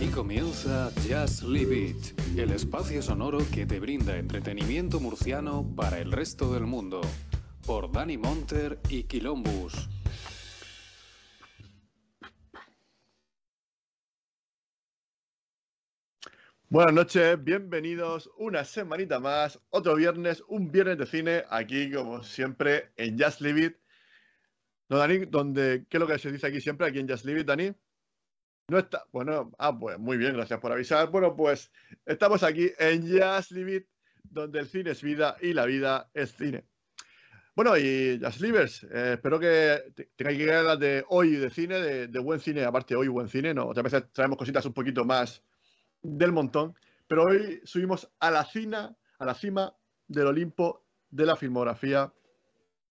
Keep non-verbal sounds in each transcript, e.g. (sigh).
Aquí comienza Just Leave It, el espacio sonoro que te brinda entretenimiento murciano para el resto del mundo, por Dani Monter y Quilombus. Buenas noches, bienvenidos una semanita más, otro viernes, un viernes de cine, aquí como siempre en Just Leave It. ¿No, Dani? Donde, ¿Qué es lo que se dice aquí siempre, aquí en Just Leave It, Dani? No está, bueno, ah, pues muy bien, gracias por avisar. Bueno, pues estamos aquí en Just Leave It, donde el cine es vida y la vida es cine. Bueno, y Just Leavers, eh, espero que tengáis que ganas de hoy de cine, de, buen cine, aparte hoy buen cine, ¿no? Otras veces traemos cositas un poquito más del montón, pero hoy subimos a la cima, a la cima del Olimpo de la filmografía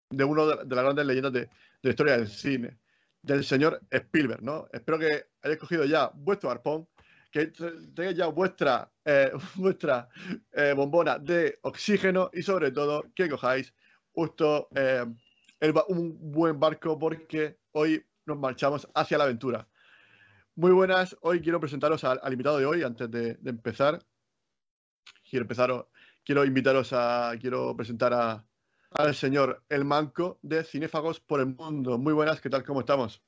de uno de, de las grandes leyendas de, de, la historia del cine, del señor Spielberg, ¿no? Espero que hayáis cogido ya vuestro arpón, que tengáis ya vuestra, eh, (laughs) vuestra eh, bombona de oxígeno y sobre todo que cojáis justo eh, un buen barco porque hoy nos marchamos hacia la aventura. Muy buenas, hoy quiero presentaros al, invitado de hoy antes de, empezar. Quiero empezar, quiero invitaros a, quiero presentar a, al señor El Manco de Cinéfagos por el Mundo. Muy buenas, ¿qué tal? ¿Cómo estamos?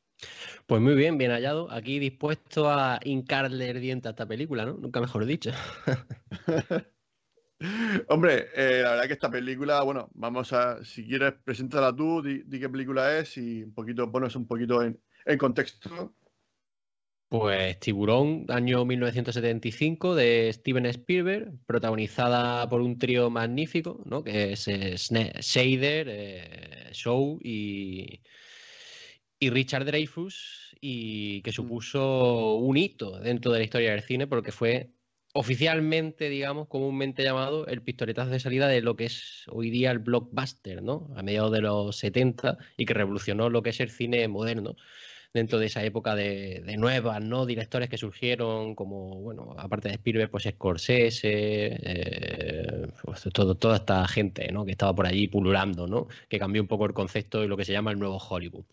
Pues muy bien, bien hallado. Aquí dispuesto a hincarle el diente a esta película, ¿no? Nunca mejor dicho. (laughs) Hombre, eh, la verdad que esta película, bueno, vamos a, si quieres, preséntala tú, di, di qué película es y un poquito, pones un poquito en, en contexto. Pues Tiburón, año 1975, de Steven Spielberg, protagonizada por un trío magnífico, ¿no? Que es eh, Shader, eh, Show y, y Richard Dreyfus, y que supuso un hito dentro de la historia del cine porque fue oficialmente, digamos, comúnmente llamado el pistoletazo de salida de lo que es hoy día el blockbuster, ¿no? A mediados de los 70 y que revolucionó lo que es el cine moderno dentro de esa época de, de, nuevas, ¿no? Directores que surgieron como, bueno, aparte de Spielberg, pues Scorsese, eh, pues todo, toda esta gente, ¿no? Que estaba por allí pululando, ¿no? Que cambió un poco el concepto de lo que se llama el nuevo Hollywood.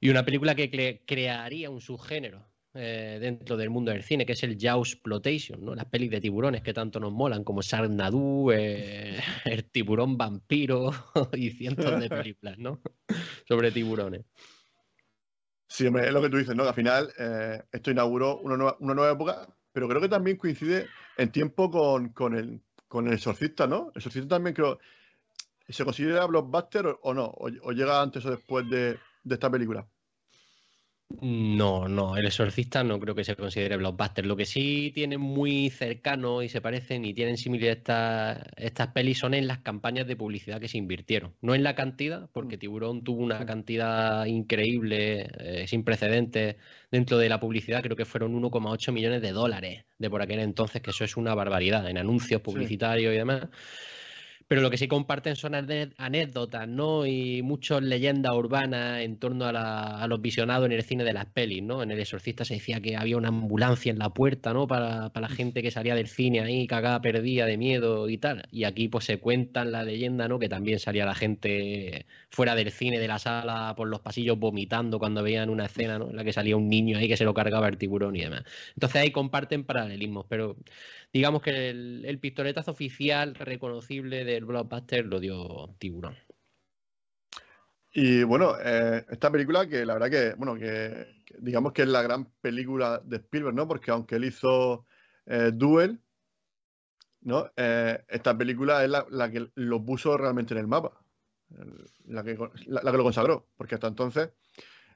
Y una película que cre crearía un subgénero eh, dentro del mundo del cine, que es el Jawsploitation, ¿no? Las pelis de tiburones que tanto nos molan, como Sharknado, eh, (laughs) el tiburón vampiro (laughs) y cientos de (laughs) películas, ¿no? Sobre tiburones. Sí, hombre, es lo que tú dices, ¿no? Que al final eh, esto inauguró una nueva, una nueva, época, pero creo que también coincide en tiempo con, con, el, con el Exorcista, ¿no? El Exorcista también creo. ¿Se considera blockbuster o, no? O, ¿O, llega antes o después de, de esta película? No, no, El Exorcista no creo que se considere blockbuster. Lo que sí tienen muy cercano y se parecen y tienen similitudes estas, estas pelis son en las campañas de publicidad que se invirtieron. No en la cantidad, porque Tiburón tuvo una cantidad increíble, eh, sin precedentes dentro de la publicidad. Creo que fueron 1,8 millones de dólares de por aquel entonces, que eso es una barbaridad en anuncios publicitarios sí. y demás pero lo que sí comparten son anécdotas, ¿no? Y muchas leyendas urbanas en torno a, la, a, los visionados en el cine de las pelis, ¿no? En El Exorcista se decía que había una ambulancia en la puerta, ¿no? Para, para la gente que salía del cine ahí, cagada, perdida de miedo y tal. Y aquí pues se cuentan la leyenda, ¿no? Que también salía la gente fuera del cine, de la sala, por los pasillos vomitando cuando veían una escena, ¿no? En la que salía un niño ahí que se lo cargaba el tiburón y demás. Entonces ahí comparten paralelismos, pero digamos que el, el pistoletazo oficial reconocible del blockbuster lo dio Tiburón. Y bueno, eh, esta película que la verdad que, bueno, que, digamos que es la gran película de Spielberg, ¿no? Porque aunque él hizo eh, Duel, ¿no? Eh, esta película es la, que lo puso realmente en el mapa, la que, la, que lo consagró, porque hasta entonces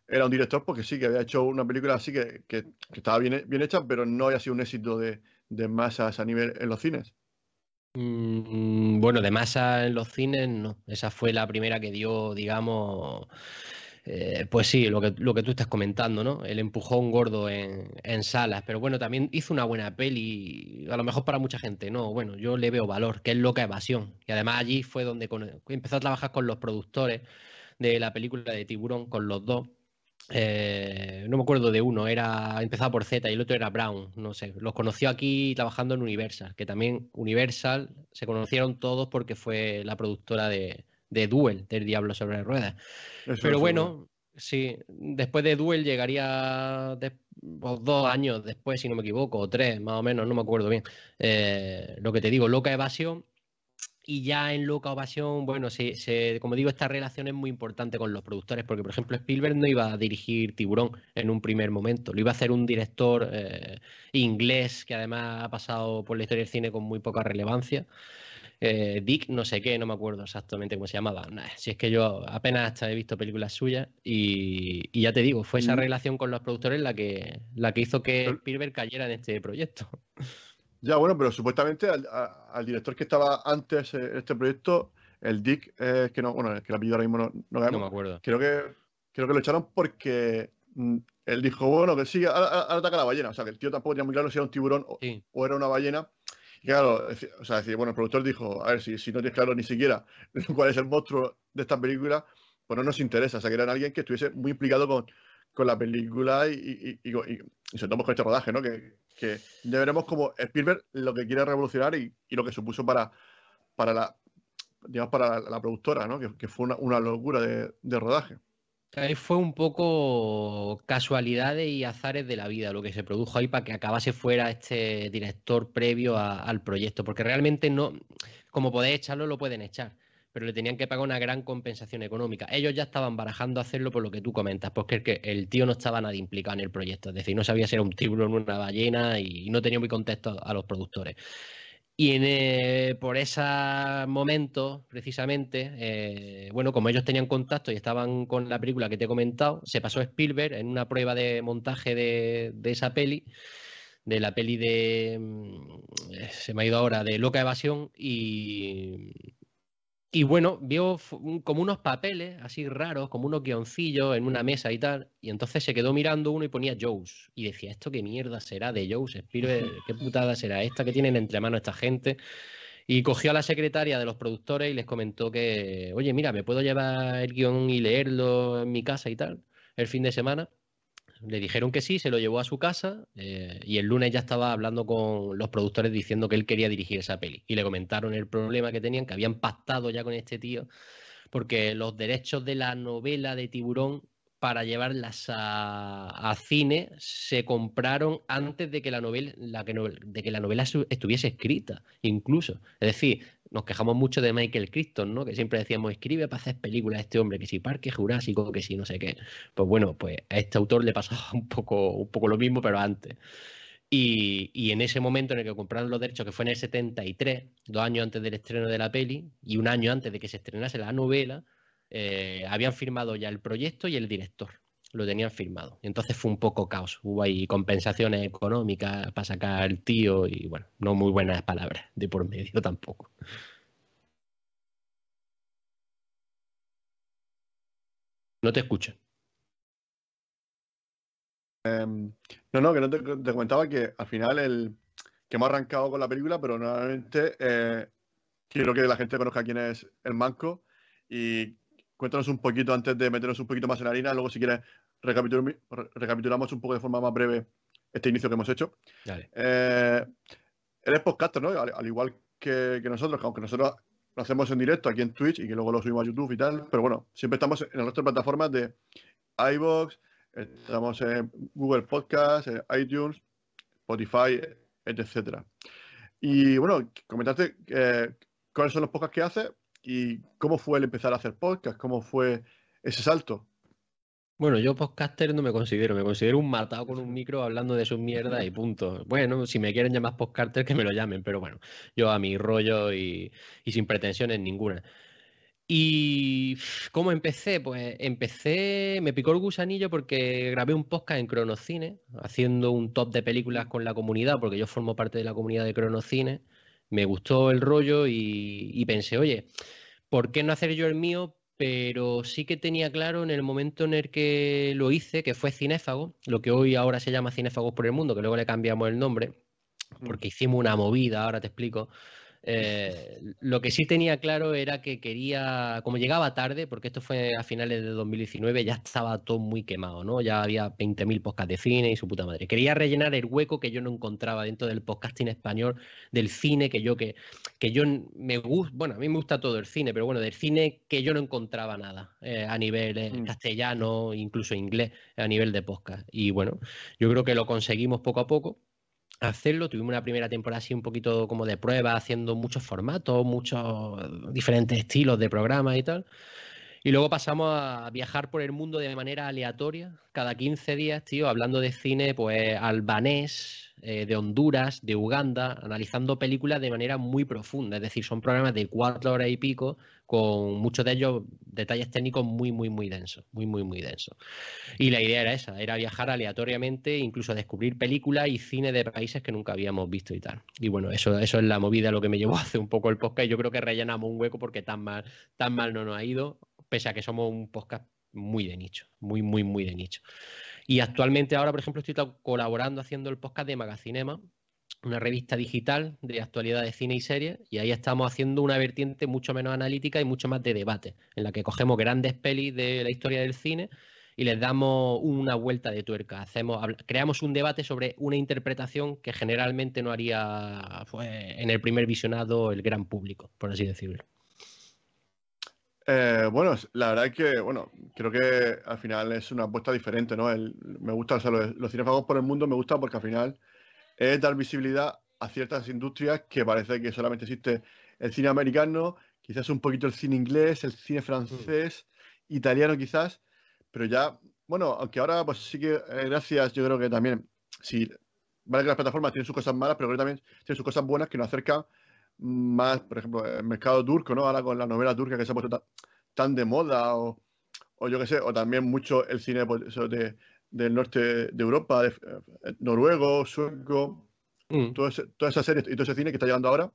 era un director porque sí, que había hecho una película así que, que, que estaba bien, bien, hecha, pero no había sido un éxito de, de masas a nivel en los cines. Mm, bueno, de masa en los cines, no. Esa fue la primera que dio, digamos, eh, pues sí, lo que, lo que tú estás comentando, ¿no? El empujón gordo en, en, salas. Pero bueno, también hizo una buena peli, a lo mejor para mucha gente, ¿no? Bueno, yo le veo valor, que es Loca Evasión. Y además allí fue donde empezó a trabajar con los productores de la película de Tiburón, con los dos. Eh, no me acuerdo de uno, era empezaba por Z y el otro era Brown, no sé. Los conoció aquí trabajando en Universal, que también Universal se conocieron todos porque fue la productora de, de Duel, del Diablo sobre ruedas. Eso Pero bueno, sí, después de Duel llegaría de, pues, dos años después, si no me equivoco, o tres, más o menos, no me acuerdo bien. Eh, lo que te digo, Loca Evasión. Y ya en Loca Evasión, bueno, se, como digo, esta relación es muy importante con los productores, porque por ejemplo Spielberg no iba a dirigir Tiburón en un primer momento, lo iba a hacer un director eh, inglés que además ha pasado por la historia del cine con muy poca relevancia. Eh, Dick, no sé qué, no me acuerdo exactamente cómo se llamaba. si es que yo apenas hasta he visto películas suyas y, ya te digo, fue esa mm. relación con los productores la que, la que hizo que Spielberg cayera en este proyecto. (laughs) Ya, bueno, pero supuestamente al, director que estaba antes en este proyecto, el Dick, que no, bueno, que la apellido ahora mismo no, no, me acuerdo. Creo que, creo que lo echaron porque mm, él dijo, bueno, que sí, ahora, ataca la ballena. O sea, que el tío tampoco tenía muy claro si era un tiburón o era una ballena. Claro, o sea, bueno, el productor dijo, a ver, si, si no tienes claro ni siquiera (laughs) cuál es el monstruo de esta película, pues no nos interesa. O sea, que era alguien que estuviese muy implicado con, con la película y, y, y, con este rodaje, ¿no? Que, ya veremos como Spielberg lo que quiere revolucionar y, lo que supuso para, para la digamos, para la, productora, ¿no? Que, fue una, locura de, de rodaje. Ahí fue un poco casualidades y azares de la vida lo que se produjo ahí para que acabase fuera este director previo al proyecto, porque realmente no, como podéis echarlo, lo pueden echar, pero le tenían que pagar una gran compensación económica. Ellos ya estaban barajando hacerlo por lo que tú comentas, porque el, tío no estaba nada implicado en el proyecto, es decir, no sabía si era un tiburón una ballena y no tenía muy contexto a los productores. Y eh, por ese momento, precisamente, eh, bueno, como ellos tenían contacto y estaban con la película que te he comentado, se pasó Spielberg en una prueba de montaje de, de esa peli, de la peli de. Mm, se me ha ido ahora, de Loca Evasión, y, y bueno, vio como unos papeles así raros, como unos guioncillos en una mesa y tal. Y entonces se quedó mirando uno y ponía Joe's. Y decía, ¿esto qué mierda será de Joe's? (laughs) ¿qué putada será esta que tienen entre manos esta gente? Y cogió a la secretaria de los productores y les comentó que, oye, mira, ¿me puedo llevar el guion y leerlo en mi casa y tal? El fin de semana. Le dijeron que sí, se lo llevó a su casa eh, y el lunes ya estaba hablando con los productores diciendo que él quería dirigir esa peli. Y le comentaron el problema que tenían, que habían pactado ya con este tío, porque los derechos de la novela de Tiburón para llevarlas a, cine se compraron antes de que la novela, estuviese escrita, incluso. Es decir, nos quejamos mucho de Michael Crichton, ¿no? Que siempre decíamos, escribe para hacer películas este hombre, que si Parque Jurásico, que si no sé qué. Pues bueno, pues a este autor le pasaba (laughs) un poco, un poco lo mismo, pero antes. Y, y, en ese momento en el que compraron los derechos, que fue en el 73, dos años antes del estreno de la peli, y un año antes de que se estrenase la novela, eh, habían firmado ya el proyecto y el director. Lo tenían firmado. Entonces fue un poco caos. Hubo ahí compensaciones económicas para sacar al tío y bueno, no muy buenas palabras de por medio (laughs) tampoco. No te escucho. Em, no, no, que no te, comentaba que al final el que hemos arrancado con la película, pero nuevamente eh, quiero que la gente conozca quién es el Manco y cuéntanos un poquito antes de meternos un poquito más en la harina, luego si quieres recapitulamos un poco de forma más breve este inicio que hemos hecho. Eh, eres podcaster, ¿no? Al, igual que, nosotros, aunque nosotros lo hacemos en directo aquí en Twitch y que luego lo subimos a YouTube y tal, pero bueno, siempre estamos en nuestras plataformas de iVoox, estamos en Google Podcast, iTunes, Spotify, etc. Y bueno, comentaste eh, cuáles son los podcasts que haces ¿Y cómo fue el empezar a hacer podcast? ¿Cómo fue ese salto? Bueno, yo podcaster no me considero, me considero un matado con un micro hablando de sus mierdas y punto. Bueno, si me quieren llamar podcaster, que me lo llamen, pero bueno, yo a mi rollo y, sin pretensiones ninguna. ¿Y cómo empecé? Pues empecé, me picó el gusanillo porque grabé un podcast en Cronocine, haciendo un top de películas con la comunidad, porque yo formo parte de la comunidad de Cronocine. Me gustó el rollo y pensé, oye, ¿por qué no hacer yo el mío? Pero sí que tenía claro en el momento en el que lo hice, que fue Cinéfago, lo que hoy ahora se llama Cinéfagos por el Mundo, que luego le cambiamos el nombre, porque hicimos una movida, ahora te explico, Eh, lo que sí tenía claro era que quería, como llegaba tarde, porque esto fue a finales de 2019, ya estaba todo muy quemado, ¿no? Ya había 20.000 podcasts de cine y su puta madre. Quería rellenar el hueco que yo no encontraba dentro del podcasting español, del cine que yo que, que yo me gusta, bueno, a mí me gusta todo el cine, pero bueno, del cine que yo no encontraba nada eh, a nivel eh, mm. castellano, incluso inglés, a nivel de podcast. Y bueno, yo creo que lo conseguimos poco a poco hacerlo. Tuvimos una primera temporada así un poquito como de prueba, haciendo muchos formatos, muchos diferentes estilos de programas y tal. Y luego pasamos a viajar por el mundo de manera aleatoria, cada 15 días, tío, hablando de cine, pues albanés, eh, de Honduras, de Uganda, analizando películas de manera muy profunda. Es decir, son programas de cuatro horas y pico, con muchos de ellos detalles técnicos muy, muy, muy densos. Muy, muy, muy densos. Y la idea era esa, era viajar aleatoriamente, incluso descubrir películas y cine de países que nunca habíamos visto y tal. Y bueno, eso, eso es la movida, lo que me llevó a hacer un poco el podcast. Y yo creo que rellenamos un hueco porque tan mal, tan mal no nos ha ido pese a que somos un podcast muy de nicho, muy, muy, muy de nicho. Y actualmente ahora, por ejemplo, estoy colaborando haciendo el podcast de Magacinema, una revista digital de actualidad de cine y series, y ahí estamos haciendo una vertiente mucho menos analítica y mucho más de debate, en la que cogemos grandes pelis de la historia del cine y les damos una vuelta de tuerca. Hacemos, creamos un debate sobre una interpretación que generalmente no haría pues, en el primer visionado el gran público, por así decirlo. Eh, bueno, la verdad es que, bueno, creo que al final es una apuesta diferente, ¿no? me gusta, o sea, los, los cinefagos por el mundo me gusta porque al final es dar visibilidad a ciertas industrias que parece que solamente existe el cine americano, quizás un poquito el cine inglés, el cine francés, italiano quizás, pero ya, bueno, aunque ahora pues sí que eh, gracias, yo creo que también, sí, vale que las plataformas tienen sus cosas malas, pero creo que también tienen sus cosas buenas que nos acercan más, por ejemplo, el mercado turco, ¿no? Ahora con la novela turca que se ha puesto tan, de moda, o, o, yo qué sé, o también mucho el cine pues, de, del norte de Europa, de, eh, noruego, sueco, mm. toda esa serie y todo ese cine que está llegando ahora.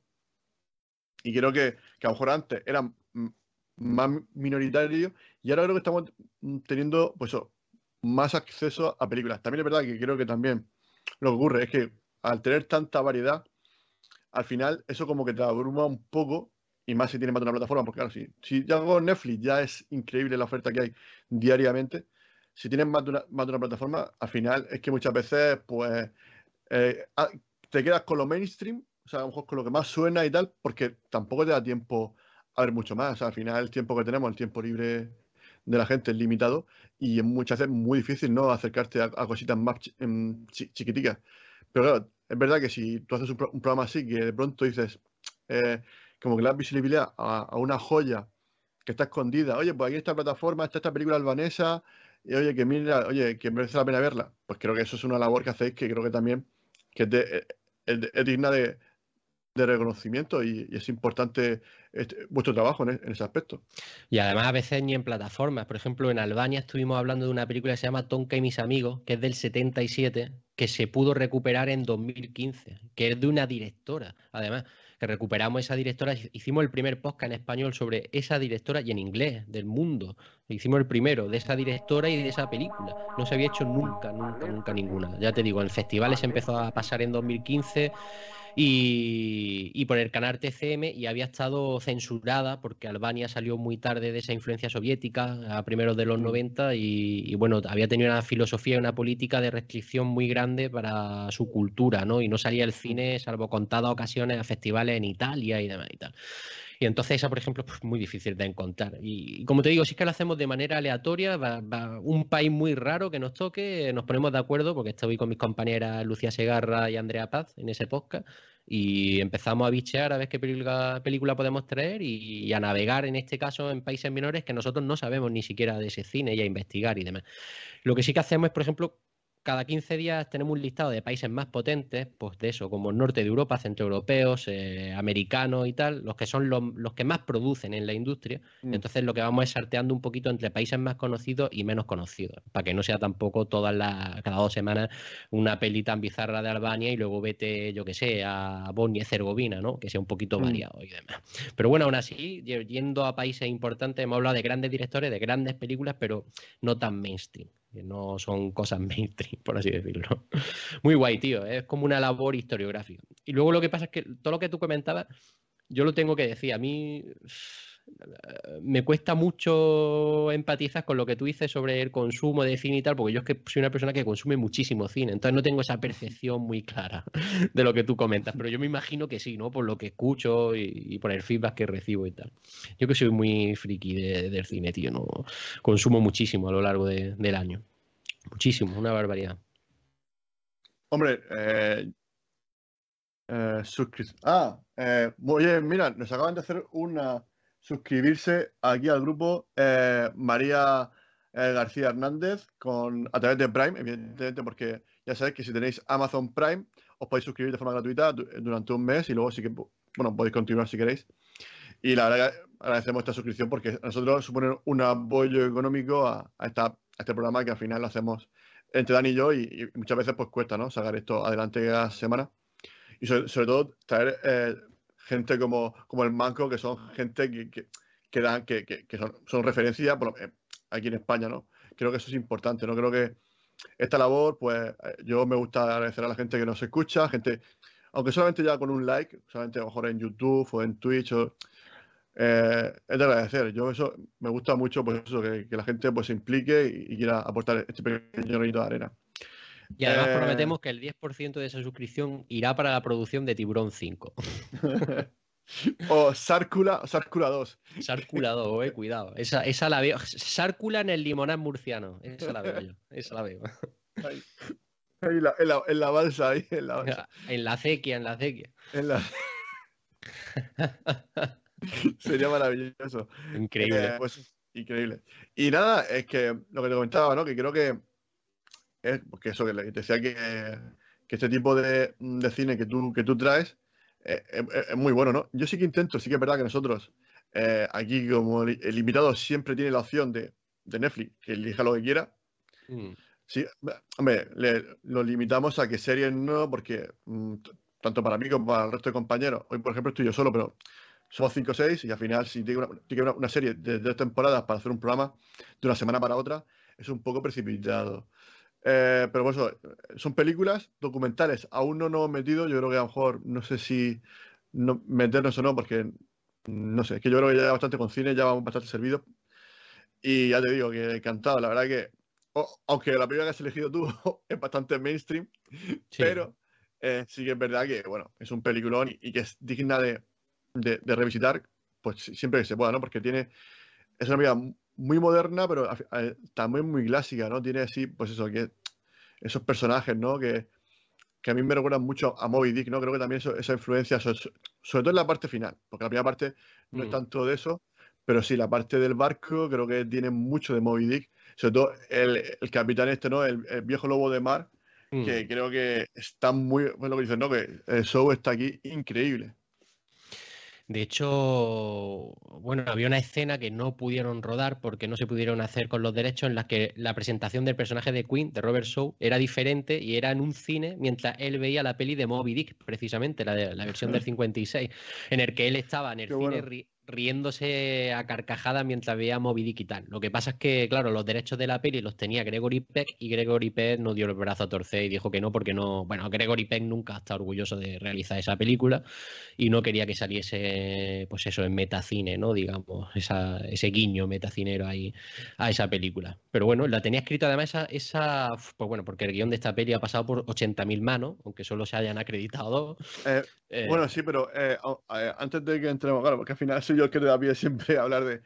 Y creo que, que a lo mejor antes era más minoritario y ahora creo que estamos teniendo pues más acceso a películas. También es verdad que creo que también lo que ocurre es que al tener tanta variedad, al final eso como que te abruma un poco, y más si tienes más de una plataforma, porque claro, si, si ya hago Netflix ya es increíble la oferta que hay diariamente, si tienes más de una, más de una plataforma, al final es que muchas veces pues eh, te quedas con lo mainstream, o sea, a lo mejor con lo que más suena y tal, porque tampoco te da tiempo a ver mucho más. Al final el tiempo que tenemos, el tiempo libre de la gente es limitado y muchas veces muy difícil no acercarte a, cositas más chiquiticas. Pero claro, es verdad que si tú haces un, programa así, que de pronto dices, eh, como que le visibilidad a, una joya que está escondida, oye, pues aquí esta plataforma, está esta película albanesa, y oye, que mira, oye, que merece la pena verla, pues creo que eso es una labor que hacéis que creo que también que es, es, digna de, reconocimiento y, es importante este, vuestro trabajo en, ese aspecto. Y además a veces ni en plataformas. Por ejemplo, en Albania estuvimos hablando de una película que se llama Tonka y mis amigos, que es del 77, que se pudo recuperar en 2015, que es de una directora, además, que recuperamos esa directora, hicimos el primer podcast en español sobre esa directora y en inglés del mundo. Hicimos el primero de esa directora y de esa película. No se había hecho nunca, nunca, nunca ninguna. Ya te digo, en festivales empezó a pasar en 2015 y, por el canal TCM y había estado censurada porque Albania salió muy tarde de esa influencia soviética, a primeros de los 90, mm. y, bueno, había tenido una filosofía y una política de restricción muy grande para su cultura, ¿no? Y no salía el cine, salvo contadas ocasiones, a festivales en Italia y demás y tal. Y entonces esa, por ejemplo, es pues, muy difícil de encontrar. Y, como te digo, si es que lo hacemos de manera aleatoria, va, un país muy raro que nos toque, nos ponemos de acuerdo, porque estoy con mis compañeras Lucía Segarra y Andrea Paz en ese podcast, y empezamos a bichear a ver qué película, película podemos traer y, a navegar, en este caso, en países menores que nosotros no sabemos ni siquiera de ese cine y a investigar y demás. Lo que sí que hacemos es, por ejemplo, cada 15 días tenemos un listado de países más potentes, pues de eso, como el norte de Europa, centroeuropeos, eh, americanos y tal, los que son los, que más producen en la industria. Mm. Entonces lo que vamos es sorteando un poquito entre países más conocidos y menos conocidos, para que no sea tampoco todas las, cada dos semanas una peli tan bizarra de Albania y luego vete, yo que sé, a Bosnia y Herzegovina, ¿no? Que sea un poquito mm. variado y demás. Pero bueno, aún así, yendo a países importantes, hemos hablado de grandes directores, de grandes películas, pero no tan mainstream que no son cosas (laughs) mainstream, por así decirlo. Muy guay, tío, es como una labor historiográfica. Y luego lo que pasa es que todo lo que tú comentabas yo lo tengo que decir, a mí me cuesta mucho empatizar con lo que tú dices sobre el consumo de cine y tal, porque yo es que soy una persona que consume muchísimo cine, entonces no tengo esa percepción muy clara de lo que tú comentas, pero yo me imagino que sí, ¿no? Por lo que escucho y, por el feedback que recibo y tal. Yo que soy muy friki del cine, tío, no consumo muchísimo a lo largo del año. Muchísimo, una barbaridad. Hombre, eh, eh, ah, eh, oye, mira, nos acaban de hacer una suscribirse aquí al grupo eh, María eh, García Hernández con, a través de Prime, evidentemente, porque ya sabéis que si tenéis Amazon Prime, os podéis suscribir de forma gratuita durante un mes y luego sí que, bueno, podéis continuar si queréis. Y la verdad agradecemos esta suscripción porque nosotros supone un apoyo económico a, esta, este programa que al final lo hacemos entre Dan y yo y, muchas veces pues cuesta, ¿no? Sacar esto adelante cada semana. Y sobre, todo traer eh, gente como, como el Manco, que son gente que, que, dan, que, que son, son referencia eh, aquí en España, ¿no? Creo que eso es importante, ¿no? Creo que esta labor, pues eh, yo me gusta agradecer a la gente que nos escucha, gente, aunque solamente ya con un like, solamente a lo mejor en YouTube o en Twitch, o, eh, es de agradecer. Yo eso me gusta mucho, pues eso, que, la gente pues se implique y, quiera aportar este pequeño granito de arena. Y además eh, prometemos que el 10% de esa suscripción irá para la producción de Tiburón 5. (laughs) o Sárcula, Sárcula 2. Sárcula 2, eh, cuidado. Esa, esa la veo. Sárcula en el limonán murciano. Esa la veo yo. Esa la veo. Ahí, en, la, en, la, balsa, ahí, en la balsa. (laughs) En la acequia, en la acequia. En la... (laughs) Sería maravilloso. Increíble. Eh, pues increíble. Y nada, es que lo que te comentaba, ¿no? Que creo que porque eso que le decía que, que este tipo de, de, cine que tú, que tú traes eh, es, muy bueno, ¿no? Yo sí que intento, sí que es verdad que nosotros eh, aquí como el invitado siempre tiene la opción de, de Netflix, que elija lo que quiera. Mm. Sí, hombre, lo limitamos a que series no, porque mm, tanto para mí como para el resto de compañeros, hoy por ejemplo estoy yo solo, pero somos 5 o 6 y al final si tiene una, una, serie de tres temporadas para hacer un programa de una semana para otra, es un poco precipitado. Eh, pero bueno, son películas documentales. Aún no nos hemos metido. Yo creo que a lo mejor, no sé si meternos o no, porque no sé, es que yo creo que ya bastante con cine, ya vamos bastante servidos. Y ya te digo que encantado. La verdad que, aunque la primera que has elegido tú (laughs) es bastante mainstream, pero eh, sí que es verdad que, bueno, es un peliculón y, que es digna de, de, revisitar, pues siempre que se pueda, ¿no? Porque tiene, es una vida muy moderna, pero también muy clásica, ¿no? Tiene así, pues eso, que esos personajes, ¿no? Que, que a mí me recuerdan mucho a Moby Dick, ¿no? Creo que también esa influencia, sobre, todo en la parte final, porque la primera parte no es mm. tanto de eso, pero sí, la parte del barco creo que tiene mucho de Moby Dick, sobre todo el, el capitán este, ¿no? El, viejo lobo de mar, que mm. creo que está muy, bueno, lo que dicen, ¿no? Que el show está aquí increíble. De hecho, bueno, había una escena que no pudieron rodar porque no se pudieron hacer con los derechos en la que la presentación del personaje de Queen, de Robert Shaw, era diferente y era en un cine mientras él veía la peli de Moby Dick, precisamente, la, de, la versión del 56, en el que él estaba en el cine riéndose a carcajadas mientras veía Moby Dick y tal. Lo que pasa es que, claro, los derechos de la peli los tenía Gregory Peck y Gregory Peck no dio el brazo a torcer y dijo que no porque no, bueno, Gregory Peck nunca está orgulloso de realizar esa película y no quería que saliese, pues eso, en metacine, ¿no? Digamos, ese guiño metacinero ahí a esa película. Pero bueno, la tenía escrita además esa, esa pues bueno, porque el guion de esta peli ha pasado por 80.000 manos, aunque solo se hayan acreditado. Eh, eh, bueno, sí, pero eh, antes de que entremos, claro, porque al final yo que (laughs) te siempre hablar de.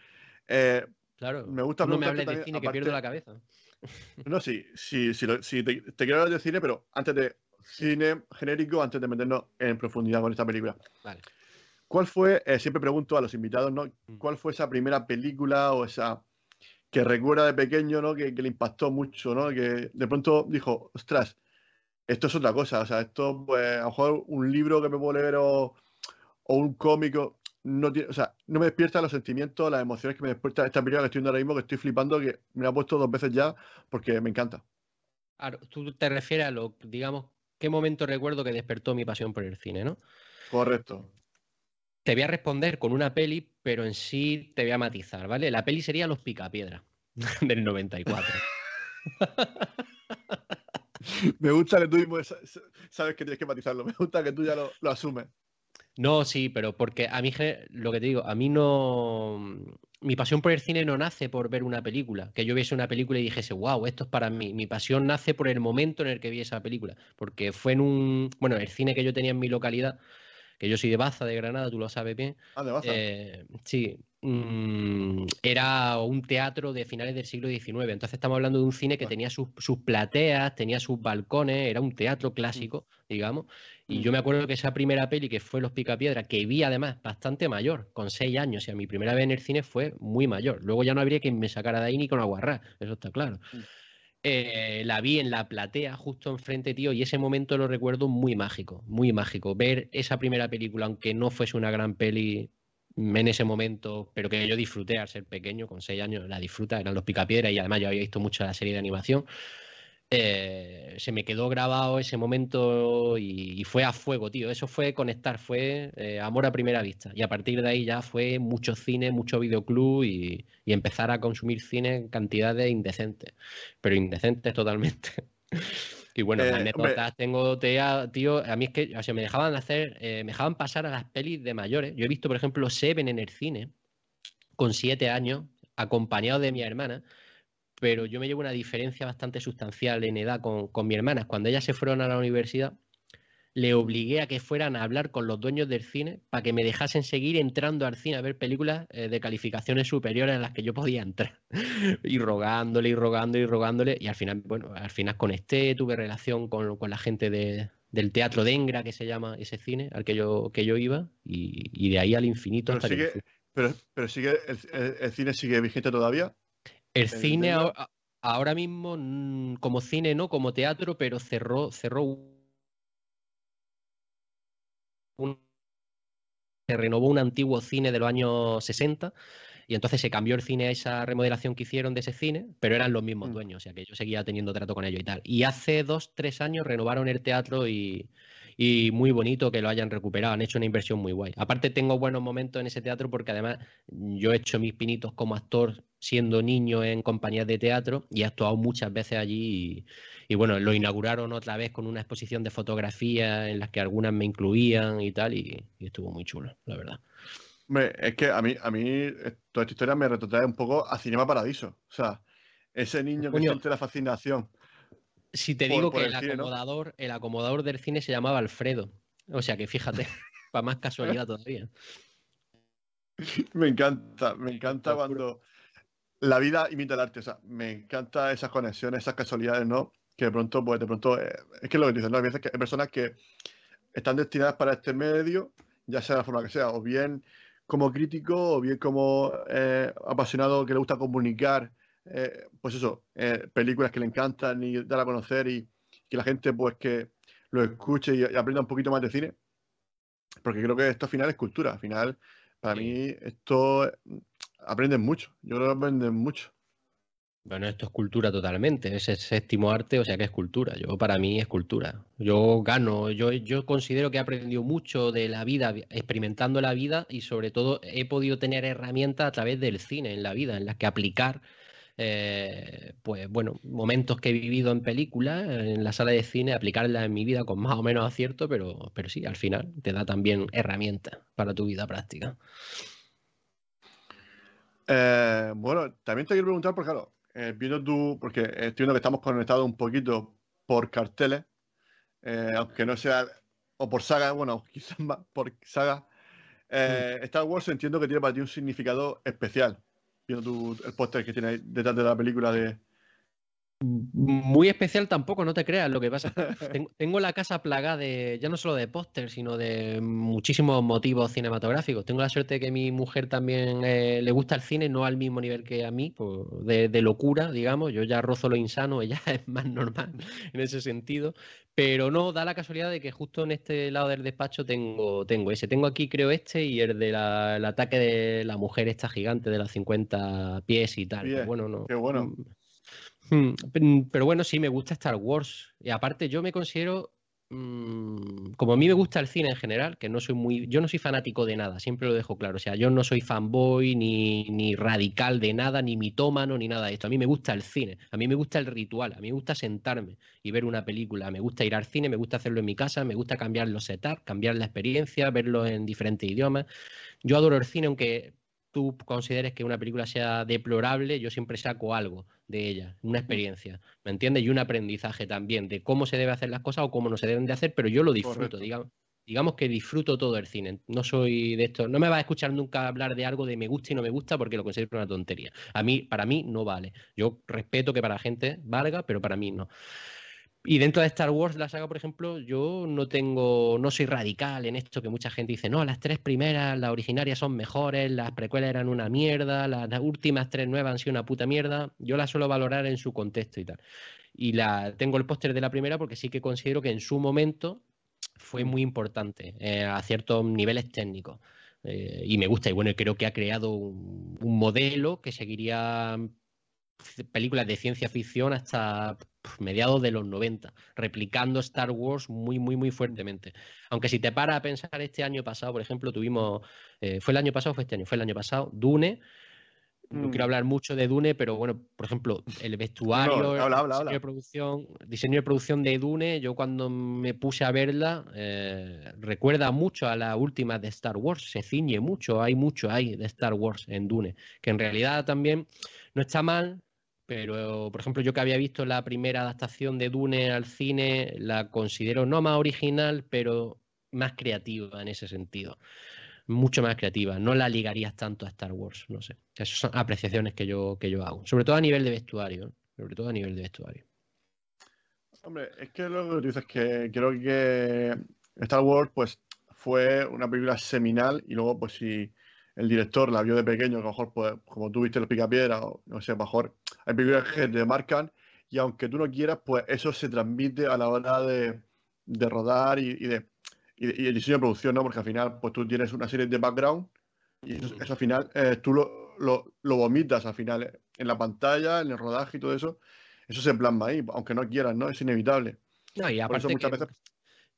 Eh, claro. Me gusta No me hables de cine que pierdo la cabeza. (laughs) No, sí, sí, sí, te, quiero hablar de cine, pero antes de cine genérico, antes de meternos en profundidad con esta película. Vale. ¿Cuál fue, eh, siempre pregunto a los invitados, ¿no? Mm. ¿Cuál fue esa primera película o esa que recuerda de pequeño, ¿no? Que, le impactó mucho, ¿no? Que de pronto dijo, ostras, esto es otra cosa, o sea, esto, pues, a lo mejor un libro que me puedo leer o, o un cómico, no o sea, no me despierta los sentimientos, las emociones que me despierta esta película que estoy viendo ahora mismo, que estoy flipando, que me la ha puesto dos veces ya porque me encanta. Claro, tú te refieres a lo, digamos, qué momento recuerdo que despertó mi pasión por el cine, ¿no? Correcto. Te voy a responder con una peli, pero en sí te voy a matizar, ¿vale? La peli sería Los Picapiedra, (laughs) del 94. (laughs) me gusta que tú mismo sabes que tienes que matizarlo. Me gusta que tú ya lo asumes. No, sí, pero porque a mí, lo que te digo, a mí no. Mi pasión por el cine no nace por ver una película. Que yo viese una película y dijese, wow, esto es para mí. Mi pasión nace por el momento en el que vi esa película. Porque fue en un. Bueno, el cine que yo tenía en mi localidad, que yo soy de Baza, de Granada, tú lo sabes bien. Ah, de Baza. Eh, sí, mm, era un teatro de finales del siglo XIX. Entonces estamos hablando de un cine que tenía sus, sus, plateas, tenía sus balcones, era un teatro clásico, digamos. Y yo me acuerdo que esa primera peli que fue Los Picapiedras, que vi además bastante mayor, con seis años, o sea, mi primera vez en el cine fue muy mayor. Luego ya no habría quien me sacara de ahí ni con aguarrá, eso está claro. Eh, la vi en la platea justo enfrente, tío, y ese momento lo recuerdo muy mágico, muy mágico. Ver esa primera película, aunque no fuese una gran peli en ese momento, pero que yo disfruté al ser pequeño, con seis años, la disfruta, eran los Picapiedras y además yo había visto mucho la serie de animación. Eh, se me quedó grabado ese momento y, fue a fuego, tío. Eso fue conectar, fue eh, amor a primera vista. Y a partir de ahí ya fue mucho cine, mucho videoclub y, empezar a consumir cine en cantidades indecentes, pero indecentes totalmente. (laughs) y bueno, eh, anécdotas tengo, tío, a mí es que, o sea, me dejaban hacer, me dejaban pasar a las pelis de mayores. Yo he visto, por ejemplo, Seven en el cine con siete años, acompañado de mi hermana pero yo me llevo una diferencia bastante sustancial en edad con, con mi hermana. Cuando ellas se fueron a la universidad, le obligué a que fueran a hablar con los dueños del cine para que me dejasen seguir entrando al cine a ver películas eh, de calificaciones superiores a las que yo podía entrar. (laughs) y rogándole y rogándole y rogándole. Y al final, bueno, al final conecté, tuve relación con, con la gente de, del Teatro Dengra, que se llama ese cine al que yo, que yo iba, y, y de ahí al infinito. Pero, sigue, pero, pero sigue, el, cine sigue vigente todavía. El cine ahora, mismo, mm, como cine no, como teatro, pero cerró, cerró un, se renovó un antiguo cine de los años 60 y entonces se cambió el cine a esa remodelación que hicieron de ese cine, pero eran los mismos mm. dueños, o sea que yo seguía teniendo trato con ellos y tal. Y hace dos, tres años renovaron el teatro y, y muy bonito que lo hayan recuperado. Han hecho una inversión muy guay. Aparte, tengo buenos momentos en ese teatro porque además yo he hecho mis pinitos como actor siendo niño en compañías de teatro y he actuado muchas veces allí. Y, bueno, lo inauguraron otra vez con una exposición de fotografía en las que algunas me incluían y tal, y, estuvo muy chulo, la verdad. Hombre, es que a mí, a mí eh, toda esta historia me retrotrae un poco a Cinema Paradiso. O sea, ese niño que siente la fascinación si te digo que el, acomodador, el acomodador del cine se llamaba Alfredo. O sea que fíjate, (laughs) para más casualidad todavía. Me encanta, me encanta cuando la vida imita el arte. O sea, me encanta esas conexiones, esas casualidades, ¿no? Que de pronto, pues de pronto, eh, es que lo que dicen, ¿no? Hay veces que hay personas que están destinadas para este medio, ya sea de la forma que sea, o bien como crítico, o bien como eh, apasionado que le gusta comunicar eh, pues eso, eh, películas que le encantan y dar a conocer y que la gente pues que lo escuche y, aprenda un poquito más de cine. Porque creo que esto al final es cultura. Al final, para mí, esto mm, aprenden mucho. Yo creo que aprenden mucho. Bueno, esto es cultura totalmente, es el séptimo arte, o sea que es cultura. Yo para mí es cultura. Yo gano, yo, yo considero que he aprendido mucho de la vida, experimentando la vida y sobre todo he podido tener herramientas a través del cine en la vida, en las que aplicar eh, pues bueno, momentos que he vivido en películas, en la sala de cine, aplicarlas en mi vida con más o menos acierto, pero, pero sí, al final te da también herramientas para tu vida práctica. Eh, bueno, también te quiero preguntar, porque claro, eh, viendo tú, porque estoy viendo que estamos conectados un poquito por carteles, aunque no sea, o por saga, bueno, (laughs) quizás más por saga. Mm. Star Wars entiendo que tiene para ti un significado especial viendo el póster que tiene detrás de la película de, muy especial tampoco, no te creas. Lo que pasa (laughs) tengo, tengo la casa plagada de, ya no solo de póster, sino de muchísimos motivos cinematográficos. Tengo la suerte de que mi mujer también eh, le gusta el cine, no al mismo nivel que a mí, pues, de, locura, digamos. Yo ya rozo lo insano, (laughs) ella es más normal en ese sentido. Pero no, da la casualidad de que justo en este lado del despacho tengo, tengo ese. Tengo aquí, creo, este y el del ataque de la mujer esta gigante de los 50 pies y tal. bueno, no. Qué bueno. Mm, pero bueno, sí, me gusta Star Wars. Y aparte, yo me considero Mm, como a mí me gusta el cine en general, que no soy muy, yo no soy fanático de nada, siempre lo dejo claro. O sea, yo no soy fanboy ni, ni radical de nada, ni mitómano, ni nada de esto. A mí me gusta el cine, a mí me gusta el ritual, a mí me gusta sentarme y ver una película. Me gusta ir al cine, me gusta hacerlo en mi casa, me gusta cambiar los setups, cambiar la experiencia, verlo en diferentes idiomas. Yo adoro el cine, aunque tú consideres que una película sea deplorable, yo siempre saco algo de ella, una experiencia, ¿me entiendes? Y un aprendizaje también de cómo se debe hacer las cosas o cómo no se deben de hacer, pero yo lo disfruto, digamos, digamos que disfruto todo el cine. No soy de esto, no me vas a escuchar nunca hablar de algo de me gusta y no me gusta porque lo considero una tontería. A mí, para mí no vale. Yo respeto que para la gente valga, pero para mí no. Y dentro de Star Wars, la saga, por ejemplo, yo no tengo, no soy radical en esto que mucha gente dice, no, las tres primeras, las originarias son mejores, las precuelas eran una mierda, las, últimas tres nuevas han sido una puta mierda. Yo las suelo valorar en su contexto y tal. Y la tengo el póster de la primera porque sí que considero que en su momento fue muy importante eh, a ciertos niveles técnicos. Eh, y me gusta, y bueno, creo que ha creado un, un modelo que seguiría películas de ciencia ficción hasta mediados de los 90, replicando Star Wars muy, muy, muy fuertemente. Aunque si te paras a pensar, este año pasado, por ejemplo, tuvimos, eh, ¿fue el año pasado o fue este año? Fue el año pasado, Dune. No quiero mm. hablar mucho de Dune, pero bueno, por ejemplo, el vestuario, diseño, De producción, diseño de producción de Dune, yo cuando me puse a verla, eh, recuerda mucho a la última de Star Wars, se ciñe mucho, hay mucho hay de Star Wars en Dune, que en realidad también no está mal, pero por ejemplo yo que había visto la primera adaptación de Dune al cine, la considero no más original, pero más creativa en ese sentido. Mucho más creativa. No la ligarías tanto a Star Wars, no sé. Esas son apreciaciones que yo, que yo hago. Sobre todo a nivel de vestuario. Sobre todo a nivel de vestuario. Hombre, es que lo que dices que creo que Star Wars, pues, fue una película seminal y luego, pues, si el director la vio de pequeño, que a lo mejor, pues, como tú viste los picapiedras, o no sé, mejor hay películas que te marcan y aunque tú no quieras, pues eso se transmite a la hora de, rodar y, de, y, el diseño de producción, ¿no? Porque al final, pues tú tienes una serie de background y eso, al final eh, tú lo, lo, vomitas al final eh, en la pantalla, en el rodaje y todo eso. Eso se plasma ahí, aunque no quieras, ¿no? Es inevitable. No, y aparte muchas veces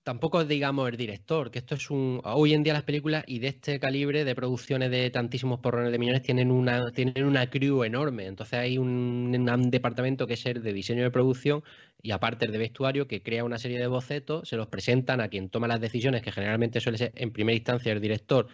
tampoco digamos el director, que esto es un. Hoy en día las películas y de este calibre de producciones de tantísimos porrones de millones tienen una, tienen una crew enorme. Entonces hay un, departamento que es el de diseño de producción y aparte el de vestuario que crea una serie de bocetos, se los presentan a quien toma las decisiones, que generalmente suele ser en primera instancia el director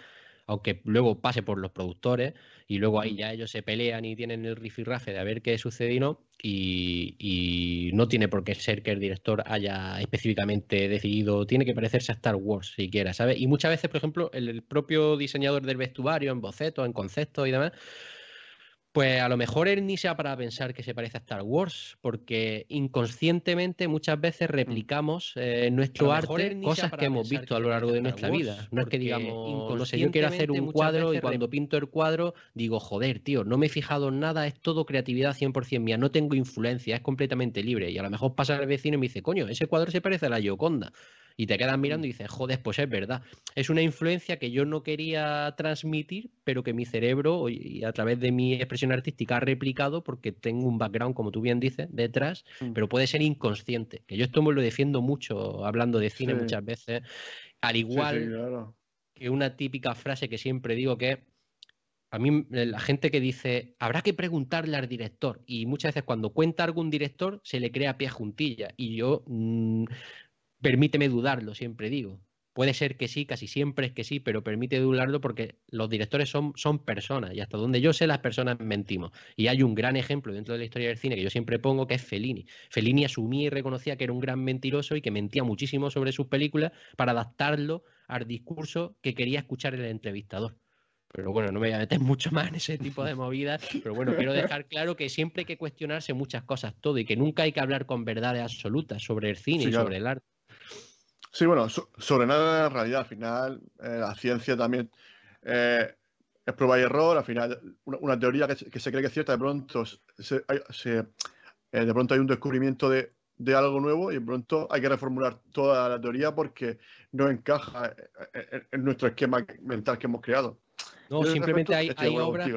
aunque luego pase por los productores y luego ahí ya ellos se pelean y tienen el rifirrafe de a ver qué sucede y no, y, no tiene por qué ser que el director haya específicamente decidido, tiene que parecerse a Star Wars siquiera, ¿sabes? Y muchas veces, por ejemplo, el, propio diseñador del vestuario, en bocetos, en conceptos y demás, pues a lo mejor él ni sea para pensar que se parece a Star Wars, porque inconscientemente muchas veces mm. replicamos eh, en nuestro arte cosas que hemos visto a lo largo de nuestra vida. No es que digamos, no sé, yo quiero hacer un cuadro y cuando pinto el cuadro digo, joder, tío, no me he fijado en nada, es todo creatividad 100% mía, no tengo influencia, es completamente libre. Y a lo mejor pasa el vecino y me dice, coño, ese cuadro se parece a la Gioconda y te quedas mirando y dices, joder, pues es verdad. Es una influencia que yo no quería transmitir, pero que mi cerebro y a través de mi expresión artística ha replicado porque tengo un background, como tú bien dices, detrás, mm. pero puede ser inconsciente. Que yo esto me lo defiendo mucho hablando de cine muchas veces. Al igual que una típica frase que siempre digo que a mí la gente que dice, habrá que preguntarle al director. Y muchas veces cuando cuenta algún director se le crea pie juntilla. Y yo mm, permíteme dudarlo, siempre digo. Puede ser que sí, casi siempre es que sí, pero permite dudarlo porque los directores son, son personas y hasta donde yo sé las personas mentimos. Y hay un gran ejemplo dentro de la historia del cine que yo siempre pongo que es Fellini. Fellini asumía y reconocía que era un gran mentiroso y que mentía muchísimo sobre sus películas para adaptarlo al discurso que quería escuchar el entrevistador. Pero bueno, no me voy a meter (laughs) mucho más en ese tipo de movidas. Pero bueno, quiero dejar claro que siempre hay que cuestionarse muchas cosas, todo, y que nunca hay que hablar con verdades absolutas sobre el cine y sobre el arte. Sí, bueno, sobre nada en realidad, al final eh, la ciencia también eh, es prueba y error, al final una, teoría que, se cree que es cierta, de pronto, se, eh, de pronto hay un descubrimiento de, algo nuevo y de pronto hay que reformular toda la teoría porque no encaja en, nuestro esquema mental que hemos creado. No, simplemente hay, obras,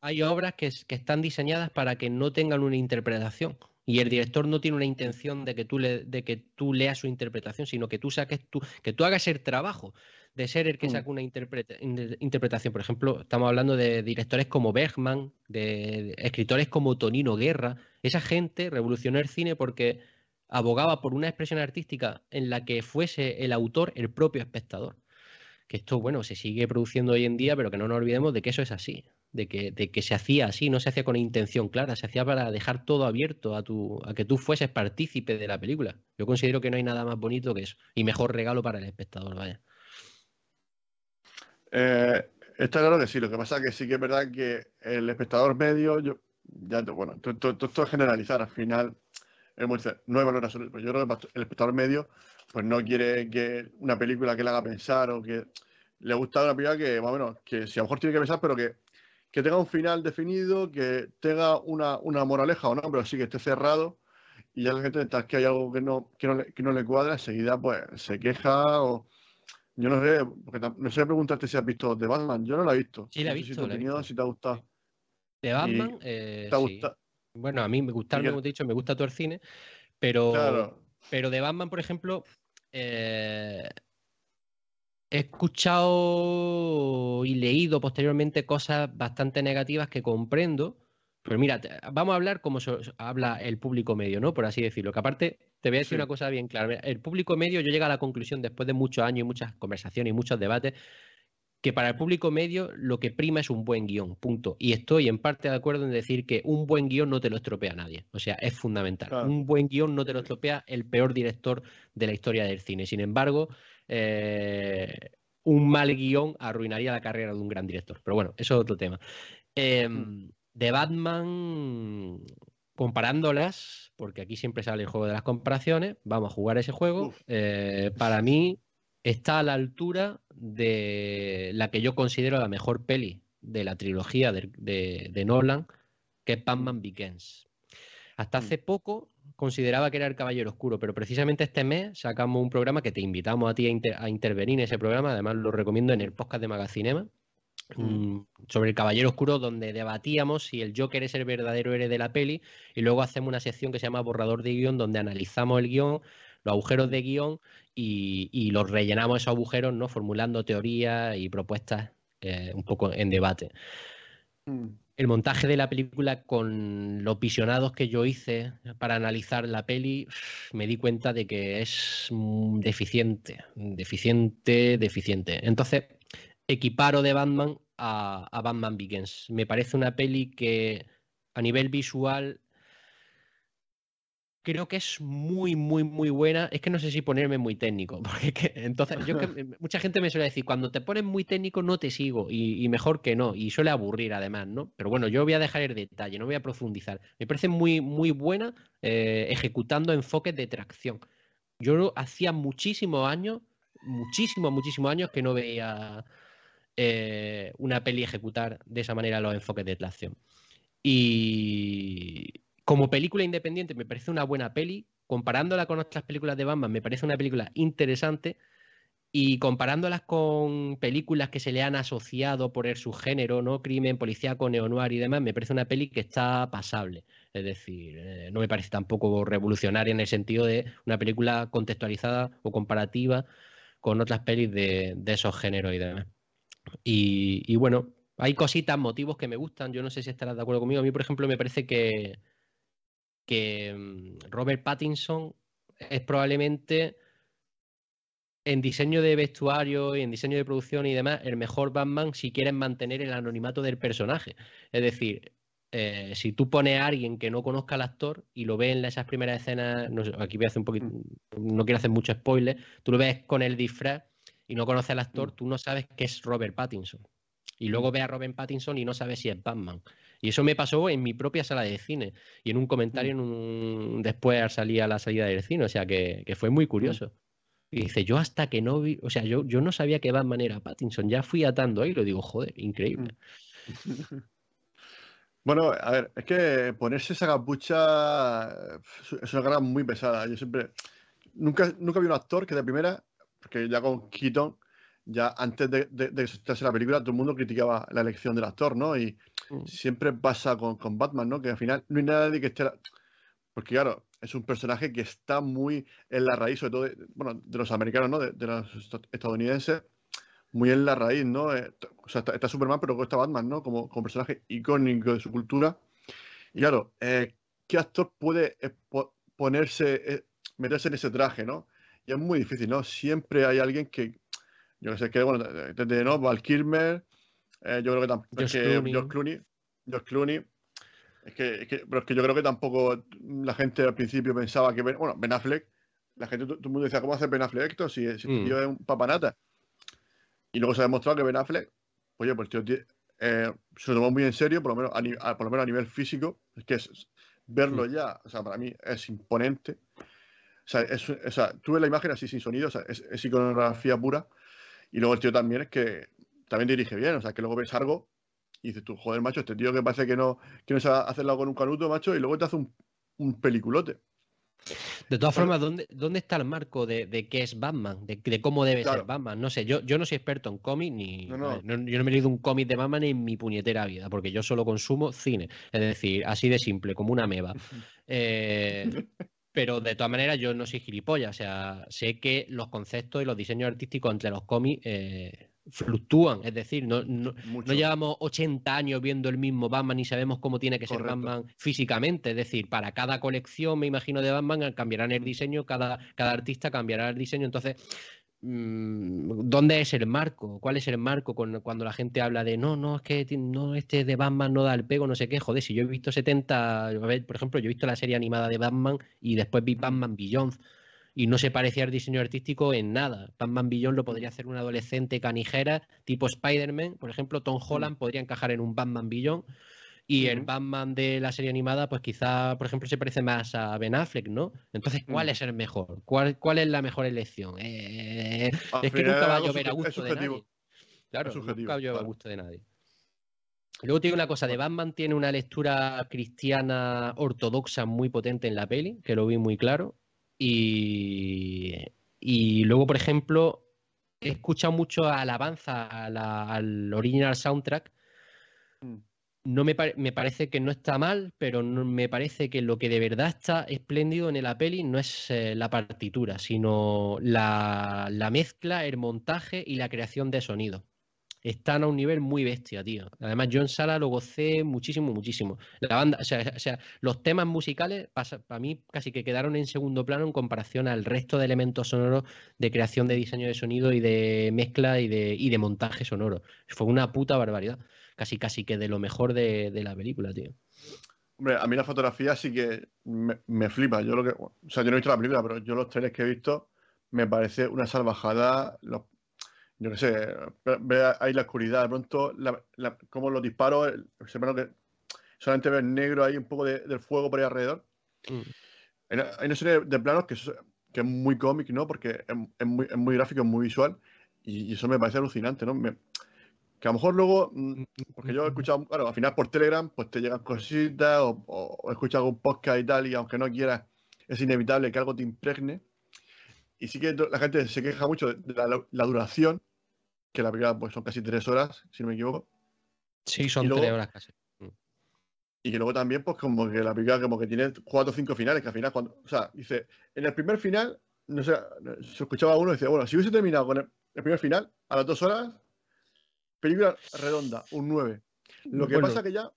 hay, obras que, que, están diseñadas para que no tengan una interpretación y el director no tiene una intención de que tú, le, de que tú leas su interpretación, sino que tú saques tu, que tú hagas el trabajo de ser el que Mm. saca una interpretación. Por ejemplo, estamos hablando de directores como Bergman, de escritores como Tonino Guerra. Esa gente revolucionó el cine porque abogaba por una expresión artística en la que fuese el autor el propio espectador. Que esto, bueno, se sigue produciendo hoy en día, pero que no nos olvidemos de que eso es así, de que, de que se hacía así, no se hacía con intención clara, se hacía para dejar todo abierto a, tu, a que tú fueses partícipe de la película. Yo considero que no hay nada más bonito que eso, y mejor regalo para el espectador, vaya. Eh, está claro que sí, lo que pasa es que sí que es verdad que el espectador medio, yo, ya, bueno, esto es generalizar, al final, no hay valor absoluto, pero yo creo que el espectador medio pues no quiere que una película que le haga pensar o que le gusta una película que, más o menos, que si a lo mejor tiene que pensar, pero que, que tenga un final definido, que tenga una, una, moraleja o no, pero sí que esté cerrado y ya la gente tal que hay algo que no, que no, le, que no le cuadra, enseguida pues se queja o yo no sé, porque no sé preguntarte si has visto The Batman. Yo no la he visto. Sí, la he no visto. Si, te, he visto. si te ha gustado. The Batman, eh, ¿Te ha sí. gustado? Bueno, a mí me gusta, me hemos dicho, me gusta todo el cine, pero, Claro. pero de Batman, por ejemplo, eh, he escuchado y leído posteriormente cosas bastante negativas que comprendo. Pero mira, vamos a hablar como so- habla el público medio, ¿no? Por así decirlo. Que aparte, te voy a decir Sí. una cosa bien clara. El público medio, yo llego a la conclusión después de muchos años y muchas conversaciones y muchos debates, que para el público medio lo que prima es un buen guion, punto. Y estoy en parte de acuerdo en decir que un buen guion no te lo estropea nadie. O sea, es fundamental. Claro. Un buen guion no te lo estropea el peor director de la historia del cine. Sin embargo, eh, un mal guion arruinaría la carrera de un gran director. Pero bueno, eso es otro tema. Eh, Mm. De Batman, comparándolas, porque aquí siempre sale el juego de las comparaciones, vamos a jugar ese juego. Eh, para mí está a la altura de la que yo considero la mejor peli de la trilogía de, de- de Nolan, que es Batman Begins. Hasta Mm. hace poco consideraba que era El Caballero Oscuro, pero precisamente este mes sacamos un programa que te invitamos a ti a, inter- a intervenir en ese programa, además lo recomiendo en el podcast de Magacinema, mm, sobre el Caballero Oscuro, donde debatíamos si el Joker es el verdadero héroe de la peli, y luego hacemos una sección que se llama Borrador de Guión, donde analizamos el guion, los agujeros de guion y, y los rellenamos esos agujeros, ¿no? Formulando teorías y propuestas eh, un poco en debate Mm. El montaje de la película con los visionados que yo hice para analizar la peli, me di cuenta de que es deficiente, deficiente, deficiente. Entonces, equiparo de Batman a, a Batman Begins. Me parece una peli que a nivel visual creo que es muy, muy, muy buena. Es que no sé si ponerme muy técnico, (laughs) porque es que- entonces yo es que (laughs) mucha gente me suele decir, cuando te pones muy técnico no te sigo y, y mejor que no, y suele aburrir además, ¿no? Pero bueno, yo voy a dejar el detalle, no voy a profundizar. Me parece muy, muy buena eh, ejecutando enfoques de tracción. Yo hacía muchísimos años, muchísimos, muchísimos años que no veía eh, una peli ejecutar de esa manera los enfoques de tracción. Y como película independiente me parece una buena peli. Comparándola con otras películas de Batman, me parece una película interesante. Y comparándolas con películas que se le han asociado por el subgénero, ¿no? Crimen, policíaco, neo-noir y demás, me parece una peli que está pasable. Es decir, eh, no me parece tampoco revolucionaria en el sentido de una película contextualizada o comparativa con otras pelis de, esos géneros y demás. Y bueno, hay cositas, motivos que me gustan. Yo no sé si estarás de acuerdo conmigo. A mí, por ejemplo, me parece que, que mm, Robert Pattinson es probablemente en diseño de vestuario y en diseño de producción y demás el mejor Batman si quieres mantener el anonimato del personaje. Es decir, eh, si tú pones a alguien que no conozca al actor y lo ves en esas primeras escenas, no sé, aquí voy a hacer un poquito, no quiero hacer mucho spoiler, tú lo ves con el disfraz y no conoces al actor, tú no sabes que es Robert Pattinson. Y luego ves a Robert Pattinson y no sabes si es Batman. Y eso me pasó en mi propia sala de cine y en un comentario en un... después al salir a la salida del cine, o sea que, que fue muy curioso. Y dice, yo hasta que no vi, o sea, yo, yo no sabía que Batman era Pattinson, ya fui atando ahí y lo digo, joder, increíble. (laughs) Bueno, a ver, es que ponerse esa capucha es una carga muy pesada. Yo siempre. Nunca, nunca vi un actor que de primera, porque ya con Keaton, ya antes de, de, de que se la película, todo el mundo criticaba la elección del actor, ¿no? Y Mm. siempre pasa con, con Batman, ¿no? Que al final no hay nadie que esté. Porque claro, es un personaje que está muy en la raíz, sobre todo de, bueno, de los americanos, ¿no? De, los estadounidenses, muy en la raíz, ¿no? Eh, o sea, está, Superman, pero está Batman, ¿no? Como, como, personaje icónico de su cultura. Y claro, eh, ¿qué actor puede eh, ponerse, meterse en ese traje, ¿no? Y es muy difícil, ¿no? Siempre hay alguien que, yo no sé, que, bueno, desde, ¿no? Val Kilmer, yo creo que tampoco, George Clooney. George Clooney, George Clooney es que, pero es que yo creo que tampoco la gente al principio pensaba que, bueno, Ben Affleck, la gente, todo el mundo decía, ¿cómo hace Ben Affleck esto si, si mm. tío es un papanata? Y luego se ha demostrado que Ben Affleck, oye, pues tío, eh, se lo tomó muy en serio, por lo menos a, por lo menos a nivel físico, es que es, verlo mm. ya, o sea, para mí es imponente. O sea, es, o sea, tú ves la imagen así sin sonido, o sea, es, es, iconografía pura. Y luego el tío también es que también dirige bien, o sea, que luego ves algo y dices tú, joder, macho, este tío que parece que no, que no sabe hacerlo con un canuto, macho, y luego te hace un, un peliculote. De todas formas, ¿dónde, ¿dónde, está el marco de, de qué es Batman? De, de cómo debe ser Batman. No sé, yo, yo no soy experto en cómics, ni. yo no me he leído un cómic de Batman en mi puñetera vida, porque yo solo consumo cine. Es decir, así de simple, como una meba. (laughs) Eh, pero de todas maneras, yo no soy gilipollas. O sea, sé que los conceptos y los diseños artísticos entre los cómics. Eh, fluctúan, es decir, no, no, llevamos 80 años viendo el mismo Batman y sabemos cómo tiene que ser Batman físicamente, es decir, para cada colección, me imagino, de Batman cambiarán el diseño, cada, cada artista cambiará el diseño, entonces, mm, ¿dónde es el marco? ¿Cuál es el marco cuando la gente habla de, no, no, es que no, este de Batman no da el pego, no sé qué, joder, si yo he visto 70, por ejemplo, yo he visto la serie animada de Batman y después vi Batman Beyond, y no se parecía al diseño artístico en nada. Batman Billón lo podría hacer un adolescente canijera, tipo Spider-Man, por ejemplo, Tom mm. Holland podría encajar en un Batman Billón. Y el Batman de la serie animada, pues quizá, por ejemplo, se parece más a Ben Affleck, ¿no? Entonces, ¿cuál mm. es el mejor? ¿Cuál, ¿Cuál, es la mejor elección? Eh, es que nunca va a llover a gusto de nadie. Claro, nunca va a llover a gusto de nadie. Luego tiene una cosa, de Batman tiene una lectura cristiana ortodoxa muy potente en la peli, que lo vi muy claro. Y, luego, por ejemplo, he escuchado mucho alabanza al original soundtrack. No me, me, parece que no está mal, pero me parece que lo que de verdad está espléndido en la peli no es eh, la partitura, sino la, la mezcla, el montaje y la creación de sonido están a un nivel muy bestia, tío. Además, yo en sala lo gocé muchísimo, muchísimo. La banda, o sea, los temas musicales, para mí, casi que quedaron en segundo plano en comparación al resto de elementos sonoros de creación de diseño de sonido y de mezcla y de, y de montaje sonoro. Fue una puta barbaridad. Casi, casi que de lo mejor de, la película, tío. Hombre, a mí la fotografía sí que me, flipa. Yo lo que, o sea, yo no he visto la película, pero yo los trailers que he visto me parece una salvajada. Los, yo qué sé, ve ahí la oscuridad, de pronto, como los disparos, se que solamente ves negro ahí un poco de, del fuego por ahí alrededor. Mm. Hay, una serie de planos que, que es muy cómic, ¿no? Porque es, muy, es, muy, gráfico, es muy visual, y, eso me parece alucinante, ¿no? Que a lo mejor luego, mm, porque yo he escuchado, claro, al final por Telegram, pues te llegan cositas, o, o, he escuchado algún podcast y tal, y aunque no quieras, es inevitable que algo te impregne. Y sí que la gente se queja mucho de la, duración, que la película pues, son casi tres horas, si no me equivoco. Sí, son tres horas casi. Mm. Y que luego también, pues como que la película como que tiene cuatro o cinco finales, que al final, cuando, o sea, dice, en el primer final, no sé, se escuchaba uno y decía, bueno, si hubiese terminado con el, primer final, a las dos horas, película redonda, un 9. Lo que pasa que ya,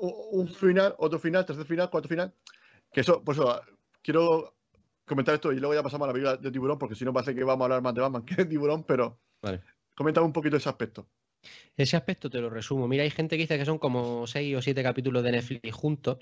un final, otro final, tercer final, cuarto final, que eso, pues eso, quiero comentar esto y luego ya pasamos a la película de Tiburón, porque si no parece que vamos a hablar más de Batman que de Tiburón, pero vale. comentaba un poquito ese aspecto. Ese aspecto te lo resumo. Mira, hay gente que dice que son como seis o siete capítulos de Netflix juntos,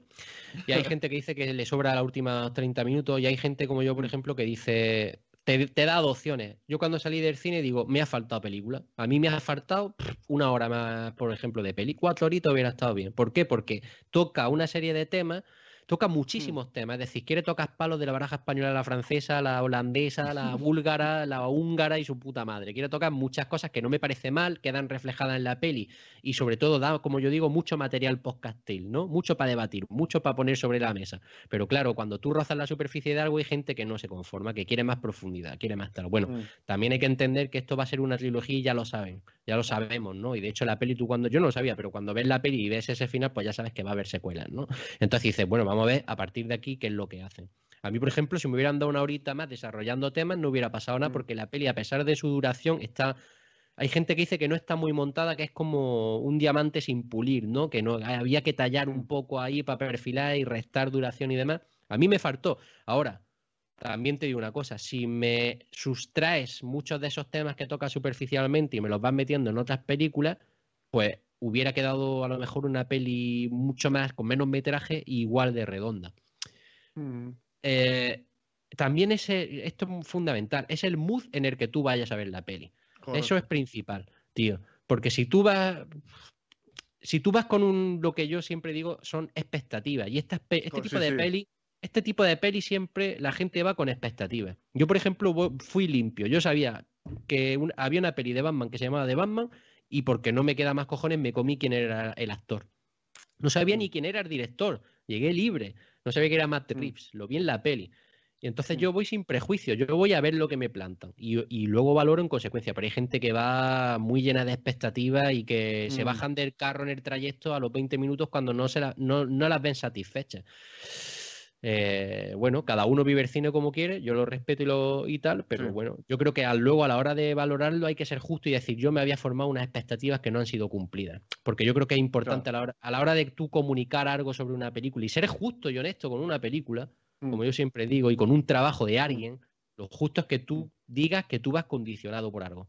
y hay (laughs) gente que dice que le sobra los últimos 30 minutos, y hay gente como yo, por ejemplo, que dice, te, da opciones. Yo cuando salí del cine digo, me ha faltado película. A mí me ha faltado una hora más, por ejemplo, de peli. Cuatro horitos hubiera estado bien. ¿Por qué? Porque toca una serie de temas toca mm. muchísimos temas. Es decir, quiere tocar palos de la baraja española, la francesa, la holandesa, la (laughs) búlgara, la húngara y su puta madre. Quiere tocar muchas cosas que no me parece mal, quedan reflejadas en la peli y sobre todo da, como yo digo, mucho material podcastil, ¿no? Mucho para debatir, mucho para poner sobre la mesa. Pero claro, cuando tú rozas la superficie de algo hay gente que no se conforma, que quiere más profundidad, quiere más tal. Bueno, mm. también hay que entender que esto va a ser una trilogía y ya lo saben, ya lo sabemos, ¿no? Y de hecho la peli tú cuando, yo no lo sabía, pero cuando ves la peli y ves ese final, pues ya sabes que va a haber secuelas, ¿no? Entonces dices, bueno, vamos Vamos a ver a partir de aquí qué es lo que hacen. A mí, por ejemplo, si me hubieran dado una horita más desarrollando temas, no hubiera pasado nada, mm. porque la peli, a pesar de su duración, está. Hay gente que dice que no está muy montada, que es como un diamante sin pulir, ¿no? Que no había que tallar un mm. poco ahí para perfilar y restar duración y demás. A mí me faltó. Ahora, también te digo una cosa, si me sustraes muchos de esos temas que toca superficialmente y me los vas metiendo en otras películas, pues hubiera quedado a lo mejor una peli mucho más, con menos metraje, igual de redonda. Mm. Eh, también es, esto es fundamental, es el mood en el que tú vayas a ver la peli. Eso es principal, tío. Porque si tú vas, si tú vas con un, lo que yo siempre digo, son expectativas. Y este tipo de peli este tipo de peli siempre la gente va con expectativas. Yo, por ejemplo, fui limpio. Yo sabía que había una peli de Batman que se llamaba The Batman y porque no me queda más cojones me comí quién era el actor. No sabía ni quién era el director. Llegué libre. No sabía que era Matt mm. Reeves. Lo vi en la peli. Y entonces mm. yo voy sin prejuicio, yo voy a ver lo que me plantan y, luego valoro en consecuencia. Pero hay gente que va muy llena de expectativas y que se mm. bajan del carro en el trayecto a los 20 minutos cuando no, se no, no las ven satisfechas. Eh, bueno, cada uno vive el cine como quiere, yo lo respeto y, lo, y tal, pero bueno, yo creo que luego a la hora de valorarlo hay que ser justo y decir, yo me había formado unas expectativas que no han sido cumplidas, porque yo creo que es importante a, la hora, a la hora de tú comunicar algo sobre una película y ser justo y honesto con una película, mm. como yo siempre digo, y con un trabajo de alguien, lo justo es que tú digas que tú vas condicionado por algo.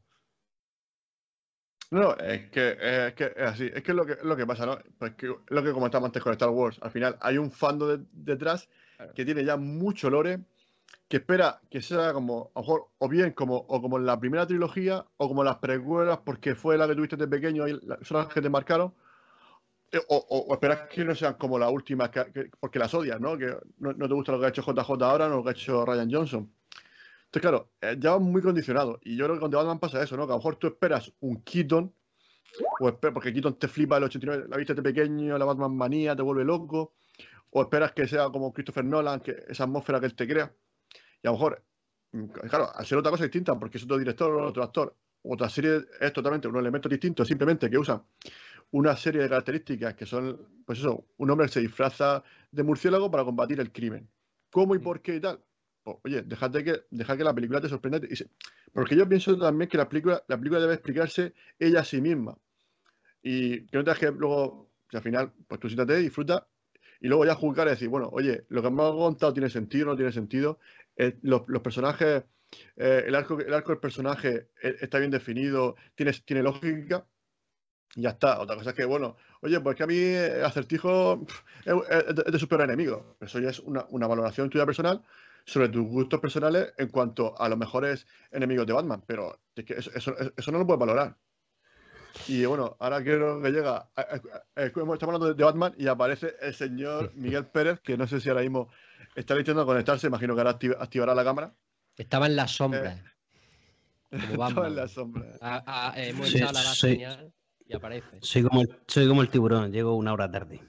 No, es que, es que es así, es que es lo que, lo que pasa, ¿no? Pues que, lo que comentaba antes con Star Wars, al final hay un fando detrás que tiene ya mucho lore, que espera que sea como, a lo mejor, o bien como, o como en la primera trilogía, o como las precuelas, porque fue la que tuviste de pequeño y son las que te marcaron, eh, o, o, esperas que no sean como las últimas, porque las odias, ¿no? Que no, te gusta lo que ha hecho JJ ahora, no lo que ha hecho Ryan Johnson. Entonces, claro, eh, ya va muy condicionado. Y yo creo que con The Batman pasa eso, ¿no? Que a lo mejor tú esperas un Keaton, o porque Keaton te flipa el 89, la viste de pequeño, la Batman manía, te vuelve loco o esperas que sea como Christopher Nolan, que esa atmósfera que él te crea. Y a lo mejor, mm, claro, al ser otra cosa distinta, porque es otro director o otro actor, otra serie es totalmente un elemento distinto, simplemente que usa una serie de características que son, pues eso, un hombre que se disfraza de murciélago para combatir el crimen. ¿Cómo y por qué y tal? Oye, déjate que, deja que la película te sorprenda. Porque yo pienso también que la película, la película debe explicarse ella a sí misma. Y que no te que luego, al final, pues tú siéntate, disfruta y luego ya juzgar y decir, bueno, oye, lo que me ha contado tiene sentido, no tiene sentido. Eh, los, personajes, eh, el, arco, el arco del personaje eh, está bien definido, tiene, tiene lógica. Y ya está. Otra cosa es que, bueno, oye, pues que a mí Acertijo es, de, su peor enemigo. Eso ya es una, valoración tuya personal sobre tus gustos personales en cuanto a los mejores enemigos de Batman. Pero es que eso, eso no lo puedes valorar. Y bueno, ahora creo que llega. Estamos hablando de Batman y aparece el señor Miguel Pérez, que no sé si ahora mismo está intentando conectarse. Imagino que ahora activará la cámara. Estaba en la sombra. Eh, (laughs) estaba en la sombra. hemos echado la señal y aparece. Soy como, el, soy como el tiburón, llego una hora tarde.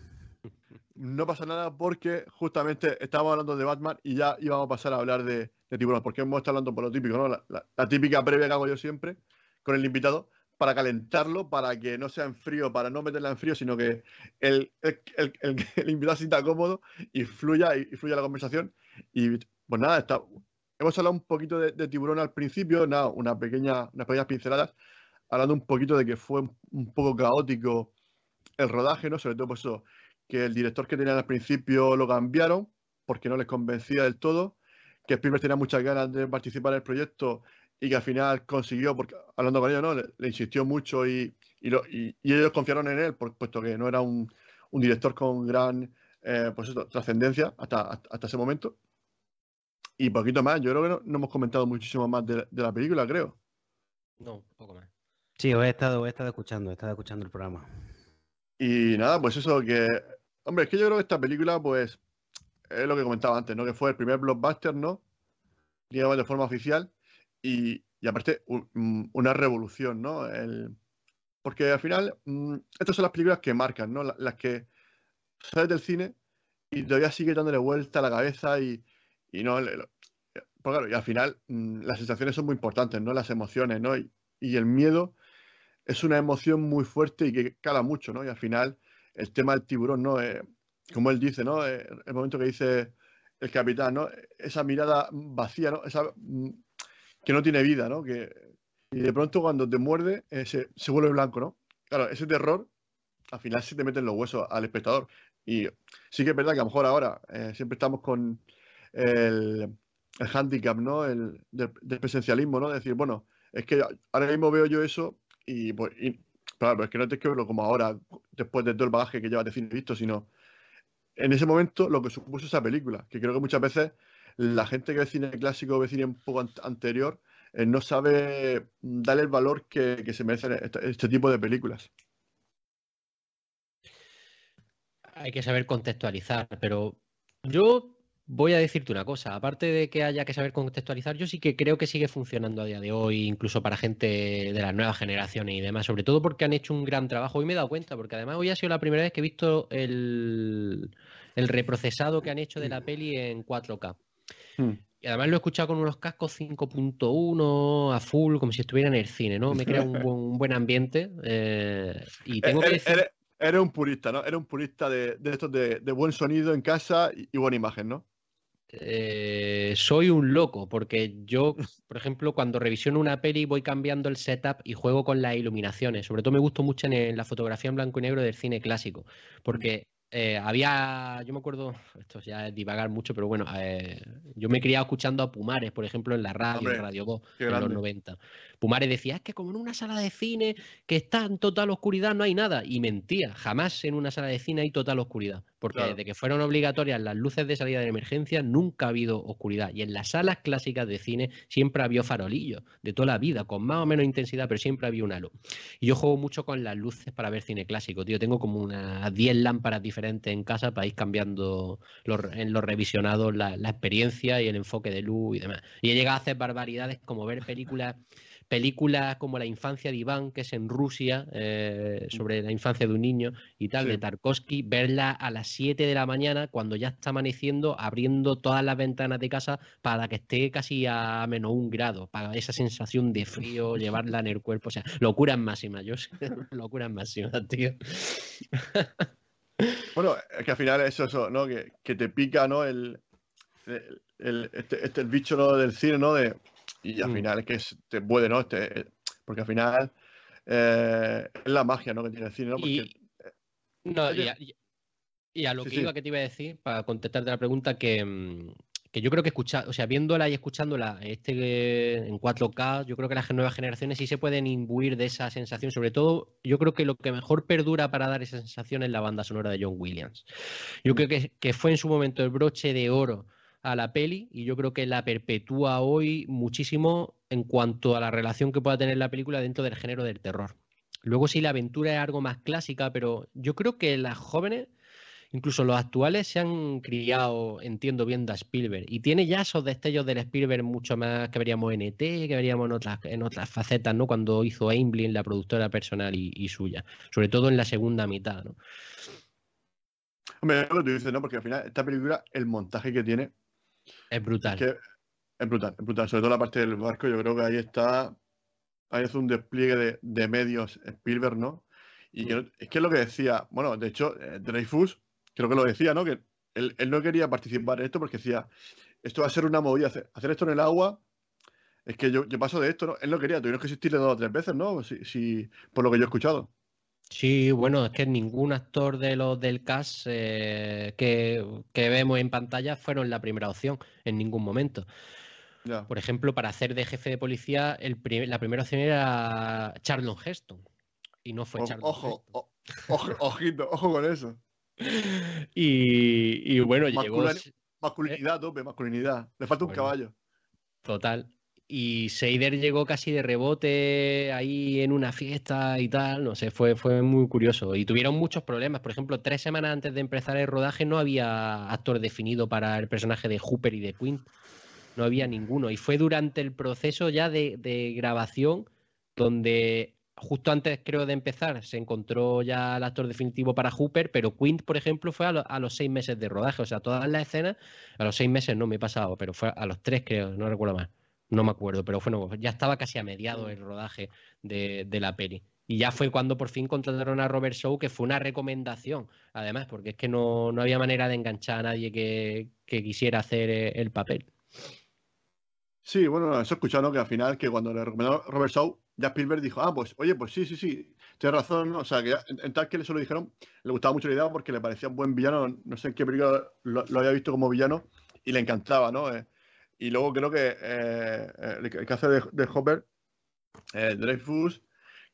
No pasa nada porque justamente estábamos hablando de Batman y ya íbamos a pasar a hablar de, tiburón, porque hemos estado hablando por lo típico, ¿no? la típica previa que hago yo siempre con el invitado para calentarlo, para que no sea en frío, para no meterla en frío, sino que el, el, el, (laughs) invitado se sienta cómodo y fluya, y, fluya la conversación. Y pues nada, está, hemos hablado un poquito de, tiburón al principio, nada, una pequeña, unas pequeñas pinceladas, hablando un poquito de que fue un poco caótico el rodaje, ¿no? Sobre todo pues eso, que el director que tenían al principio lo cambiaron porque no les convencía del todo, que Spielberg tenía muchas ganas de participar en el proyecto y que al final consiguió, porque hablando con ellos, ¿no? Le, insistió mucho y, y, ellos confiaron en él, por, puesto que no era un, director con gran eh, pues trascendencia hasta, hasta, ese momento. Y poquito más, yo creo que no, hemos comentado muchísimo más de, la película, creo. No, poco más. Sí, os he estado, he estado escuchando, he estado escuchando el programa. Y nada, pues eso que. Hombre, es que yo creo que esta película, pues, es lo que comentaba antes, ¿no? Que fue el primer blockbuster, ¿no? Digamos de forma oficial y, aparte mm, una revolución, ¿no? porque al final, mm, estas son las películas que marcan, ¿no? Las, que sales del cine y todavía sigue dándole vuelta a la cabeza y, no... pues claro, y al final mm, las sensaciones son muy importantes, ¿no? Las emociones, ¿no? Y, el miedo es una emoción muy fuerte y que cala mucho, ¿no? Y al final el tema del tiburón, ¿no? Eh, como él dice, ¿no? Eh, el momento que dice el capitán, ¿no? Esa mirada vacía, ¿no? Esa, mm, que no tiene vida, ¿no? Que, y de pronto cuando te muerde eh, se, se, vuelve blanco, ¿no? Claro, ese terror al final se te mete en los huesos al espectador. Y sí que es verdad que a lo mejor ahora siempre estamos con el, el handicap, ¿no? El del, presencialismo, ¿no? decir, bueno, es que ahora mismo veo yo eso y, pues, y claro, es que no tienes que verlo como ahora, después de todo el bagaje que llevas de cine visto, sino en ese momento lo que supuso esa película, que creo que muchas veces la gente que ve cine clásico o ve cine un poco anterior eh, no sabe darle el valor que, que se merecen este, tipo de películas. Hay que saber contextualizar, pero yo voy a decirte una cosa, aparte de que haya que saber contextualizar, yo sí que creo que sigue funcionando a día de hoy, incluso para gente de las nuevas generaciones y demás, sobre todo porque han hecho un gran trabajo. Hoy me he dado cuenta, porque además hoy ha sido la primera vez que he visto el, reprocesado que han hecho de la peli en 4K. Hmm. Y además lo he escuchado con unos cascos 5.1 a full, como si estuviera en el cine, ¿no? Me crea un (laughs) buen, ambiente. Eh, y tengo que decir... Eres, un purista, ¿no? Eres un purista de, estos de, buen sonido en casa y buena imagen, ¿no? Eh, soy un loco, porque yo, por ejemplo, cuando revisiono una peli voy cambiando el setup y juego con las iluminaciones. Sobre todo me gusta mucho en la fotografía en blanco y negro del cine clásico, porque eh, había, yo me acuerdo, esto ya es divagar mucho, pero bueno, eh, yo me he criado escuchando a Pumares, por ejemplo, en la radio, en Radio Voz, en los 90. Pumares decía, es que como en una sala de cine que está en total oscuridad no hay nada. Y mentía, jamás en una sala de cine hay total oscuridad. Porque desde que fueron obligatorias las luces de salida de emergencia, nunca ha habido oscuridad. Y en las salas clásicas de cine siempre había farolillos, de toda la vida, con más o menos intensidad, pero siempre había una luz. Y yo juego mucho con las luces para ver cine clásico, tío. Tengo como unas 10 lámparas diferentes en casa para ir cambiando en los revisionados la, la experiencia y el enfoque de luz y demás. Y he llegado a hacer barbaridades como ver películas películas como La infancia de Iván, que es en Rusia, eh, mm. sobre la infancia de un niño y tal, de Tarkovsky, verla a las 7 de la mañana cuando ya está amaneciendo, abriendo todas las ventanas de casa para que esté casi a menos un grado, para esa sensación de frío, (laughs) llevarla en el cuerpo. O sea, locuras máximas, yo sé, (laughs) locuras máximas, tío. (laughs) Bueno, es que al final es eso, ¿no? Que, te pica, ¿no? El, el, este, este, el bicho ¿no? del cine, ¿no? De, y al mm. final es que te puede, ¿no? Este, porque al final eh, es la magia, ¿no? Que tiene el cine, ¿no? Porque, y, a, lo que iba que te iba a decir, para contestarte la pregunta, que, mm, que yo creo que escuchar, o sea, viéndola y escuchándola este en 4K, yo creo que las nuevas generaciones sí se pueden imbuir de esa sensación. Sobre todo, yo creo que lo que mejor perdura para dar esa sensación es la banda sonora de John Williams. Yo mm. creo que, que fue en su momento el broche de oro a la peli y yo creo que la perpetúa hoy muchísimo en cuanto a la relación que pueda tener la película dentro del género del terror. Luego sí, la aventura es algo más clásica, pero yo creo que las jóvenes, incluso los actuales, se han criado, entiendo, viendo a Spielberg. Y tiene ya esos destellos del Spielberg mucho más que veríamos en ET, que veríamos en otras, en otras facetas, ¿no? Cuando hizo Aimblin, la productora personal y, suya. Sobre todo en la segunda mitad, ¿no? Hombre, lo que tú dices, ¿no? Porque al final, esta película, el montaje que tiene, es brutal. Es, brutal, es brutal. Sobre todo la parte del barco, yo creo que ahí está. Ahí es un despliegue de, medios Spielberg, ¿no? Y es que es lo que decía, bueno, de hecho, eh, Dreyfus, creo que lo decía, ¿no? Que él, no quería participar en esto porque decía, esto va a ser una movida, hacer, esto en el agua, es que yo, paso de esto, ¿no? Él no quería, tuvieron que existirle dos o tres veces, ¿no? Si, por lo que yo he escuchado. Sí, bueno, es que ningún actor de los del cast eh, que, vemos en pantalla fueron la primera opción en ningún momento. Por ejemplo, para hacer de jefe de policía, el la primera opción era Charlton Heston. Y no fue Charlton ojo, ojo, (laughs) ojito, ojo con eso. Y, bueno, llegó. Masculinidad, tope, masculinidad. Le falta un caballo. Total y Seider llegó casi de rebote ahí en una fiesta y tal, no sé, fue, fue muy curioso. Y tuvieron muchos problemas, por ejemplo, tres semanas antes de empezar el rodaje no había actor definido para el personaje de Hooper y de Quinn, no había ninguno. Y fue durante el proceso ya de, grabación donde justo antes, creo, de empezar, se encontró ya el actor definitivo para Hooper, pero Quint, por ejemplo, fue a, a, los seis meses de rodaje. O sea, todas las escenas, a los seis meses no me he pasado, pero fue a los tres, creo, no recuerdo más. No me acuerdo, pero bueno, ya estaba casi a mediado el rodaje de, la peli. Y ya fue cuando por fin contrataron a Robert Shaw, que fue una recomendación, además, porque es que no, no había manera de enganchar a nadie que, que quisiera hacer eh, el papel. Sí, bueno, eso ¿no? Que al final, que cuando le recomendó Robert Shaw, ya Spielberg dijo, ah, pues, oye, pues sí, sí, sí, tienes razón. O sea, que ya, en, en tal que se lo dijeron, le gustaba mucho la idea porque le parecía un buen villano, no sé en qué película lo, lo había visto como villano, y le encantaba, ¿no? Eh, y luego creo que eh, el, el que hace de, Hopper, eh, Dreyfus,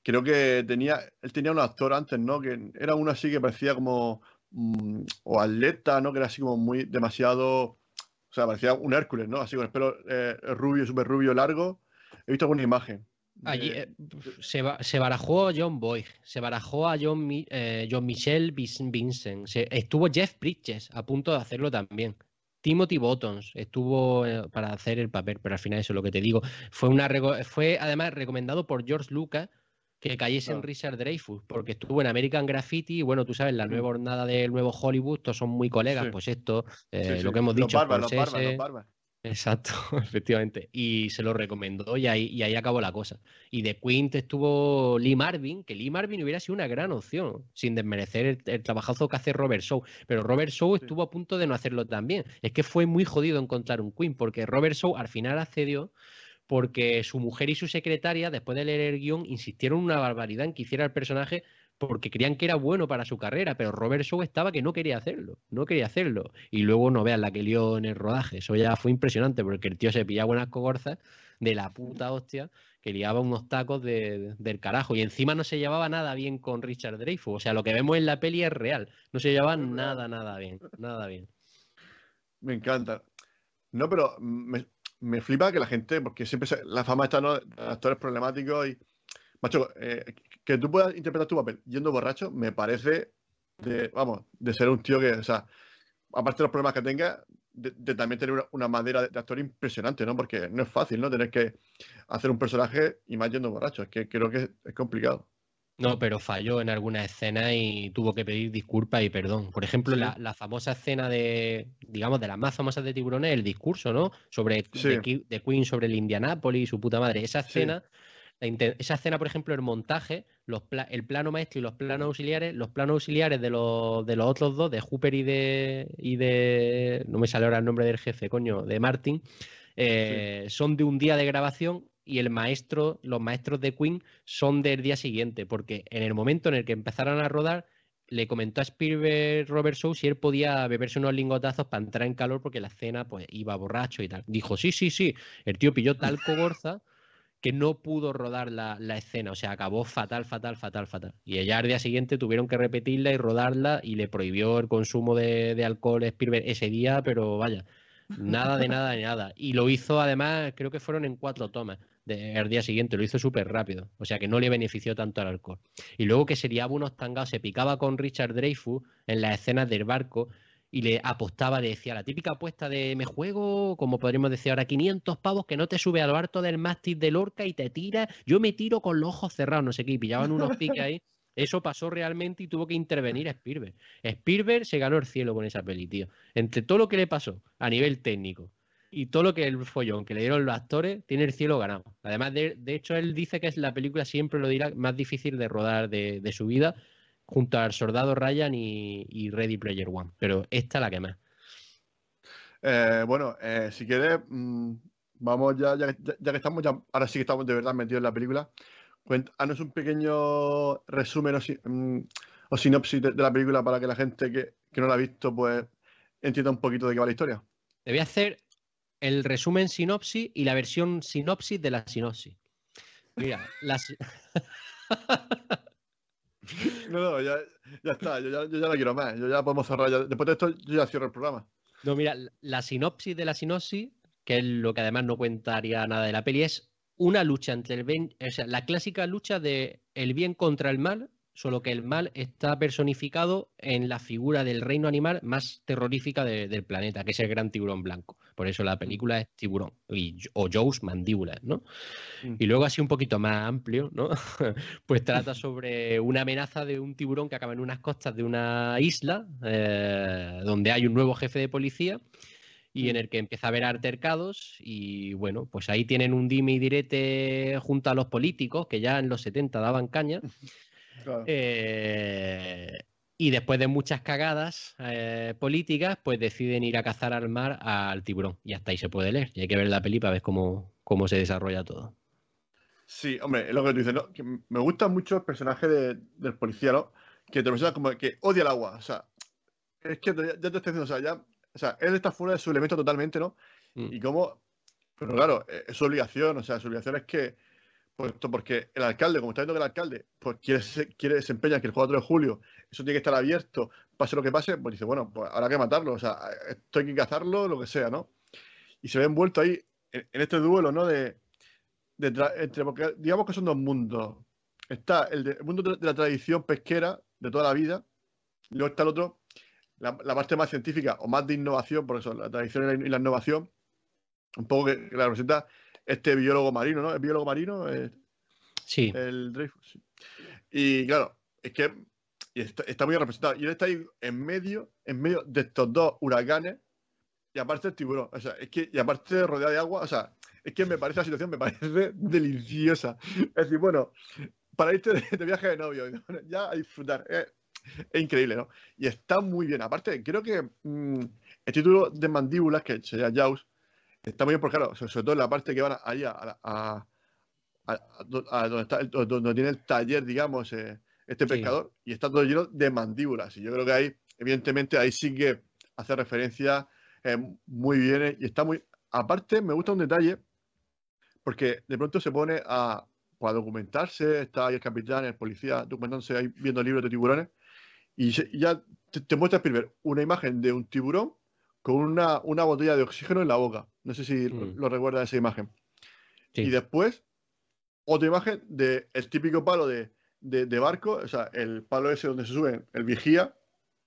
creo que tenía, él tenía un actor antes, ¿no? Que era uno así que parecía como, mm, o atleta, ¿no? Que era así como muy, demasiado, o sea, parecía un Hércules, ¿no? Así con el pelo eh, rubio, súper rubio, largo. He visto alguna imagen. Allí eh, se, se barajó John Boyd, se barajó a John, eh, John Michel Vincent, estuvo Jeff Bridges a punto de hacerlo también. Timothy Bottoms estuvo eh, para hacer el papel, pero al final eso es lo que te digo. Fue, una, fue además recomendado por George Lucas que cayese en Claro. Richard Dreyfuss, porque estuvo en American Graffiti y bueno, tú sabes, la nueva hornada del nuevo Hollywood, todos son muy colegas, Sí. pues esto, eh, sí, lo que hemos los dicho, los barbas, Scorsese, los. Exacto, (laughs) efectivamente. Y se lo recomendó y ahí, y ahí acabó la cosa. Y de Quint estuvo Lee Marvin, que Lee Marvin hubiera sido una gran opción, sin desmerecer el, el trabajazo que hace Robert Shaw. Pero Robert Shaw Sí. estuvo a punto de no hacerlo también. Es que fue muy jodido encontrar un Quint, porque Robert Shaw al final accedió porque su mujer y su secretaria, después de leer el guion, insistieron una barbaridad en que hiciera el personaje porque creían que era bueno para su carrera, pero Robert Shaw estaba que no quería hacerlo, no quería hacerlo. Y luego no vean la que lió en el rodaje, eso ya fue impresionante porque el tío se pillaba unas cogorzas de la puta hostia que liaba unos tacos de- de- del carajo y encima no se llevaba nada bien con Richard Dreyfuss, o sea, lo que vemos en la peli es real, no se llevaba nada, nada bien, nada bien. Me encanta. No, pero me, me flipa que la gente, porque siempre se- la fama está ¿no? actores problemáticos y. Macho, eh, que tú puedas interpretar tu papel yendo borracho, me parece de, vamos, de ser un tío que, o sea, aparte de los problemas que tenga, de, de también tener una, una madera de, de actor impresionante, ¿no? Porque no es fácil, ¿no? Tener que hacer un personaje y más yendo borracho. Es que creo que es, complicado. No, pero falló en alguna escena y tuvo que pedir disculpas y perdón. Por ejemplo, Sí. la, la famosa escena de, digamos, de las más famosas de Tiburones, el discurso, ¿no? Sobre Sí. de, Queen sobre el Indianapolis y su puta madre. Esa escena, esa escena, por ejemplo, el montaje, los pla- el plano maestro y los planos auxiliares, los planos auxiliares de los, de los otros dos, de Hooper y de, y de. No me sale ahora el nombre del jefe, coño, de Martin, eh, son de un día de grabación y el maestro, los maestros de Queen son del día siguiente, porque en el momento en el que empezaron a rodar, le comentó a Spielberg Robert Shaw si él podía beberse unos lingotazos para entrar en calor porque la escena pues iba borracho y tal. Dijo, sí, sí, sí. El tío pilló tal cogorza que no pudo rodar la, escena, o sea, acabó fatal, fatal, fatal, fatal. Y ya al día siguiente tuvieron que repetirla y rodarla y le prohibió el consumo de, alcohol Spielberg ese día, pero vaya, nada de nada de nada. Y lo hizo además, creo que fueron en cuatro tomas de- el día siguiente, lo hizo súper rápido, o sea que no le benefició tanto al alcohol. Y luego que sería unos tangados, se picaba con Richard Dreyfus en las escenas del barco y le apostaba, le decía la típica apuesta de me juego, como podríamos decir ahora, 500 pavos que no te sube al barco del mástil de Lorca y te tira, yo me tiro con los ojos cerrados, no sé qué, y pillaban unos (laughs) piques ahí. Eso pasó realmente y tuvo que intervenir Spielberg. Spielberg se ganó el cielo con esa peli, tío. Entre todo lo que le pasó a nivel técnico y todo lo que el follón que le dieron los actores, tiene el cielo ganado. Además, de, de hecho, él dice que es la película, siempre lo dirá, más difícil de rodar de, de su vida, junto al Soldado Ryan y, y Ready Player One. Pero esta la que más. Eh, bueno, eh, si quieres, mm, vamos ya, ya, ya- ya que estamos, ya, ahora sí que estamos de verdad metidos en la película. Cuéntanos un pequeño resumen o, si- mm, o sinopsis de, de la película para que la gente que, que no la ha visto, pues entienda un poquito de qué va la historia. Te voy a hacer el resumen sinopsis y la versión sinopsis de la sinopsis. Mira, la, (laughs) (laughs) No, no, ya, ya está, yo ya, yo ya no quiero más. Yo ya podemos cerrar. ya- después de esto, yo ya cierro el programa. No, mira, la- sinopsis de la sinopsis, que es lo que además no contaría nada de la peli, es una lucha entre el bien, o sea, la clásica lucha de el bien contra el mal, solo que el mal está personificado en la figura del reino animal más terrorífica de- del planeta, que es el gran tiburón blanco. Por eso la película es Tiburón, y, o Joe's Mandíbulas, ¿no? Mm. Y luego así un poquito más amplio, ¿no? (laughs) pues trata sobre una amenaza de un tiburón que acaba en unas costas de una isla, eh, donde hay un nuevo jefe de policía y en el que empieza a haber altercados y bueno, pues ahí tienen un dime y direte junto a los políticos que ya en los 70 daban caña. (laughs) Claro. Eh, y después de muchas cagadas eh, políticas, pues deciden ir a cazar al mar al tiburón. Y hasta ahí se puede leer. Y hay que ver la peli para ver cómo, cómo se desarrolla todo. Sí, hombre, es lo que tú dices, ¿no? Que me gusta mucho el personaje de- del policía, ¿no? Que te presenta como que odia el agua. O sea, es que ya te estoy diciendo, o sea, ya. O sea, él está fuera de su elemento totalmente, ¿no? Mm. Y cómo. Pero claro, eh, es su obligación, o sea, su obligación es que. Pues esto porque el alcalde, como está viendo que el alcalde pues quiere, quiere desempeñar que el 4 de julio eso tiene que estar abierto, pase lo que pase, pues dice, bueno, pues habrá que matarlo, o sea, esto hay que cazarlo, lo que sea, ¿no? Y se ve envuelto ahí en, este duelo, ¿no? De, de entre, porque digamos que son dos mundos. Está el, mundo de, la tradición pesquera de toda la vida, y luego está el otro, la, parte más científica o más de innovación, por eso la tradición y la, innovación, un poco que, que la representa este biólogo marino, ¿no? ¿Es biólogo marino? Eh, Sí, el Dreyfus, sí. Y claro, es que y está, está muy representado. Y él está ahí en medio, en medio de estos dos huracanes, y aparte el tiburón. O sea, es que, y aparte rodeado de agua, o sea, es que me parece la situación, me parece (laughs) deliciosa. Es decir, bueno, para irte de, de viaje de novio, (laughs) ya a disfrutar. Es, es increíble, ¿no? Y está muy bien. Aparte, creo que mm, el título de Mandíbulas, que sería Jaws, está muy bien porque, claro, sobre, todo en la parte que van ahí a, a- a- a- do- a donde, está el- donde tiene el taller, digamos, eh, este Sí. pescador, y está todo lleno de mandíbulas. Y yo creo que ahí, evidentemente, ahí sí que hace referencia eh, muy bien. eh, y está muy. Aparte, me gusta un detalle, porque de pronto se pone a, a documentarse, está ahí el capitán, el policía, documentándose ahí viendo libros de tiburones, y, se- y ya te, te muestra primero una imagen de un tiburón con una, una botella de oxígeno en la boca. No sé si lo, Mm. lo recuerda esa imagen. sí. Y después, otra imagen del típico palo de, de- de barco, o sea, el palo ese donde se sube el vigía,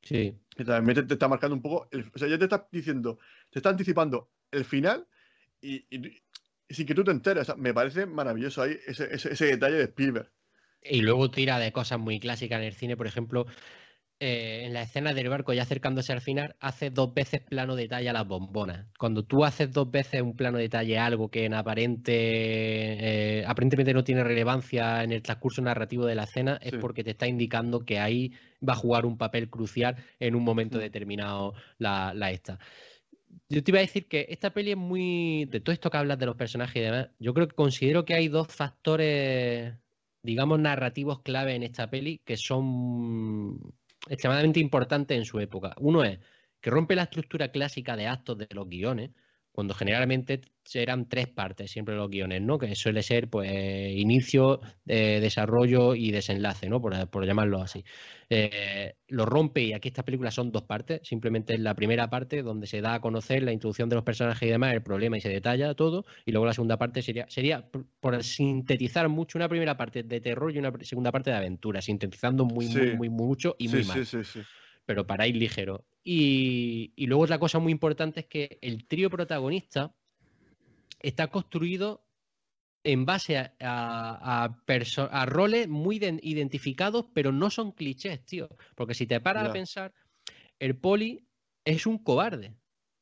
sí. que también te, te está marcando un poco, el- o sea, ya te está diciendo, te está anticipando el final y, y- y sin que tú te enteres. O sea, me parece maravilloso ahí ese, ese- ese detalle de Spielberg. Y luego tira de cosas muy clásicas en el cine, por ejemplo, eh, en la escena del barco ya acercándose al final, hace dos veces plano detalle a las bombonas. Cuando tú haces dos veces un plano detalle a algo que en aparente, eh, aparentemente no tiene relevancia en el transcurso narrativo de la escena, es porque te está indicando que ahí va a jugar un papel crucial en un momento Mm. determinado la, la esta. Yo te iba a decir que esta peli es muy. De todo esto que hablas de los personajes y demás, yo creo que considero que hay dos factores, digamos, narrativos clave en esta peli que son extremadamente importantes en su época. Uno es que rompe la estructura clásica de actos de los guiones, cuando generalmente eran tres partes siempre los guiones, ¿no? Que suele ser, pues, inicio, eh, desarrollo y desenlace, ¿no? Por, por llamarlo así. Eh, lo rompe y aquí esta película son dos partes. Simplemente es la primera parte donde se da a conocer la introducción de los personajes y demás, el problema y se detalla todo. Y luego la segunda parte sería, sería por, sintetizar mucho, una primera parte de terror y una segunda parte de aventura, sintetizando muy, muy, Sí. muy mucho y sí, muy sí, mal sí, sí. Pero para ir ligero. Y, y luego otra cosa muy importante es que el trío protagonista está construido en base a, a- a roles muy iden- identificados, pero no son clichés, tío. Porque si te paras a pensar, el poli es un cobarde.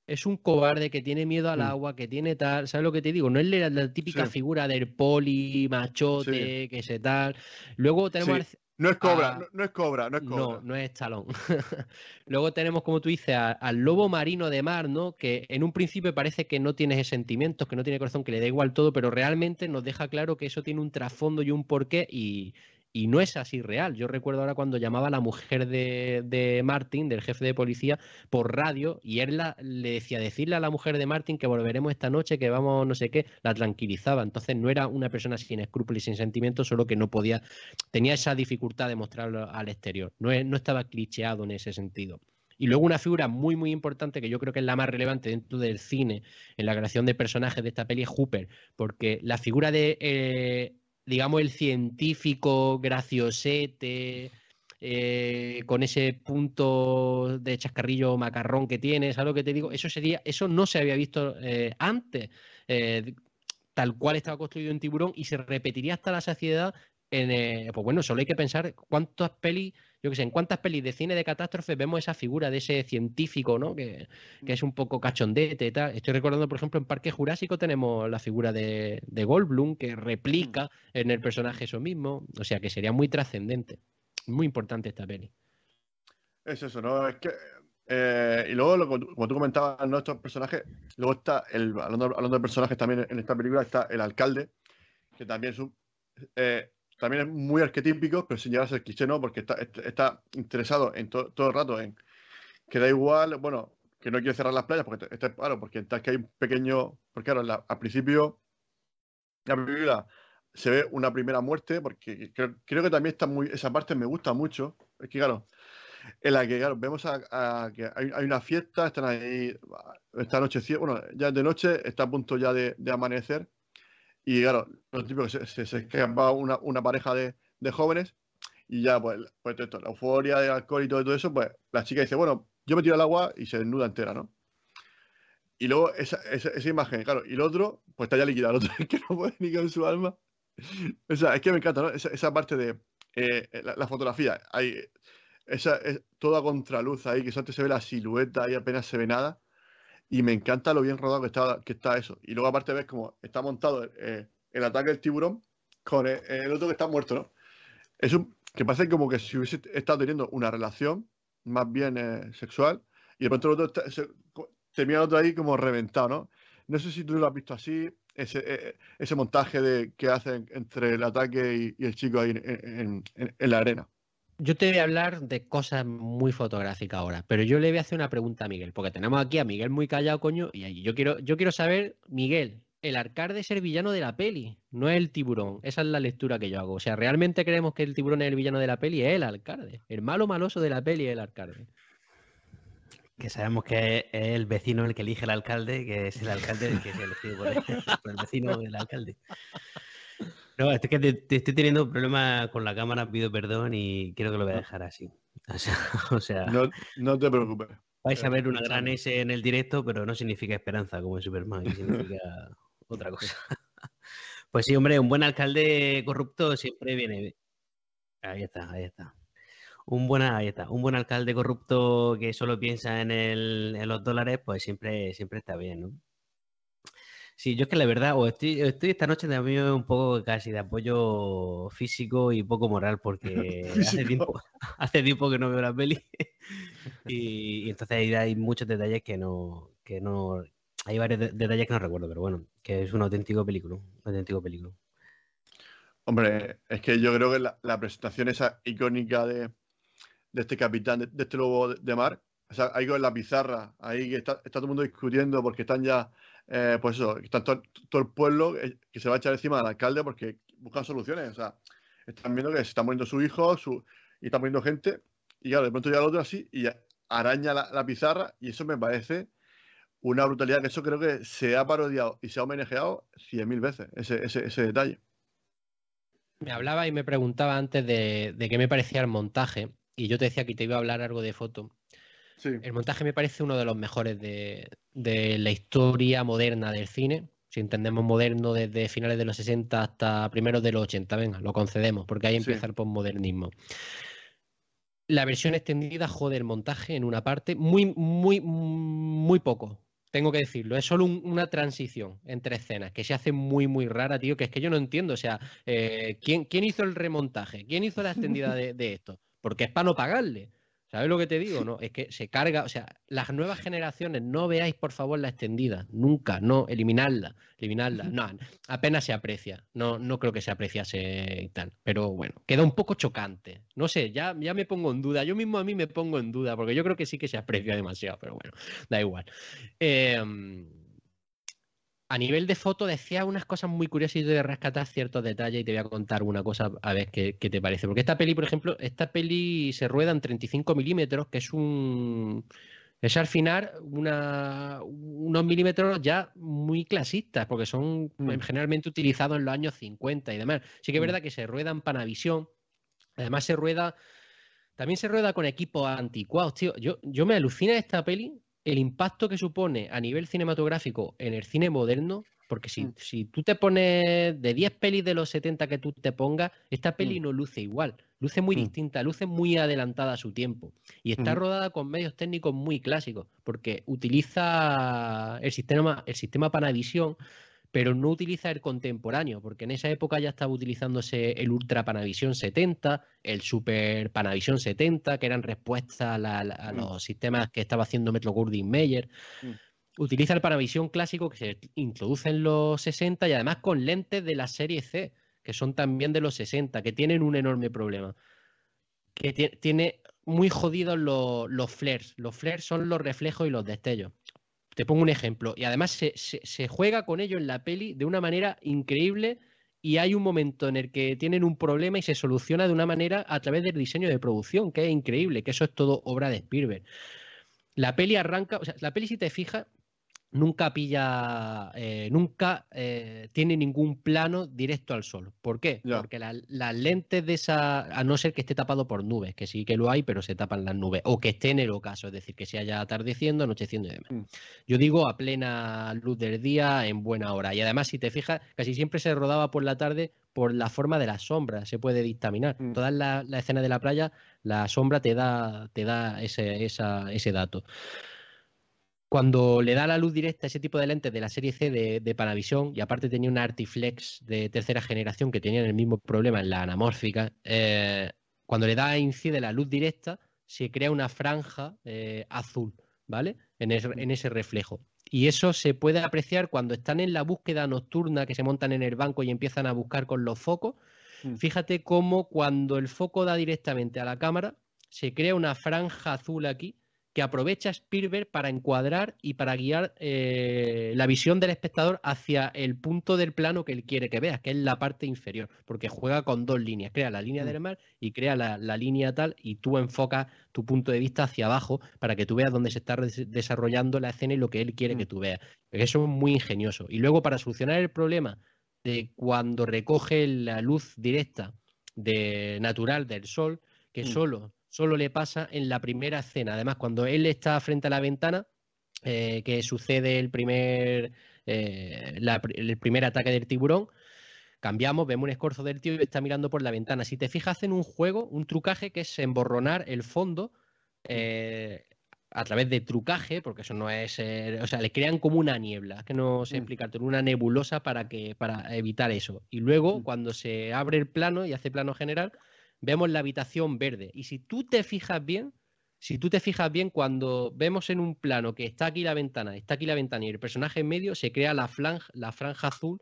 Es un cobarde que tiene miedo al Mm. agua, que tiene tal. ¿Sabes lo que te digo? No es la, la típica Sí. figura del poli, machote, que se tal. Luego tenemos Sí. Al- No es cobra, Ah, no, no es cobra, no es cobra. no, no es talón. (laughs) Luego tenemos, como tú dices, a- al lobo marino de mar, ¿no? Que en un principio parece que no tiene sentimientos, que no tiene corazón, que le da igual todo, pero realmente nos deja claro que eso tiene un trasfondo y un porqué y, y no es así real. Yo recuerdo ahora cuando llamaba a la mujer de, de Martin, del jefe de policía, por radio y él le decía, decirle a la mujer de Martin que volveremos esta noche, que vamos no sé qué, la tranquilizaba. Entonces no era una persona sin escrúpulos y sin sentimientos, solo que no podía tenía esa dificultad de mostrarlo al exterior. No, es- no estaba clicheado en ese sentido. Y luego una figura muy, muy importante que yo creo que es la más relevante dentro del cine, en la creación de personajes de esta peli, es Hooper, porque la figura de, eh, digamos, el científico graciosete, eh, con ese punto de chascarrillo macarrón que tiene, ¿sabes lo que te digo? Eso sería, eso no se había visto eh, antes. eh, tal cual estaba construido en Tiburón y se repetiría hasta la saciedad en, pues bueno, solo hay que pensar cuántas pelis, yo que sé, en cuántas pelis de cine de catástrofes vemos esa figura de ese científico, ¿no? Que, que es un poco cachondete y tal. Estoy recordando, por ejemplo, en Parque Jurásico tenemos la figura de, de Goldblum que replica en el personaje eso mismo. O sea que sería muy trascendente. Muy importante esta peli. Es eso, ¿no? Es que. eh, y luego, lo, como tú comentabas, ¿no? estos personajes, luego está, el, hablando, hablando de personajes también en esta película, está el alcalde, que también es un, eh, también es muy arquetípico, pero sin llegar a ser cliché, ¿no? Porque está, está- está interesado en to- todo el rato en que da igual, bueno, que no quiere cerrar las playas, porque está claro, porque está que hay un pequeño, porque claro, la- al principio la película se ve una primera muerte, porque creo, creo que también está muy, esa parte me gusta mucho, es que claro, en la que claro, vemos a, que hay, hay una fiesta, están ahí, esta noche, bueno, ya de noche, está a punto ya de, de amanecer, y claro, lo típico que se, se, se una, una pareja de, de jóvenes, y ya, pues, pues esto, la euforia del alcohol y todo, todo eso, pues la chica dice, bueno, yo me tiro al agua y se desnuda entera, ¿no? Y luego esa, esa, esa imagen, claro, y el otro, pues está ya liquidado, el otro (laughs) es que no puede ni con su alma. O sea, es que me encanta, ¿no? Esa, esa parte de eh, la, la fotografía, hay esa, es, toda contraluz ahí, que solo se ve la silueta y apenas se ve nada. Y me encanta lo bien rodado que está, que está eso. Y luego aparte ves como está montado eh, el ataque del tiburón con el, otro que está muerto, ¿no? Es un, que parece como que si hubiese estado teniendo una relación más bien eh, sexual y de pronto el otro está, se, termina el otro ahí como reventado, ¿no? No sé si tú lo has visto así, ese, eh, ese montaje de, que hacen entre el ataque y, el chico ahí en, en la arena. Yo te voy a hablar de cosas muy fotográficas ahora, pero yo le voy a hacer una pregunta a Miguel, porque tenemos aquí a Miguel muy callado, coño, y yo quiero, yo quiero saber, Miguel, el alcalde es el villano de la peli, no es el tiburón. Esa es la lectura que yo hago. O sea, ¿realmente creemos que el tiburón es el villano de la peli? Es el alcalde. El malo maloso de la peli es el alcalde. Que sabemos que es el vecino el que elige el alcalde, que es el alcalde el que es elegido por el, por el vecino del alcalde. No, es que te, te, estoy teniendo problemas con la cámara, pido perdón y creo que lo voy a dejar así. (laughs) O sea, o sea no, no, te preocupes. Vais a ver una gran S en el directo, pero no significa esperanza como en Superman, significa (laughs) otra cosa. (laughs) Pues sí, hombre, un buen alcalde corrupto siempre viene. Ahí está, ahí está. Un buen, ahí está. Un buen alcalde corrupto que solo piensa en, el, en los dólares, pues siempre, siempre está bien, ¿no? Sí, yo es que la verdad, o estoy, estoy esta noche también un poco casi de apoyo físico y poco moral, (laughs) porque hace tiempo, (laughs) hace tiempo que no veo la peli. (laughs) y, y, entonces hay, hay, muchos detalles que no, que no. Hay varios de, detalles que no recuerdo, pero bueno, que es un auténtico película. Un auténtico película. Hombre, es que yo creo que la, la presentación esa icónica de, de este capitán, de, de, este lobo de, de mar, o sea, ahí con la pizarra, ahí que está, está todo el mundo discutiendo porque están ya eh, pues eso, está todo, el pueblo que se va a echar encima al alcalde porque buscan soluciones. O sea, están viendo que se está muriendo su hijo su, y está muriendo gente. Y claro, de pronto llega el otro así y araña la, pizarra. Y eso me parece una brutalidad que eso creo que se ha parodiado y se ha homenajeado cien mil veces, ese, ese, ese, detalle. Me hablaba y me preguntaba antes de, de qué me parecía el montaje. Y yo te decía que te iba a hablar algo de foto. Sí. El montaje me parece uno de los mejores de, de, la historia moderna del cine. Si entendemos moderno desde finales de los 60 hasta primeros de los 80, venga, lo concedemos, porque ahí empieza sí. el postmodernismo. La versión extendida jode el montaje en una parte, muy, muy, muy poco. Tengo que decirlo, es solo un, una transición entre escenas que se hace muy, muy rara, tío. Que es que yo no entiendo. O sea, eh, ¿quién, ¿quién, hizo el remontaje? ¿Quién hizo la extendida de, de esto? Porque es para no pagarle. ¿Sabes lo que te digo? No, es que se carga, o sea, las nuevas generaciones, no veáis por favor la extendida, nunca, no, eliminarla, eliminarla, no, apenas se aprecia, no, no creo que se apreciase y tal, pero bueno, queda un poco chocante, no sé, ya, ya me pongo en duda, yo mismo a mí me pongo en duda, porque yo creo que sí que se aprecia demasiado, pero bueno, da igual. Eh, a nivel de foto decía unas cosas muy curiosas y de rescatar ciertos detalles y te voy a contar una cosa a ver qué, qué, te parece. Porque esta peli, por ejemplo, esta peli se rueda en 35 milímetros, que es un... Es al final una, unos milímetros ya muy clasistas, porque son mm. generalmente utilizados en los años 50 y demás. Sí que es verdad que se rueda en Panavisión, además se rueda... También se rueda con equipos anticuados, tío. Yo, yo me alucina esta peli el impacto que supone a nivel cinematográfico en el cine moderno Porque si, Mm. si tú te pones de 10 pelis de los 70 que tú te pongas, esta peli no luce igual. Luce muy Mm. distinta, luce muy adelantada a su tiempo. Y está rodada con medios técnicos muy clásicos, porque utiliza el sistema, el sistema Panavision, pero no utiliza el contemporáneo, porque en esa época ya estaba utilizándose el Ultra Panavision 70, el Super Panavision 70, que eran respuestas a, la- la- a Mm. los sistemas que estaba haciendo Metro Goldwyn Mayer. Mm. Utiliza el Panavision clásico que se introduce en los 60 y además con lentes de la serie C, que son también de los 60, que tienen un enorme problema. Que tie- tiene muy jodidos los, los flares. Los flares son los reflejos y los destellos. Te pongo un ejemplo. Y además se, se- juega con ello en la peli de una manera increíble. Y hay un momento en el que tienen un problema y se soluciona de una manera a través del diseño de producción, que es increíble, que eso es todo obra de Spielberg. La peli arranca, o sea, la peli si te fijas, nunca pilla, eh, nunca eh, tiene ningún plano directo al sol. ¿Por qué? Porque la- las lentes de esa, a no ser que esté tapado por nubes, que sí que lo hay, pero se tapan las nubes, o que esté en el ocaso, es decir, que se haya atardeciendo, anocheciendo y demás. Mm. Yo digo a plena luz del día, en buena hora. Y además, si te fijas, casi siempre se rodaba por la tarde por la forma de las sombras, se puede dictaminar. Mm. Todas las las escenas de la playa, la sombra te da, te da ese, esa- ese dato. Cuando le da la luz directa a ese tipo de lentes de la serie C de, de Panavision, y aparte tenía una Artiflex de tercera generación que tenían el mismo problema en la anamórfica, eh, cuando le da incide la luz directa, se crea una franja eh, azul, ¿vale? En, ese- en ese reflejo. Y eso se puede apreciar cuando están en la búsqueda nocturna, que se montan en el banco y empiezan a buscar con los focos. Mm. Fíjate cómo cuando el foco da directamente a la cámara, se crea una franja azul aquí que aprovecha Spielberg para encuadrar y para guiar eh, la visión del espectador hacia el punto del plano que él quiere que veas, que es la parte inferior, porque juega con dos líneas, crea la línea Mm. del mar y crea la, la línea tal y tú enfocas tu punto de vista hacia abajo para que tú veas dónde se está des- desarrollando la escena y lo que él quiere Mm. que tú veas. Eso es muy ingenioso. Y luego para solucionar el problema de cuando recoge la luz directa de natural del sol, que Mm. solo, solo le pasa en la primera escena. Además, cuando él está frente a la ventana, eh, que sucede el primer, eh, la el primer ataque del tiburón, cambiamos, vemos un escorzo del tío y está mirando por la ventana. Si te fijas, hacen un juego, un trucaje que es emborronar el fondo eh, a través de trucaje, porque eso no es, eh, o sea, le crean como una niebla, que no sé Mm. explicarte, una nebulosa para que para evitar eso. Y luego Mm. cuando se abre el plano y hace plano general, vemos la habitación verde. Y si tú te fijas bien, si tú te fijas bien, cuando vemos en un plano que está aquí la ventana, está aquí la ventana y el personaje en medio, se crea la la franja azul,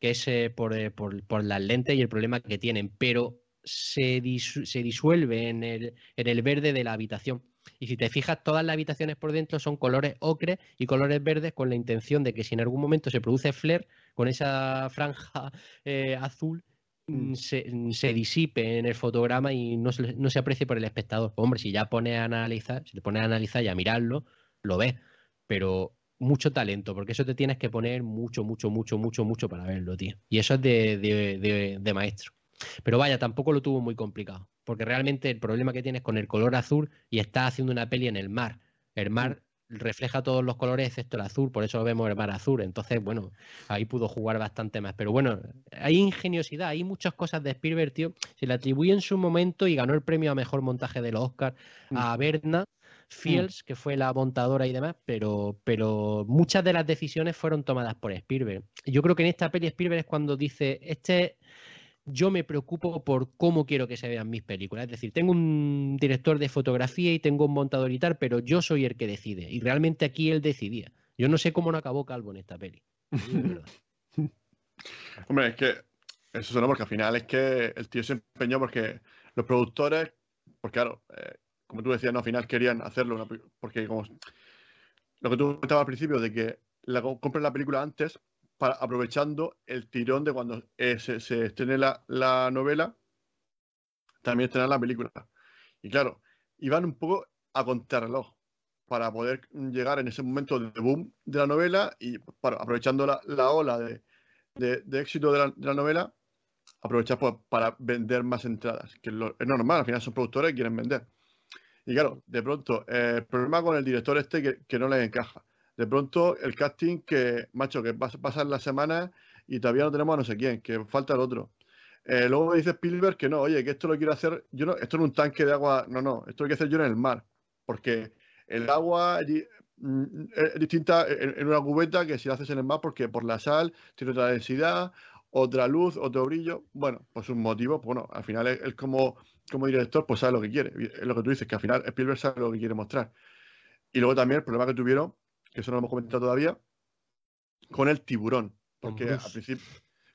que es eh, por, eh, por- por las lentes y el problema que tienen, pero se, disu- se disuelve en el, en el verde de la habitación. Y si te fijas, todas las habitaciones por dentro son colores ocre y colores verdes con la intención de que si en algún momento se produce flare con esa franja eh, azul, se, mm, se disipe en el fotograma y no se, no se aprecie por el espectador. Hombre, si ya pones a analizar, si te pones a analizar y a mirarlo, lo ves. Pero mucho talento, porque eso te tienes que poner mucho, mucho, mucho, mucho, mucho para verlo, tío. Y eso es de, de- de- de maestro. Pero vaya, tampoco lo tuvo muy complicado, porque realmente el problema que tienes con el color azul y estás haciendo una peli en el mar. El mar refleja todos los colores excepto el azul, por eso vemos el mar azul. Entonces, bueno, ahí pudo jugar bastante más. Pero bueno, hay ingeniosidad, hay muchas cosas de Spielberg, tío. Se le atribuye en su momento y ganó el premio a mejor montaje de los Oscars a Berna Fields, que fue la montadora y demás, pero, pero muchas de las decisiones fueron tomadas por Spielberg. Yo creo que en esta peli Spielberg es cuando dice, este yo me preocupo por cómo quiero que se vean mis películas. Es decir, tengo un director de fotografía y tengo un montador y tal, pero yo soy el que decide. Y realmente aquí él decidía. Yo no sé cómo no acabó Calvo en esta peli. (laughs) Hombre, es que eso suena porque al final es que el tío se empeñó porque los productores, pues claro, eh, como tú decías, no, al final querían hacerlo, porque como lo que tú comentabas al principio de que la co- compren la película antes, aprovechando el tirón de cuando eh, se, se estrene la, la novela, también estrenar la película. Y claro, iban un poco a contrarreloj para poder llegar en ese momento de boom de la novela y aprovechando la, la ola de, éxito de la, novela, aprovechar para vender más entradas, que lo- es normal, al final son productores y quieren vender. Y claro, de pronto, eh, el problema con el director este que, que no les encaja. De pronto el casting que, macho, que pasan las semanas y todavía no tenemos a no sé quién, que falta el otro. Eh, luego me dice Spielberg que no, oye, que esto lo quiero hacer, yo no, esto en un tanque de agua, no, no, esto lo quiero hacer yo en el mar, porque el agua mm, es distinta en, una cubeta que si lo haces en el mar, porque por la sal tiene otra densidad, otra luz, otro brillo. Bueno, pues un motivo, pues bueno, al final él, como, como director, pues sabe lo que quiere. Es lo que tú dices, que al final Spielberg sabe lo que quiere mostrar. Y luego también el problema que tuvieron, que eso no lo hemos comentado todavía, con el tiburón. Porque al principio.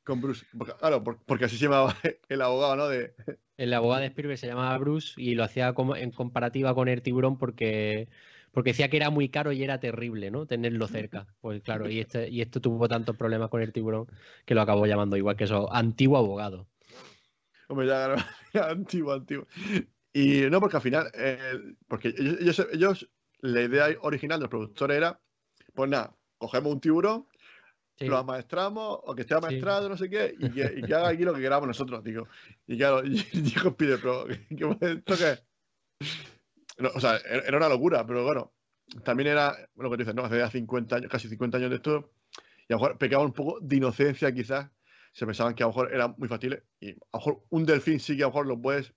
Con Bruce. claro, porque así se llamaba (laughs) el abogado, ¿no? De... El abogado de Spielberg se llamaba Bruce y lo hacía como en comparativa con el tiburón porque porque decía que era muy caro y era terrible, ¿no? Tenerlo cerca. Pues claro, y, este, y esto tuvo tantos problemas con el tiburón que lo acabó llamando igual que eso, antiguo abogado. Hombre, (laughs) ya, antiguo, antiguo. Y no, porque al final, porque ellos, la idea original del productor era, pues nada, cogemos un tiburón, lo amaestramos, o que esté amaestrado, no sé qué, y que, haga aquí lo que queramos nosotros, digo. Y claro, (laughs) y dijo Pide, pero ¿esto qué o sea, era una locura, pero bueno, también era lo que tú dices, ¿no? Hace ya 50 años, casi 50 años de esto, y a lo mejor pecaban un poco de inocencia, quizás. Se pensaban que a lo mejor era muy fácil. Y a lo mejor un delfín sí que a lo mejor lo puedes,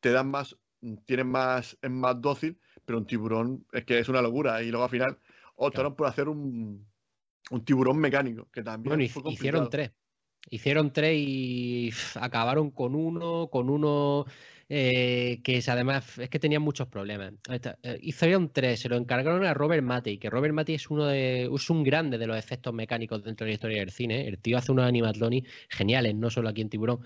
te dan más, tienes más, es más dócil, pero un tiburón es que es una locura. Y luego al final optaron por hacer un, un tiburón mecánico, que también bueno, hicieron tres. Hicieron tres y acabaron con uno, con uno eh, que es, además es que tenían muchos problemas. Eh, hicieron tres, se lo encargaron a Robert Matty, que Robert Matty es uno de es un grande de los efectos mecánicos dentro de la historia del cine. El tío hace unos animatronics geniales, no solo aquí en Tiburón.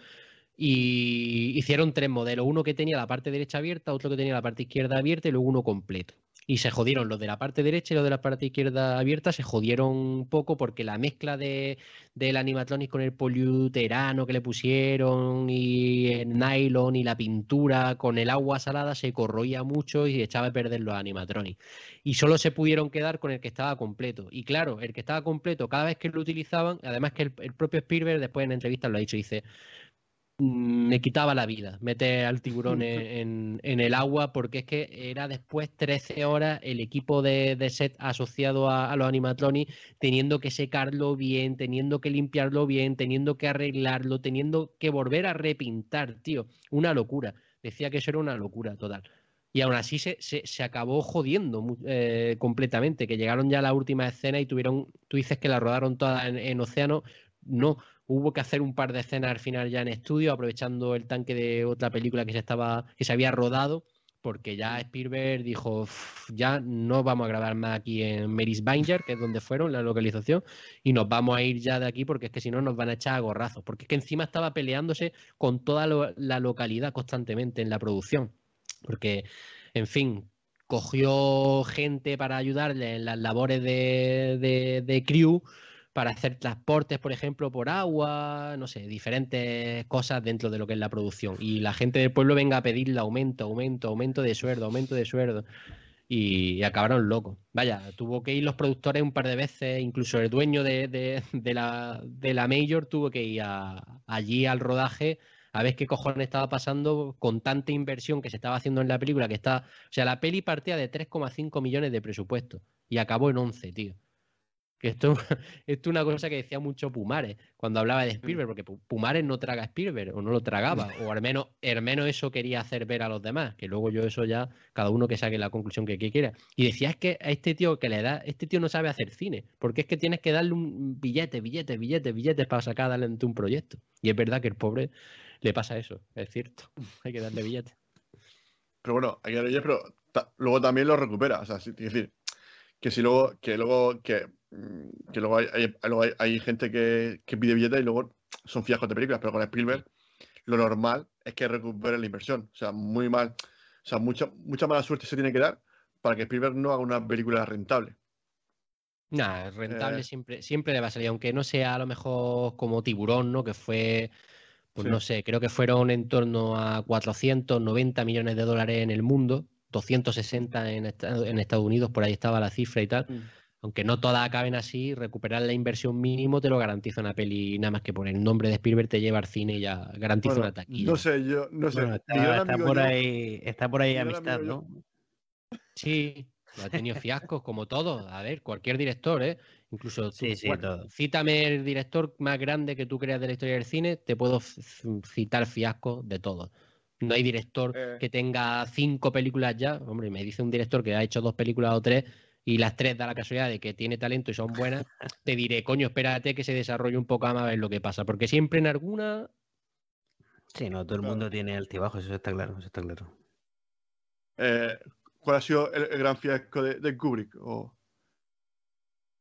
Y hicieron tres modelos, uno que tenía la parte derecha abierta, otro que tenía la parte izquierda abierta y luego uno completo y se jodieron los de la parte derecha y los de la parte izquierda abierta se jodieron un poco porque la mezcla de, del animatronic con el poliuterano que le pusieron y el nylon y la pintura con el agua salada se corroía mucho y echaba a perder los animatronics. Y solo se pudieron quedar con el que estaba completo. Y claro, el que estaba completo, cada vez que lo utilizaban, además que el, propio Spielberg después en entrevistas lo ha dicho, dice, me quitaba la vida meter al tiburón en, el agua porque es que era después 13 horas el equipo de, set asociado a, los animatronics teniendo que secarlo bien, teniendo que limpiarlo bien, teniendo que arreglarlo, teniendo que volver a repintar, tío. Una locura. Decía que eso era una locura total. Y aún así se, se, acabó jodiendo eh, completamente, que llegaron ya a la última escena y tuvieron, tú dices que la rodaron toda en, en océano, no, hubo que hacer un par de escenas al final ya en estudio, aprovechando el tanque de otra película que se estaba, que se había rodado, porque ya Spielberg dijo, ya no vamos a grabar más aquí en Mary's Banger, que es donde fueron la localización, y nos vamos a ir ya de aquí porque es que si no nos van a echar a gorrazos, porque es que encima estaba peleándose con toda la localidad constantemente en la producción, porque, en fin, cogió gente para ayudarle en las labores de crew, para hacer transportes, por ejemplo, por agua, no sé, diferentes cosas dentro de lo que es la producción. Y la gente del pueblo venga a pedirle aumento, aumento, aumento de sueldo, aumento de sueldo. Y, acabaron locos. Vaya, tuvo que ir los productores un par de veces, incluso el dueño de, la, de la Major tuvo que ir allí al rodaje a ver qué cojones estaba pasando con tanta inversión que se estaba haciendo en la película, que está... O sea, la peli partía de 3,5 millones de presupuesto y acabó en 11, tío. Que esto, (laughs) esto es una cosa que decía mucho Pumares cuando hablaba de Spielberg, porque Pumares no traga Spielberg, o no lo tragaba, (laughs) o al menos, al menos eso quería hacer ver a los demás, que luego yo eso ya, cada uno que saque la conclusión que, quiera. Y decía es que a este tío que le da, este tío no sabe hacer cine, porque es que tienes que darle un billete, billete, billete, billetes para sacar adelante un proyecto. Y es verdad que el pobre le pasa eso, es cierto, (laughs) hay que darle billetes. Pero bueno, hay que darle pero luego también lo recupera, o sea, es decir, que si luego, que luego, que que luego hay, gente que, pide billetes y luego son fiascos de películas, pero con Spielberg lo normal es que recupere la inversión. O sea, muy mal, o sea, mucha, mucha mala suerte se tiene que dar para que Spielberg no haga una película rentable. Nada, rentable eh. siempre, siempre le va a salir, aunque no sea a lo mejor como Tiburón, ¿no? Que fue, pues no sé, creo que fueron en torno a 490 millones de dólares en el mundo, 260 en, en Estados Unidos, por ahí estaba la cifra y tal. Mm aunque no todas acaben así, recuperar la inversión mínimo te lo garantiza una peli, nada más que por el nombre de Spielberg te lleva al cine y ya garantiza una taquilla. No sé, yo no sé. está, por ahí, está por ahí amistad, ¿no? Sí, Ha tenido fiascos como todos. A ver, cualquier director, ¿eh? Incluso tú, Sí, sí, bueno, cítame el director más grande que tú creas de la historia del cine, te puedo citar fiascos de todos. No hay director Eh. que tenga cinco películas ya. Hombre, me dice un director que ha hecho dos películas o tres y las tres da la casualidad de que tiene talento y son buenas. (laughs) te diré, coño, espérate que se desarrolle un poco más a ver lo que pasa. Porque siempre en alguna Sí, no, todo el Claro. mundo tiene altibajos, eso está claro, eso está claro. Eh, ¿Cuál ha sido el, el gran fiasco de, de Kubrick? O-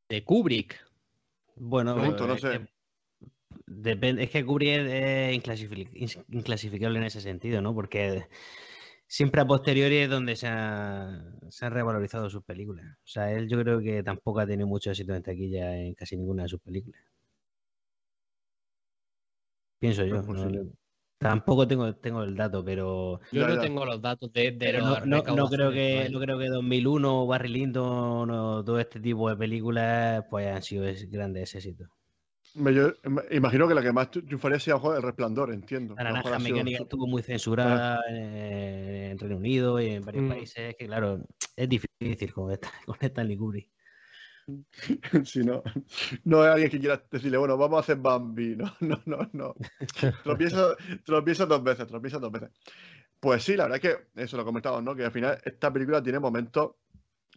de Kubrick. Bueno, Pregunto, no sé. depende, es que Kubrick es, inclasificable en ese sentido, ¿no? Porque siempre a posteriori es donde se, ha- se han revalorizado sus películas. O sea, él yo creo que tampoco ha tenido mucho éxito en taquilla en casi ninguna de sus películas. Pienso yo. No Tampoco tengo, tengo el dato, pero, Yo no tengo los datos de, de las no, no- no creo que no creo que 2001 Barry Lyndon o todo este tipo de películas pues han sido es- grandes éxitos. Me- yo im- imagino que la que más tri- triunfaría sería a lo mejor El Resplandor, entiendo. La naranja sido mecánica su- estuvo muy censurada en, en Reino Unido y en varios Mm. países. Que claro, es difícil con, esta, con Stanley Kubrick. (laughs) Si no, no hay alguien que quiera decirle, bueno, vamos a hacer Bambi. No, (laughs) no, no, no. Tropieza, tropieza dos veces, tropieza dos veces. Pues sí, la verdad es que eso lo comentamos, ¿no? Que al final esta película tiene momentos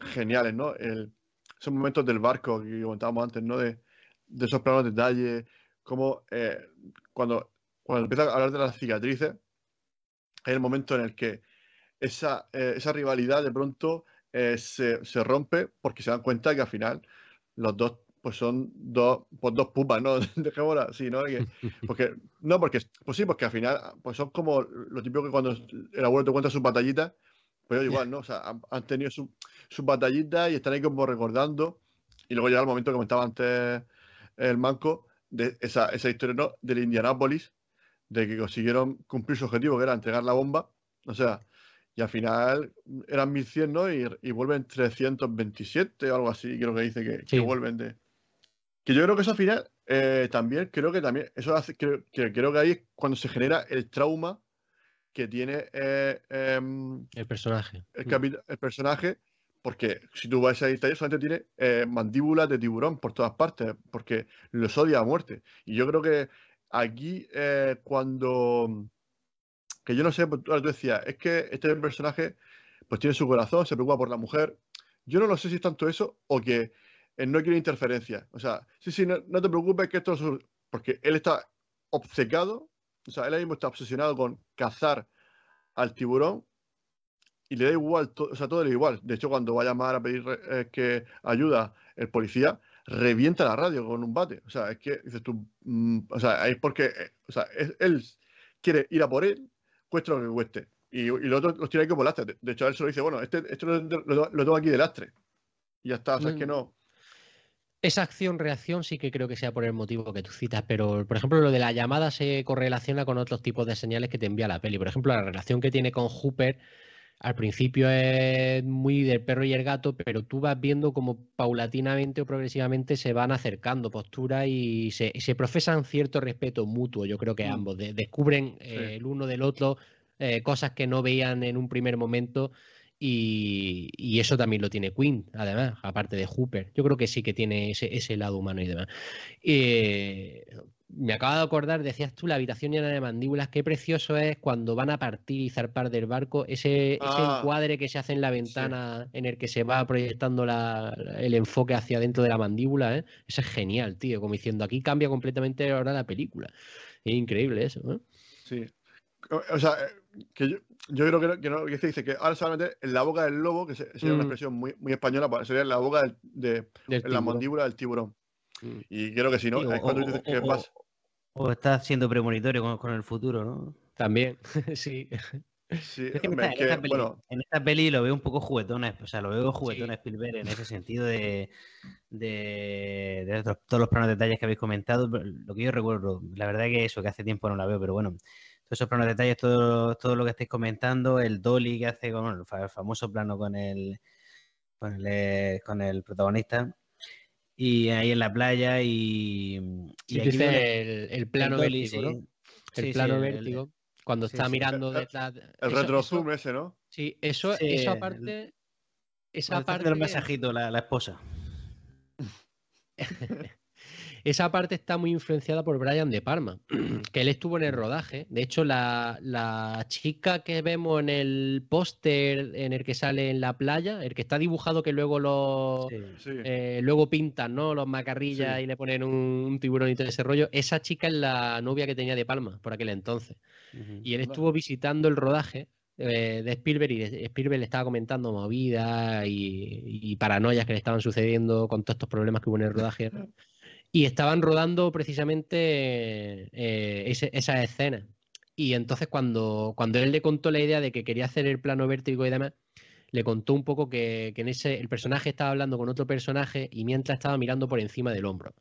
geniales, ¿no? El, esos momentos del barco que comentábamos antes, ¿no? De, de esos planos detalles, como eh, cuando, cuando empieza a hablar de las cicatrices, es el momento en el que esa, eh, esa rivalidad de pronto eh, se, se rompe porque se dan cuenta que al final los dos pues son dos, pues dos pupas, ¿no? (laughs) Dejémoslo así, ¿no? Que- porque, no, porque, pues sí, porque al final pues son como lo típico que cuando el abuelo te cuenta sus batallitas, pero igual, ¿no? O sea, han, tenido su- sus batallitas y están ahí como recordando. Y luego llega el momento que comentaba antes el Manco, de esa, esa historia, ¿no? Del Indianápolis, de que consiguieron cumplir su objetivo, que era entregar la bomba. O sea, y al final eran 1100, ¿no? Y, y vuelven 327 o algo así, creo que dice que, vuelven de. Que yo creo que eso al final eh, también, creo que también, eso hace, creo, que, creo que ahí es cuando se genera el trauma que tiene eh, em, El personaje. el, el personaje, porque si tú vas a detalle, solamente tiene eh, mandíbulas de tiburón por todas partes, porque los odia a muerte. Y yo creo que aquí, eh, cuando. Que yo no sé, pues, tú decías, es que este personaje pues tiene su corazón, se preocupa por la mujer. Yo no lo sé si es tanto eso o que él no quiere interferencia. O sea, sí, sí, no, te preocupes que esto es. Porque él está obcecado, o sea, él mismo está obsesionado con cazar al tiburón y le da igual, to- o sea, todo le da igual. De hecho, cuando va a llamar a pedir eh, que ayuda el policía, revienta la radio con un bate. O sea, es que dices tú, mm, o sea, es porque, eh, o sea, es- él quiere ir a por él, cueste lo que cueste. Y, y los otros los tiene ahí como lastre. De- De hecho, él se lo dice, bueno, este, esto lo, lo- lo tengo aquí de lastre. Y ya está, o sea, es que no. Esa acción-reacción sí que creo que sea por el motivo que tú citas, pero por ejemplo lo de la llamada se correlaciona con otros tipos de señales que te envía la peli. Por ejemplo, la relación que tiene con Hooper al principio es muy del perro y el gato, pero tú vas viendo como paulatinamente o progresivamente se van acercando posturas y se, profesan cierto respeto mutuo. Yo creo que Mm. ambos de- descubren Sí. eh, el uno del otro eh, cosas que no veían en un primer momento y, y eso también lo tiene Queen, además, aparte de Hooper. Yo creo que sí que tiene ese, ese lado humano y demás. Eh, me acabo de acordar, decías tú, la habitación llena de mandíbulas, qué precioso es cuando van a partir y zarpar del barco, ese, ese Ah, encuadre que se hace en la ventana en el que se va proyectando la- el enfoque hacia dentro de la mandíbula, ¿eh? Eso es genial, tío, como diciendo, aquí cambia completamente ahora la película. Es increíble eso, ¿eh? Sí. O sea, eh, que yo, yo creo que, no- que no, que se dice que ahora solamente en la boca del lobo, que se- sería una Mm. expresión muy, muy española, para- sería en la boca del- de, en la mandíbula del tiburón. Mm. Y creo que si no, Sí, es cuando dices que o- pasa. o está siendo premonitorio con, con el futuro, ¿no? También, (laughs) sí. Sí, Es que en hombre, esta, que, peli, bueno, en esta peli lo veo un poco juguetón, o sea, lo veo juguetón Sí. Spielberg en ese sentido de, de, de otros- todos los planos detalles que habéis comentado. Lo que yo recuerdo, la verdad que eso, que hace tiempo no la veo, pero bueno, todos esos planos detalles, todo, todo lo que estáis comentando, el dolly que hace con bueno, el, fa- el famoso plano con el, con el, con el protagonista. Y ahí en la playa y, y Sí, aquí dice el, el plano dolly, vértigo, sí. ¿no? El Sí, sí, plano el- vértigo. Cuando sí, está sí. mirando El- detrás. el eso- retro eso- zoom ese, ¿no? Sí, eso, Sí, eso el- aparte. esa parte del mensajito, la, la esposa. (laughs) Esa parte está muy influenciada por Brian De Palma, (clears throat) que él estuvo en el rodaje. De hecho, la, la chica que vemos en el póster en el que sale en la playa, el que está dibujado que luego lo Sí. Sí. eh, luego pintan, ¿no? Los macarrillas Sí. y le ponen un, un tiburón y todo ese rollo. Esa chica es la novia que tenía De Palma por aquel entonces. Y él estuvo visitando el rodaje eh, de Spielberg y de- Spielberg le estaba comentando movidas y, y paranoias que le estaban sucediendo con todos estos problemas que hubo en el rodaje. (laughs) Y estaban rodando precisamente eh, ese- esas escenas. Y entonces cuando, cuando él le contó la idea de que quería hacer el plano vértigo y demás, le contó un poco que, que en ese, el personaje estaba hablando con otro personaje y mientras estaba mirando por encima del hombro.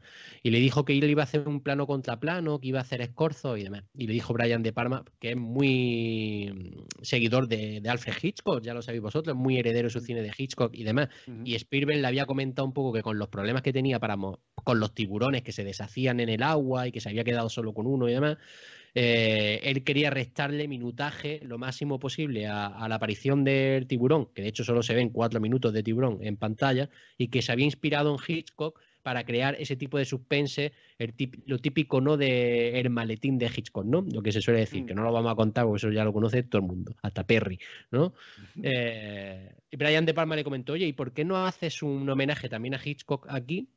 Y le dijo que él iba a hacer un plano contra plano, que iba a hacer escorzos y demás. Y le dijo Brian De Palma, que es muy mm, seguidor de, de Alfred Hitchcock, ya lo sabéis vosotros, muy heredero de su cine de Hitchcock y demás. Y Spielberg le había comentado un poco que con los problemas que tenía para con los tiburones que se deshacían en el agua y que se había quedado solo con uno y demás, eh, él quería restarle minutaje lo máximo posible a, a la aparición del tiburón, que de hecho solo se ven cuatro minutos de tiburón en pantalla, y que se había inspirado en Hitchcock para crear ese tipo de suspense, el lo típico no de el maletín de Hitchcock, ¿no? Lo que se suele decir, Mm. que no lo vamos a contar porque eso ya lo conoce todo el mundo, hasta Perry, ¿no? Eh, y Brian De Palma le comentó, oye, ¿y por qué no haces un homenaje también a Hitchcock aquí?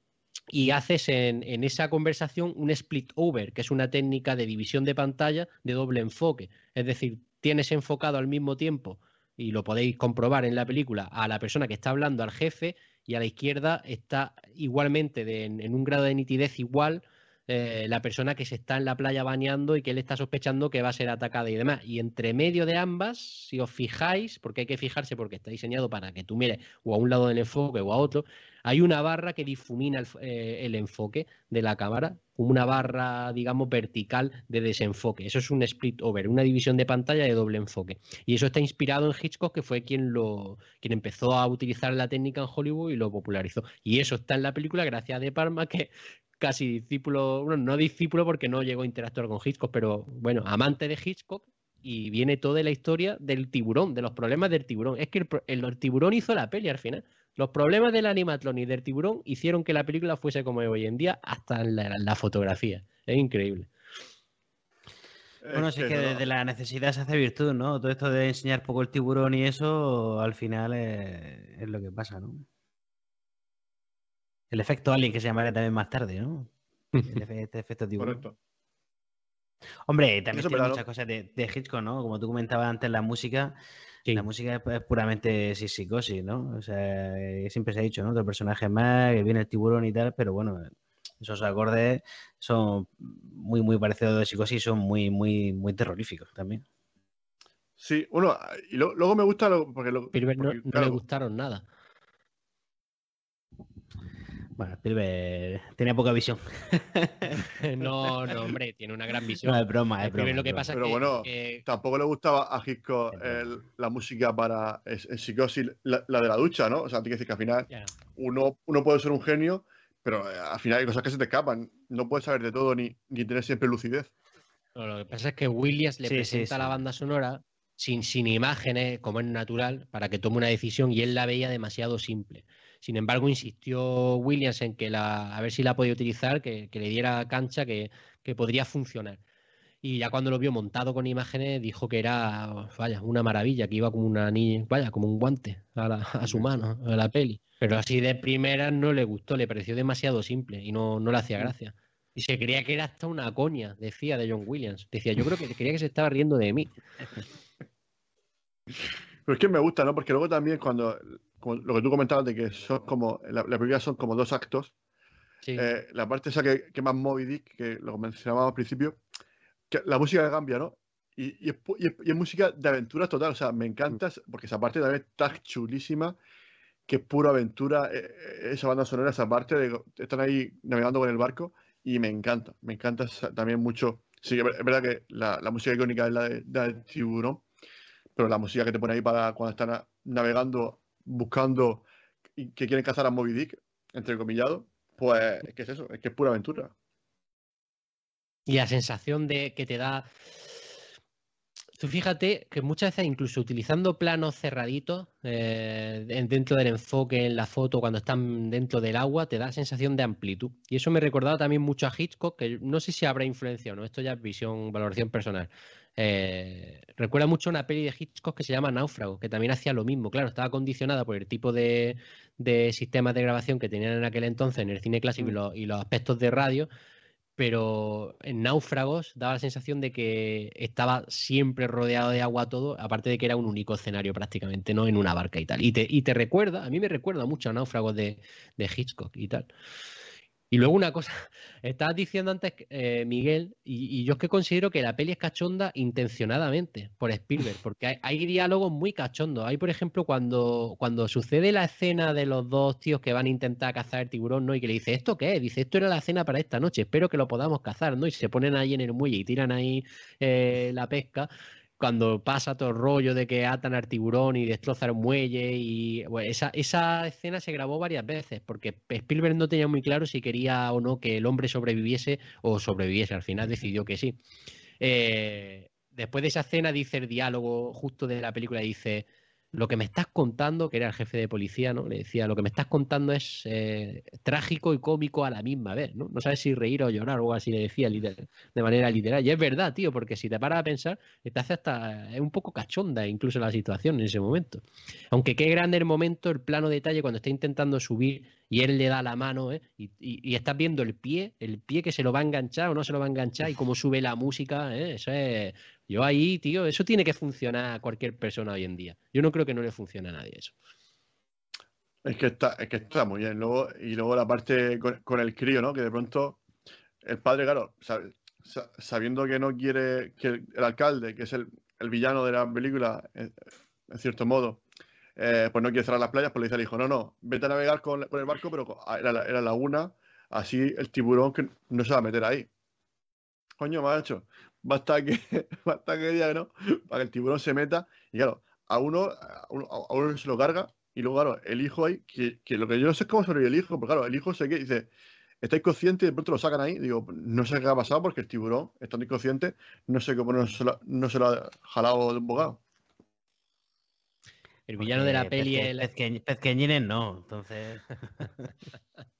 Y haces en, esa conversación un split over, que es una técnica de división de pantalla de doble enfoque. Es decir, tienes enfocado al mismo tiempo, y lo podéis comprobar en la película, a la persona que está hablando, al jefe, y a la izquierda está igualmente de- en un grado de nitidez igual eh, la persona que se está en la playa bañando y que él está sospechando que va a ser atacada y demás. Y entre medio de ambas, si os fijáis, porque hay que fijarse porque está diseñado para que tú mires o a un lado del enfoque o a otro, hay una barra que difumina el, eh, el enfoque de la cámara, como una barra, digamos, vertical de desenfoque. Eso es un split over, una división de pantalla de doble enfoque. Y eso está inspirado en Hitchcock, que fue quien lo quien empezó a utilizar la técnica en Hollywood y lo popularizó. Y eso está en la película gracias a De Palma, que casi discípulo, bueno, no discípulo porque no llegó a interactuar con Hitchcock, pero bueno, amante de Hitchcock y viene toda la historia del tiburón, de los problemas del tiburón. Es que el, pro- el- el tiburón hizo la peli al final. Los problemas del animatrón y del tiburón hicieron que la película fuese como es hoy en día, hasta en la, fotografía. Es increíble. Bueno, sí que no- desde la necesidad se hace virtud, ¿no? Todo esto de enseñar poco el tiburón y eso, al final es, es lo que pasa, ¿no? El efecto alien que se llamaría también más tarde, ¿no? El (laughs) efe- este efecto tiburón. Correcto. Hombre, también Eso tiene verdad, muchas ¿no? cosas de, de Hitchcock, ¿no? Como tú comentabas antes, la música, Sí. la música es, es puramente psicosis, ¿no? O sea, eh, siempre se ha dicho, ¿no? Otro personaje más, que viene el tiburón y tal, pero bueno, esos acordes son muy, muy parecidos de psicosis, son muy, muy, muy terroríficos también. Sí, bueno, y lo- luego me gusta lo, porque, lo, no, porque, no le claro, gustaron nada. Bueno, Spielberg tenía poca visión. (laughs) No, no, hombre, tiene una gran visión. No, es broma, es Spielberg broma. lo que pasa Pero que, bueno, que- tampoco le gustaba a Hitchcock el- la música para es- en psicosis, la, la de la ducha, ¿no? O sea, te quiero decir que al final ya, uno, uno puede ser un genio, pero eh, al final hay cosas que se te escapan. No puedes saber de todo ni, ni tener siempre lucidez. no, lo que pasa es que Williams le Sí, sí, presenta la sí. banda sonora sin, sin imágenes, como es natural, para que tome una decisión y él la veía demasiado simple. Sin embargo, insistió Williams en que la, a ver si la podía utilizar, que, que le diera cancha, que, que podría funcionar. Y ya cuando lo vio montado con imágenes, dijo que era, vaya, una maravilla, que iba como una niña, vaya, como un guante a, la- a su mano, a la peli. Pero así de primeras no le gustó, le pareció demasiado simple y no, no le hacía gracia. Y se creía que era hasta una coña, decía de John Williams. Decía, yo creo que creía que se estaba riendo de mí. (laughs) Pero es que me gusta, ¿no? Porque luego también cuando, como lo que tú comentabas de que son como, la, la película son como dos actos, Sí. eh, la parte esa que, que más Moby Dick, que lo mencionábamos al principio, que la música cambia, ¿no? Y, y es, pu- y es- y es música de aventuras total, o sea, me encanta, porque esa parte también está chulísima, que es pura aventura, eh, eh, esa banda sonora, esa parte, de, están ahí navegando con el barco, y me encanta, me encanta también mucho, sí, es ver- es verdad que la, la música icónica es la de, la del tiburón, pero la música que te pone ahí para cuando están navegando, buscando que quieren cazar a Moby Dick, entre comillados, pues es que es eso, es que es pura aventura. Y la sensación de que te da Tú fíjate que muchas veces, incluso utilizando planos cerraditos eh, dentro del enfoque en la foto, cuando están dentro del agua, te da sensación de amplitud. Y eso me recordaba también mucho a Hitchcock, que no sé si habrá influenciado o no, esto ya es visión, valoración personal. Eh, recuerda mucho una peli de Hitchcock que se llama Náufrago, que también hacía lo mismo. Claro, estaba condicionada por el tipo de, sistemas de grabación que tenían en aquel entonces en el cine clásico y mm. los aspectos de radio, pero en Náufragos daba la sensación de que estaba siempre rodeado de agua todo, aparte de que era un único escenario prácticamente, ¿no? En una barca y tal. Y te, y te recuerda, a mí me recuerda mucho a Náufragos de, de Hitchcock y tal. Y luego una cosa, (laughs) estabas diciendo antes, eh, Miguel, y, yo es que considero que la peli es cachonda intencionadamente por Spielberg, porque hay, diálogos muy cachondos. Hay, por ejemplo, cuando, cuando sucede la escena de los dos tíos que van a intentar cazar el tiburón, ¿no? Y que le dice, ¿esto qué? Dice, esto era la cena para esta noche, espero que lo podamos cazar, ¿no? Y se ponen ahí en el muelle y tiran ahí eh, la pesca cuando pasa todo el rollo de que atan al tiburón y destrozan el muelle y esa, esa, escena se grabó varias veces porque Spielberg no tenía muy claro si quería o no que el hombre sobreviviese o sobreviviese, al final decidió que sí. Eh, después de esa escena dice el diálogo justo de la película, dice, lo que me estás contando, que era el jefe de policía, ¿no? Le decía, lo que me estás contando es eh, trágico y cómico a la misma vez, ¿no? No sabes si reír o llorar o algo así, le decía de manera literal. Y es verdad, tío, porque si te paras a pensar, te hace hasta, es un poco cachonda incluso la situación en ese momento. Aunque qué grande el momento, el plano detalle cuando está intentando subir y él le da la mano, ¿eh? Y, y, estás viendo el pie, el pie que se lo va a enganchar o no se lo va a enganchar y cómo sube la música, ¿eh? Eso es yo ahí, tío, eso tiene que funcionar a cualquier persona hoy en día. Yo no creo que no le funcione a nadie eso. Es que está, es que está muy bien. Luego, y luego la parte con, el crío, ¿no? Que de pronto el padre, claro, sabiendo que no quiere que el, alcalde, que es el, villano de la película, en, cierto modo, eh, pues no quiere cerrar las playas, pues le dice al hijo, no, no, vete a navegar con, el barco, pero en la, la, laguna, así el tiburón que no se va a meter ahí. Coño, macho, basta que, (laughs) basta que diga no, para que el tiburón se meta. Y claro, a uno, a uno, se lo carga y luego, claro, el hijo ahí, que, lo que yo no sé es cómo sobrevive el hijo, pero claro, el hijo sé que dice, ¿estáis conscientes? Y de pronto lo sacan ahí. Digo, no sé qué ha pasado porque el tiburón, estando inconsciente, no sé cómo no se lo, no se lo ha jalado de un bocado. El villano de la peli es el... Pez no, entonces... (laughs)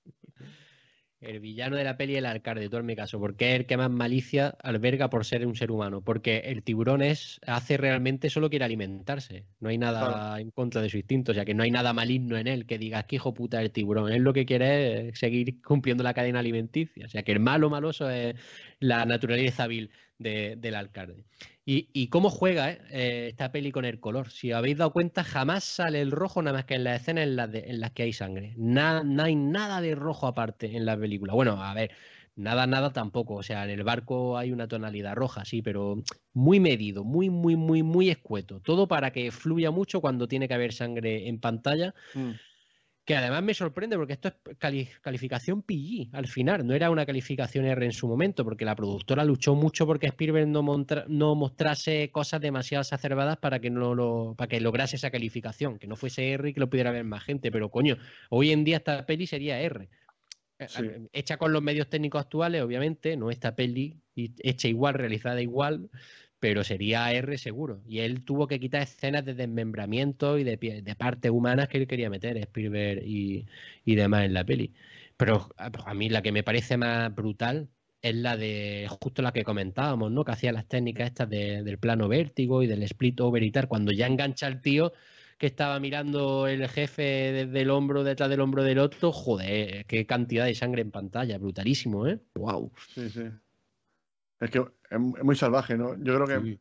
El villano de la peli es el alcalde, todo en mi caso, porque es el que más malicia alberga por ser un ser humano, porque el tiburón es, hace realmente solo quiere alimentarse, no hay nada en contra de su instinto, o sea que no hay nada maligno en él que diga que hijo puta el tiburón, él lo que quiere es seguir cumpliendo la cadena alimenticia, o sea que el malo maloso es la naturaleza vil del alcalde. Y, cómo juega eh, eh, esta peli con el color. Si habéis dado cuenta, jamás sale el rojo nada más que en las escenas en las, las que hay sangre. no hay nada de rojo aparte en la película. Bueno, a ver, nada, nada tampoco. O sea, en el barco hay una tonalidad roja, sí, pero muy medido, muy, muy, muy, muy escueto. Todo para que fluya mucho cuando tiene que haber sangre en pantalla. Mm que además me sorprende porque esto es calificación PG al final, no era una calificación R en su momento, porque la productora luchó mucho porque Spielberg no, no mostrase cosas demasiado exacerbadas para que no lo, para que lograse esa calificación, que no fuese R y que lo pudiera ver más gente, pero coño, hoy en día esta peli sería R. Eh, eh, hecha con los medios técnicos actuales, obviamente, no esta peli hecha igual, realizada igual, pero sería R seguro. Y él tuvo que quitar escenas de desmembramiento y de, de partes humanas que él quería meter, Spielberg y, y demás en la peli. Pero a mí la que me parece más brutal es la de justo la que comentábamos, ¿no? Que hacía las técnicas estas del plano vértigo y del split over y tal, cuando ya engancha al tío que estaba mirando el jefe desde el hombro, detrás del hombro del otro, joder, qué cantidad de sangre en pantalla, brutalísimo, ¿eh? Wow. Sí, sí. Es que es, muy salvaje, ¿no? Yo creo que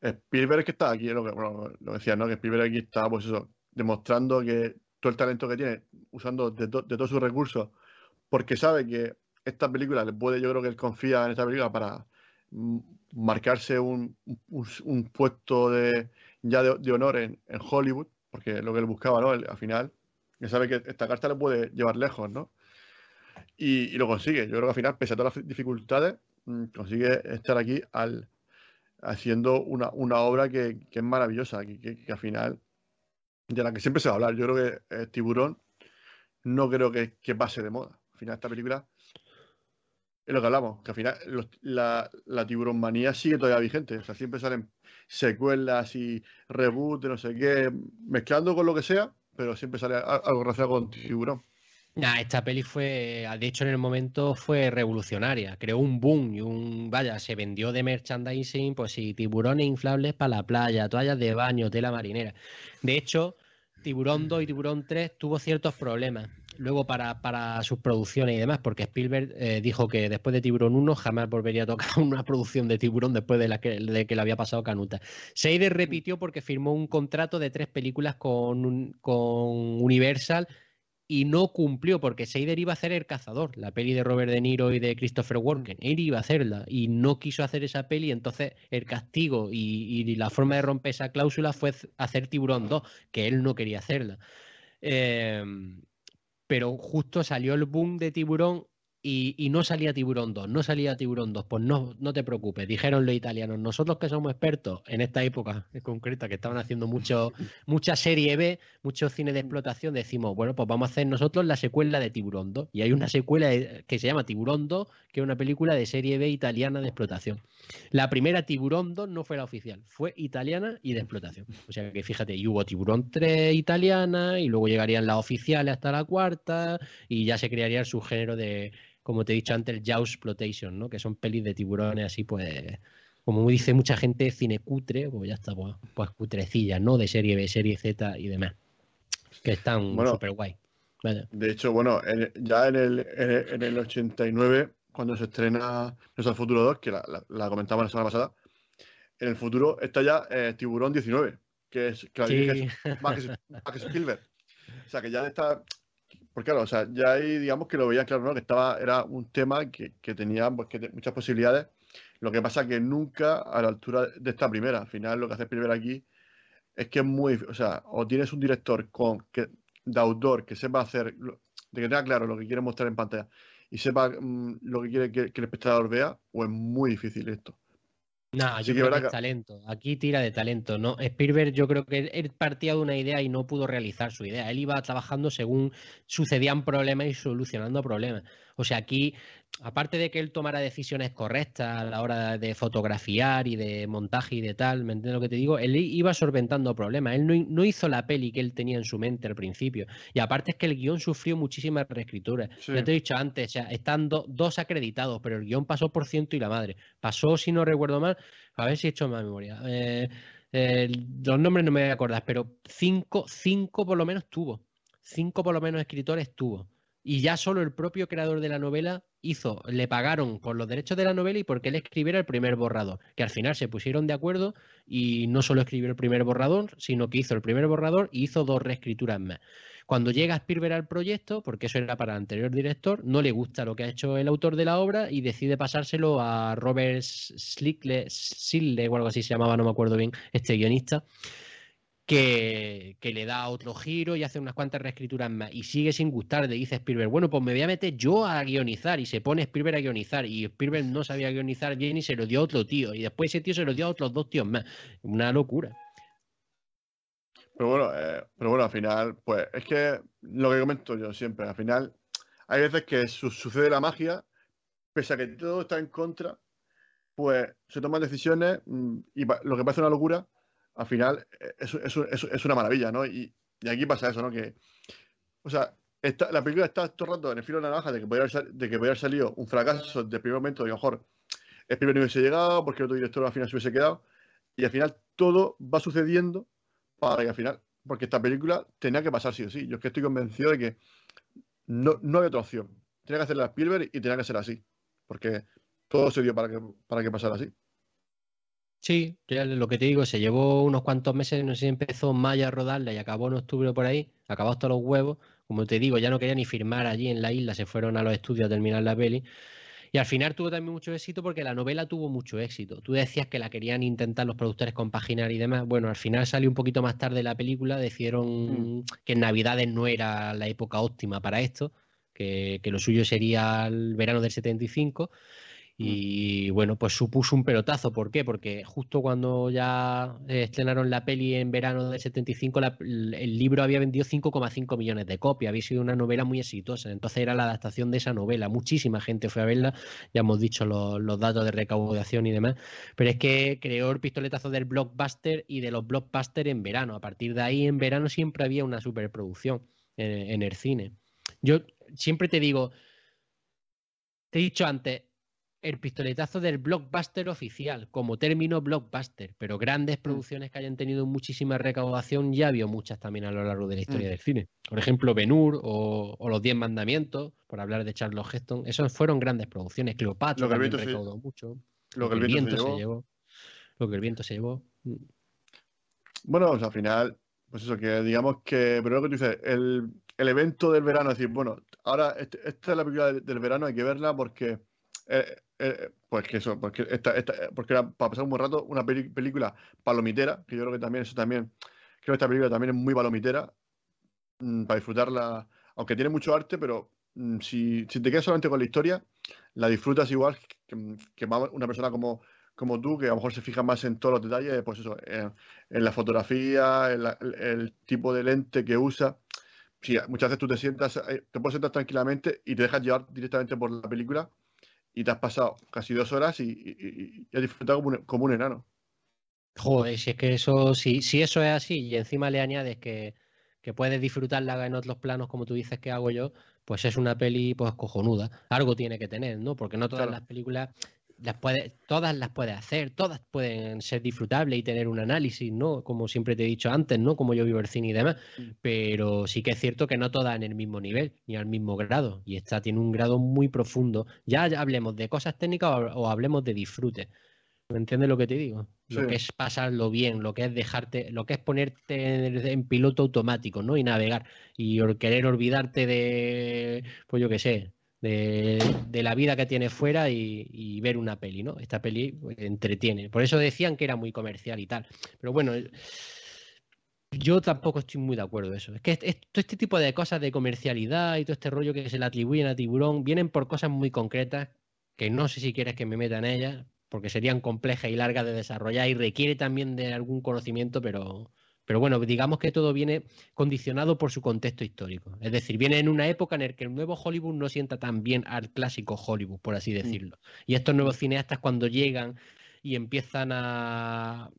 Spielberg que está aquí, lo que lo decía, ¿no? Que Spielberg aquí está, pues eso, demostrando que todo el talento que tiene, usando de, todos sus recursos, porque sabe que esta película le puede, yo creo que él confía en esta película para marcarse un, puesto de, ya de, honor en, Hollywood, porque lo que él buscaba, ¿no? al final, que sabe que esta carta le puede llevar lejos, ¿no? Y, y, lo consigue. Yo creo que al final, pese a todas las dificultades, consigue estar aquí al, haciendo una, obra que, es maravillosa, que, al final, de la que siempre se va a hablar. Yo creo que eh, Tiburón no creo que, pase de moda. Al final, esta película es lo que hablamos, que al final la, la tiburón manía sigue todavía vigente. O sea, siempre salen secuelas y reboot no sé qué, mezclando con lo que sea, pero siempre sale algo relacionado con tiburón. Nah, esta peli fue, de hecho en el momento fue revolucionaria, creó un boom y un, vaya, se vendió de merchandising, pues sí, tiburones inflables para la playa, toallas de baño, tela marinera. De hecho, Tiburón 2 y Tiburón 3 tuvo ciertos problemas luego para, para sus producciones y demás, porque Spielberg eh, dijo que después de Tiburón 1 jamás volvería a tocar (laughs) una producción de Tiburón después de, la que, de que le había pasado Canuta. Seider repitió porque firmó un contrato de tres películas con, con Universal y no cumplió porque Seider iba a hacer El Cazador, la peli de Robert De Niro y de Christopher Walken. Él iba a hacerla y no quiso hacer esa peli, entonces el castigo y, la forma de romper esa cláusula fue hacer Tiburón 2, que él no quería hacerla. Em, pero justo salió el boom de Tiburón y, no salía Tiburón 2, no salía Tiburón 2, pues no, no te preocupes, dijeron los italianos, nosotros que somos expertos en esta época en concreta, que estaban haciendo mucho, (laughs) mucha serie B, mucho cine de explotación, decimos, bueno, pues vamos a hacer nosotros la secuela de Tiburón 2. Y hay una secuela que se llama Tiburón 2, que es una película de serie B italiana de explotación. La primera Tiburón 2 no fue la oficial, fue italiana y de explotación. O sea que fíjate, y hubo Tiburón 3 italiana, y luego llegarían las oficiales hasta la cuarta, y ya se crearía el subgénero de como te he dicho antes, el Jaws Exploitation, ¿no? Que son pelis de tiburones así, pues, como dice mucha gente, cine cutre, pues ya está, pues, pues cutrecillas, ¿no? De serie B, serie Z y demás. Que están súper guay. De hecho, bueno, ya en el, en el, 89, cuando se estrena Nuestro Futuro 2, que la, la, comentaba la semana pasada, en el futuro está ya eh, Tiburón 19, que es, que la Max, Spielberg. O sea, que ya está, porque claro, o sea, ya ahí digamos que lo veía claro, ¿no? Que estaba, era un tema que, tenía pues, muchas posibilidades. Lo que pasa que nunca a la altura de esta primera. Al final lo que hace primero aquí es que es muy, o sea, o tienes un director con que, de autor que sepa hacer, de que tenga claro lo que quiere mostrar en pantalla y sepa mm, lo que quiere que, el espectador vea, o es muy difícil esto. No, yo creo que es talento. Aquí tira de talento. ¿no? Spielberg yo creo que él partía de una idea y no pudo realizar su idea. Él iba trabajando según sucedían problemas y solucionando problemas. O sea, aquí, aparte de que él tomara decisiones correctas a la hora de fotografiar y de montaje y de tal, ¿me entiendes lo que te digo? Él iba solventando problemas. Él no, hizo la peli que él tenía en su mente al principio. Y aparte es que el guion sufrió muchísimas reescrituras. Ya te he dicho antes, o sea, están dos acreditados, pero el guion pasó por ciento y la madre. Pasó, si no recuerdo mal, a ver si he hecho más memoria. Eh, los nombres no me voy a acordar, pero cinco, cinco por lo menos tuvo. Cinco por lo menos escritores tuvo y ya solo el propio creador de la novela hizo, le pagaron por los derechos de la novela y porque él escribiera el primer borrador, que al final se pusieron de acuerdo y no solo escribió el primer borrador, sino que hizo el primer borrador y hizo dos reescrituras más. Cuando llega Spielberg al proyecto, porque eso era para el anterior director, no le gusta lo que ha hecho el autor de la obra y decide pasárselo a Robert Slickle, Sille, o algo así se llamaba, no me acuerdo bien, este guionista que, le da otro giro y hace unas cuantas reescrituras más y sigue sin gustar, le dice Spielberg, bueno, pues me voy a meter yo a guionizar y se pone Spielberg a guionizar y Spielberg no sabía guionizar bien y se lo dio a otro tío y después ese tío se lo dio a otros dos tíos más. Una locura. Pero bueno, eh, pero bueno, al final, pues es que lo que comento yo siempre, al final hay veces que sucede la magia, pese a que todo está en contra, pues se toman decisiones mm, y lo que parece una locura al final eh, es, una maravilla, ¿no? Y, aquí pasa eso, ¿no? Que, o sea, la película está todo el rato en el filo de la navaja de que podría haber, de haber salido un fracaso de primer momento, de que a lo mejor el primer no hubiese llegado, porque el otro director al final se hubiese quedado, y al final todo va sucediendo para que al final, porque esta película tenía que pasar sí o sí. Yo es que estoy convencido de que no, no había otra opción. Tenía que hacerla a Spielberg y tenía que ser así, porque todo se dio para que, para que pasara así. Sí, lo que te digo, se llevó unos cuantos meses, no sé si empezó en mayo a rodarla y acabó en octubre por ahí, acabó hasta los huevos. Como te digo, ya no quería ni firmar allí en la isla, se fueron a los estudios a terminar la peli. Y al final tuvo también mucho éxito porque la novela tuvo mucho éxito. Tú decías que la querían intentar los productores compaginar y demás. Bueno, al final salió un poquito más tarde la película, decidieron mm. que en Navidades no era la época óptima para esto, que, que lo suyo sería el verano del 75 Y bueno, pues supuso un pelotazo. ¿Por qué? Porque justo cuando ya estrenaron la peli en verano del 75, el libro había vendido 5,5 millones de copias. Había sido una novela muy exitosa. Entonces era la adaptación de esa novela. Muchísima gente fue a verla. Ya hemos dicho los, datos de recaudación y demás. Pero es que creó el pistoletazo del blockbuster y de los blockbusters en verano. A partir de ahí, en verano siempre había una superproducción en, en el cine. Yo siempre te digo, te he dicho antes, el pistoletazo del blockbuster oficial, como término blockbuster, pero grandes mm. producciones que hayan tenido muchísima recaudación, ya vio muchas también a lo largo de la historia mm. del cine. Por ejemplo, Ben-Hur o, Los Diez Mandamientos, por hablar de Charles Heston, esas fueron grandes producciones. Cleopatra también recaudó mucho. Lo, que el viento, se, llevó. Lo que el viento se llevó. Mm. Bueno, al final, pues eso, que digamos que, pero lo que tú dices, el, evento del verano, es decir, bueno, ahora este, esta es la película del, verano, hay que verla porque... Eh, eh, pues que eso, porque, esta, porque era para pasar un buen rato una película palomitera, que yo creo que también eso también, creo que esta película también es muy palomitera, mm, para disfrutarla, aunque tiene mucho arte, pero mm, si, te quedas solamente con la historia, la disfrutas igual que, una persona como, como tú, que a lo mejor se fija más en todos los detalles, pues eso, en, la fotografía, en el tipo de lente que usa. Sí, muchas veces tú te sientas, eh, te puedes sentar tranquilamente y te dejas llevar directamente por la película y te has pasado casi dos horas y, has disfrutado como un, enano. Joder, si es que eso, si, si eso es así y encima le añades que, puedes disfrutarla en otros planos como tú dices que hago yo, pues es una peli pues cojonuda. Algo tiene que tener, ¿no? Porque no todas las películas las puede, todas las puedes hacer, todas pueden ser disfrutables y tener un análisis, ¿no? Como siempre te he dicho antes, ¿no? Como yo vivo el cine y demás. Mm. Pero sí que es cierto que no todas en el mismo nivel, ni al mismo grado. Y esta tiene un grado muy profundo. Ya hablemos de cosas técnicas o, hablemos de disfrute. ¿Me entiendes lo que te digo? Lo que es pasarlo bien, lo que es dejarte, lo que es ponerte en, en, piloto automático, ¿no? Y navegar. Y querer olvidarte de, pues yo qué sé, de, la vida que tiene fuera y, ver una peli, ¿no? Esta peli pues, entretiene. Por eso decían que era muy comercial y tal. Pero bueno, yo tampoco estoy muy de acuerdo en eso. Es que todo este tipo de cosas de comercialidad y todo este rollo que se le atribuyen a Tiburón vienen por cosas muy concretas que no sé si quieres que me meta en ellas, porque serían complejas y largas de desarrollar y requiere también de algún conocimiento, pero pero bueno, digamos que todo viene condicionado por su contexto histórico. Es decir, viene en una época en la que el nuevo Hollywood no sienta tan bien al clásico Hollywood, por así mm. decirlo. Y estos nuevos cineastas cuando llegan y empiezan a,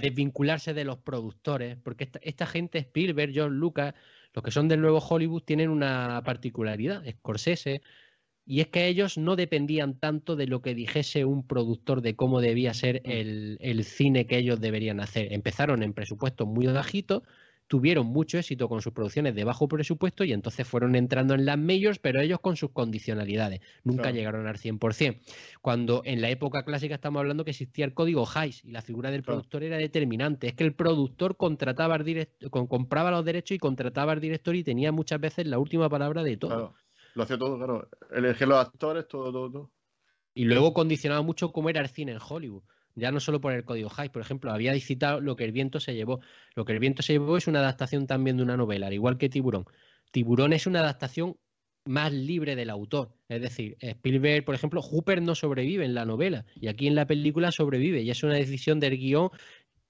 desvincularse de los productores, porque esta, esta gente, Spielberg, John Lucas, los que son del nuevo Hollywood tienen una particularidad. Scorsese, y es que ellos no dependían tanto de lo que dijese un productor de cómo debía ser el, cine que ellos deberían hacer. Empezaron en presupuestos muy bajitos, tuvieron mucho éxito con sus producciones de bajo presupuesto y entonces fueron entrando en las majors, pero ellos con sus condicionalidades. Nunca llegaron al 100%. Cuando en la época clásica estamos hablando que existía el código Hayes y la figura del productor era determinante. Es que el productor contrataba al compraba los derechos y contrataba al director y tenía muchas veces la última palabra de todo. Lo hacía todo, claro. Elegir los actores, todo, todo, todo. Y luego condicionaba mucho cómo era el cine en Hollywood. Ya no solo por el código High, por ejemplo, había citado Lo que el viento se llevó. Lo que el viento se llevó es una adaptación también de una novela, al igual que Tiburón. Tiburón es una adaptación más libre del autor. Es decir, Spielberg, por ejemplo, Hooper no sobrevive en la novela y aquí en la película sobrevive y es una decisión del guion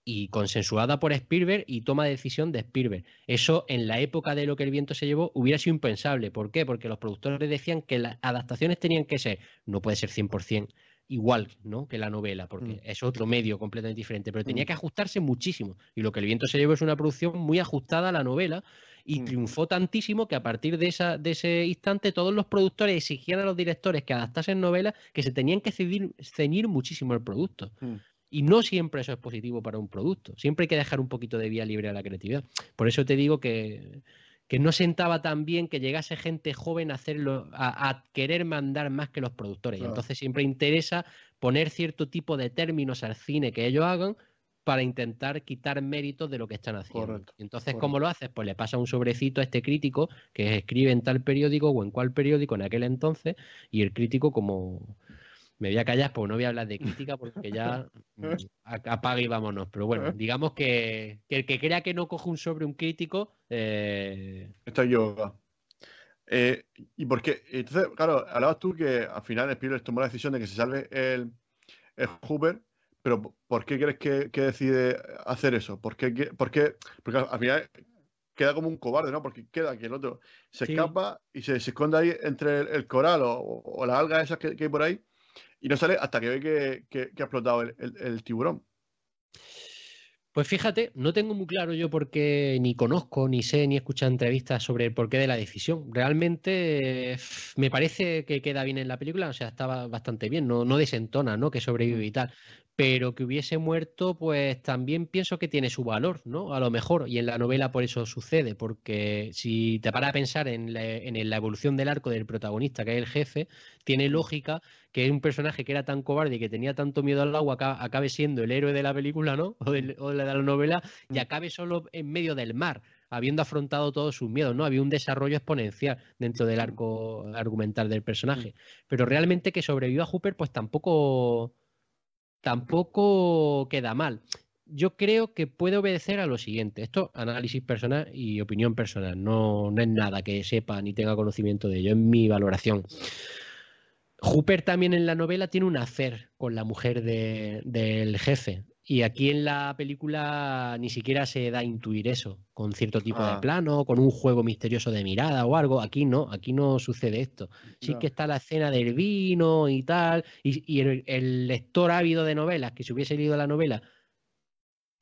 y consensuada por Spielberg y toma decisión de Spielberg. Eso en la época de lo que el viento se llevó hubiera sido impensable. ¿Por qué? Porque los productores decían que las adaptaciones tenían que ser, no puede ser 100% igual ¿no? que la novela, porque mm. es otro medio completamente diferente, pero tenía mm. que ajustarse muchísimo. Y lo que el viento se llevó es una producción muy ajustada a la novela y mm. triunfó tantísimo que a partir de, esa, de ese instante todos los productores exigían a los directores que adaptasen novelas que se tenían que ceñir, muchísimo el producto. Y no siempre eso es positivo para un producto. Siempre hay que dejar un poquito de vía libre a la creatividad. Por eso te digo que, no sentaba tan bien que llegase gente joven a hacerlo, a, querer mandar más que los productores. Y entonces siempre interesa poner cierto tipo de términos al cine que ellos hagan para intentar quitar méritos de lo que están haciendo. Entonces, ¿cómo lo haces? Pues le pasa un sobrecito a este crítico que escribe en tal periódico o en cual periódico en aquel entonces, y el crítico como me voy a callar porque no voy a hablar de crítica porque ya mm, apaga y vámonos. Pero bueno, digamos que, el que crea que no coge un sobre un crítico. Eh... Está yoga. Eh, ¿Y por qué? Entonces, claro, hablabas tú que al final Spielberg tomó la decisión de que se salve el, el Hooper, pero ¿por qué crees que, que decide hacer eso? ¿Por qué, que- por qué? Porque al final queda como un cobarde, ¿no? Porque queda que el otro se Sí. escapa y se, se esconde ahí entre el, el coral o, o las algas esas que, que hay por ahí y no sale hasta que ve que, ha explotado el, tiburón. Pues fíjate, no tengo muy claro yo por qué ni conozco, ni sé, ni he escuchado entrevistas sobre el porqué de la decisión. Realmente me parece que queda bien en la película, o sea, estaba bastante bien, no, no desentona, ¿no? Que sobrevive y tal. Pero que hubiese muerto, pues también pienso que tiene su valor, ¿no? A lo mejor, y en la novela por eso sucede, porque si te paras a pensar en la, en la evolución del arco del protagonista, que es el jefe, tiene lógica que un personaje que era tan cobarde y que tenía tanto miedo al agua, aca- acabe siendo el héroe de la película, ¿no? O, o de la novela, y Mm. acabe solo en medio del mar, habiendo afrontado todos sus miedos, ¿no? Había un desarrollo exponencial dentro del arco argumental del personaje. Pero realmente que sobreviva Hooper, pues tampoco, tampoco queda mal. Yo creo que puede obedecer a lo siguiente. Esto, análisis personal y opinión personal. No, no es nada que sepa ni tenga conocimiento de ello. Es mi valoración. Hooper también en la novela tiene un hacer con la mujer de- del jefe. Y aquí en la película ni siquiera se da a intuir eso, con cierto tipo Ah. de plano, con un juego misterioso de mirada o algo. Aquí no, aquí no sucede esto. Sí Ya. que está la escena del vino y tal, y, y el, el lector ávido de novelas, que si hubiese leído la novela,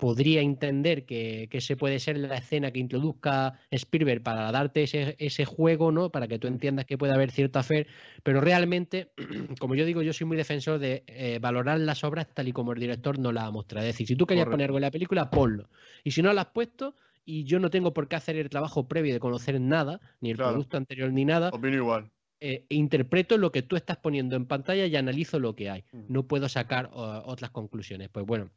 podría entender que, que ese puede ser la escena que introduzca Spielberg para darte ese, ese juego, ¿no? Para que tú entiendas que puede haber cierto hacer, pero realmente, (clears throat) como yo digo, yo soy muy defensor de eh, valorar las obras tal y como el director nos las muestra. Es decir, si tú querías Correcto. poner algo en la película, ponlo. Y si no lo has puesto, y yo no tengo por qué hacer el trabajo previo de conocer nada, ni el Claro. producto anterior ni nada, Opino igual. eh, interpreto lo que tú estás poniendo en pantalla y analizo lo que hay. No puedo sacar otras conclusiones. Pues bueno,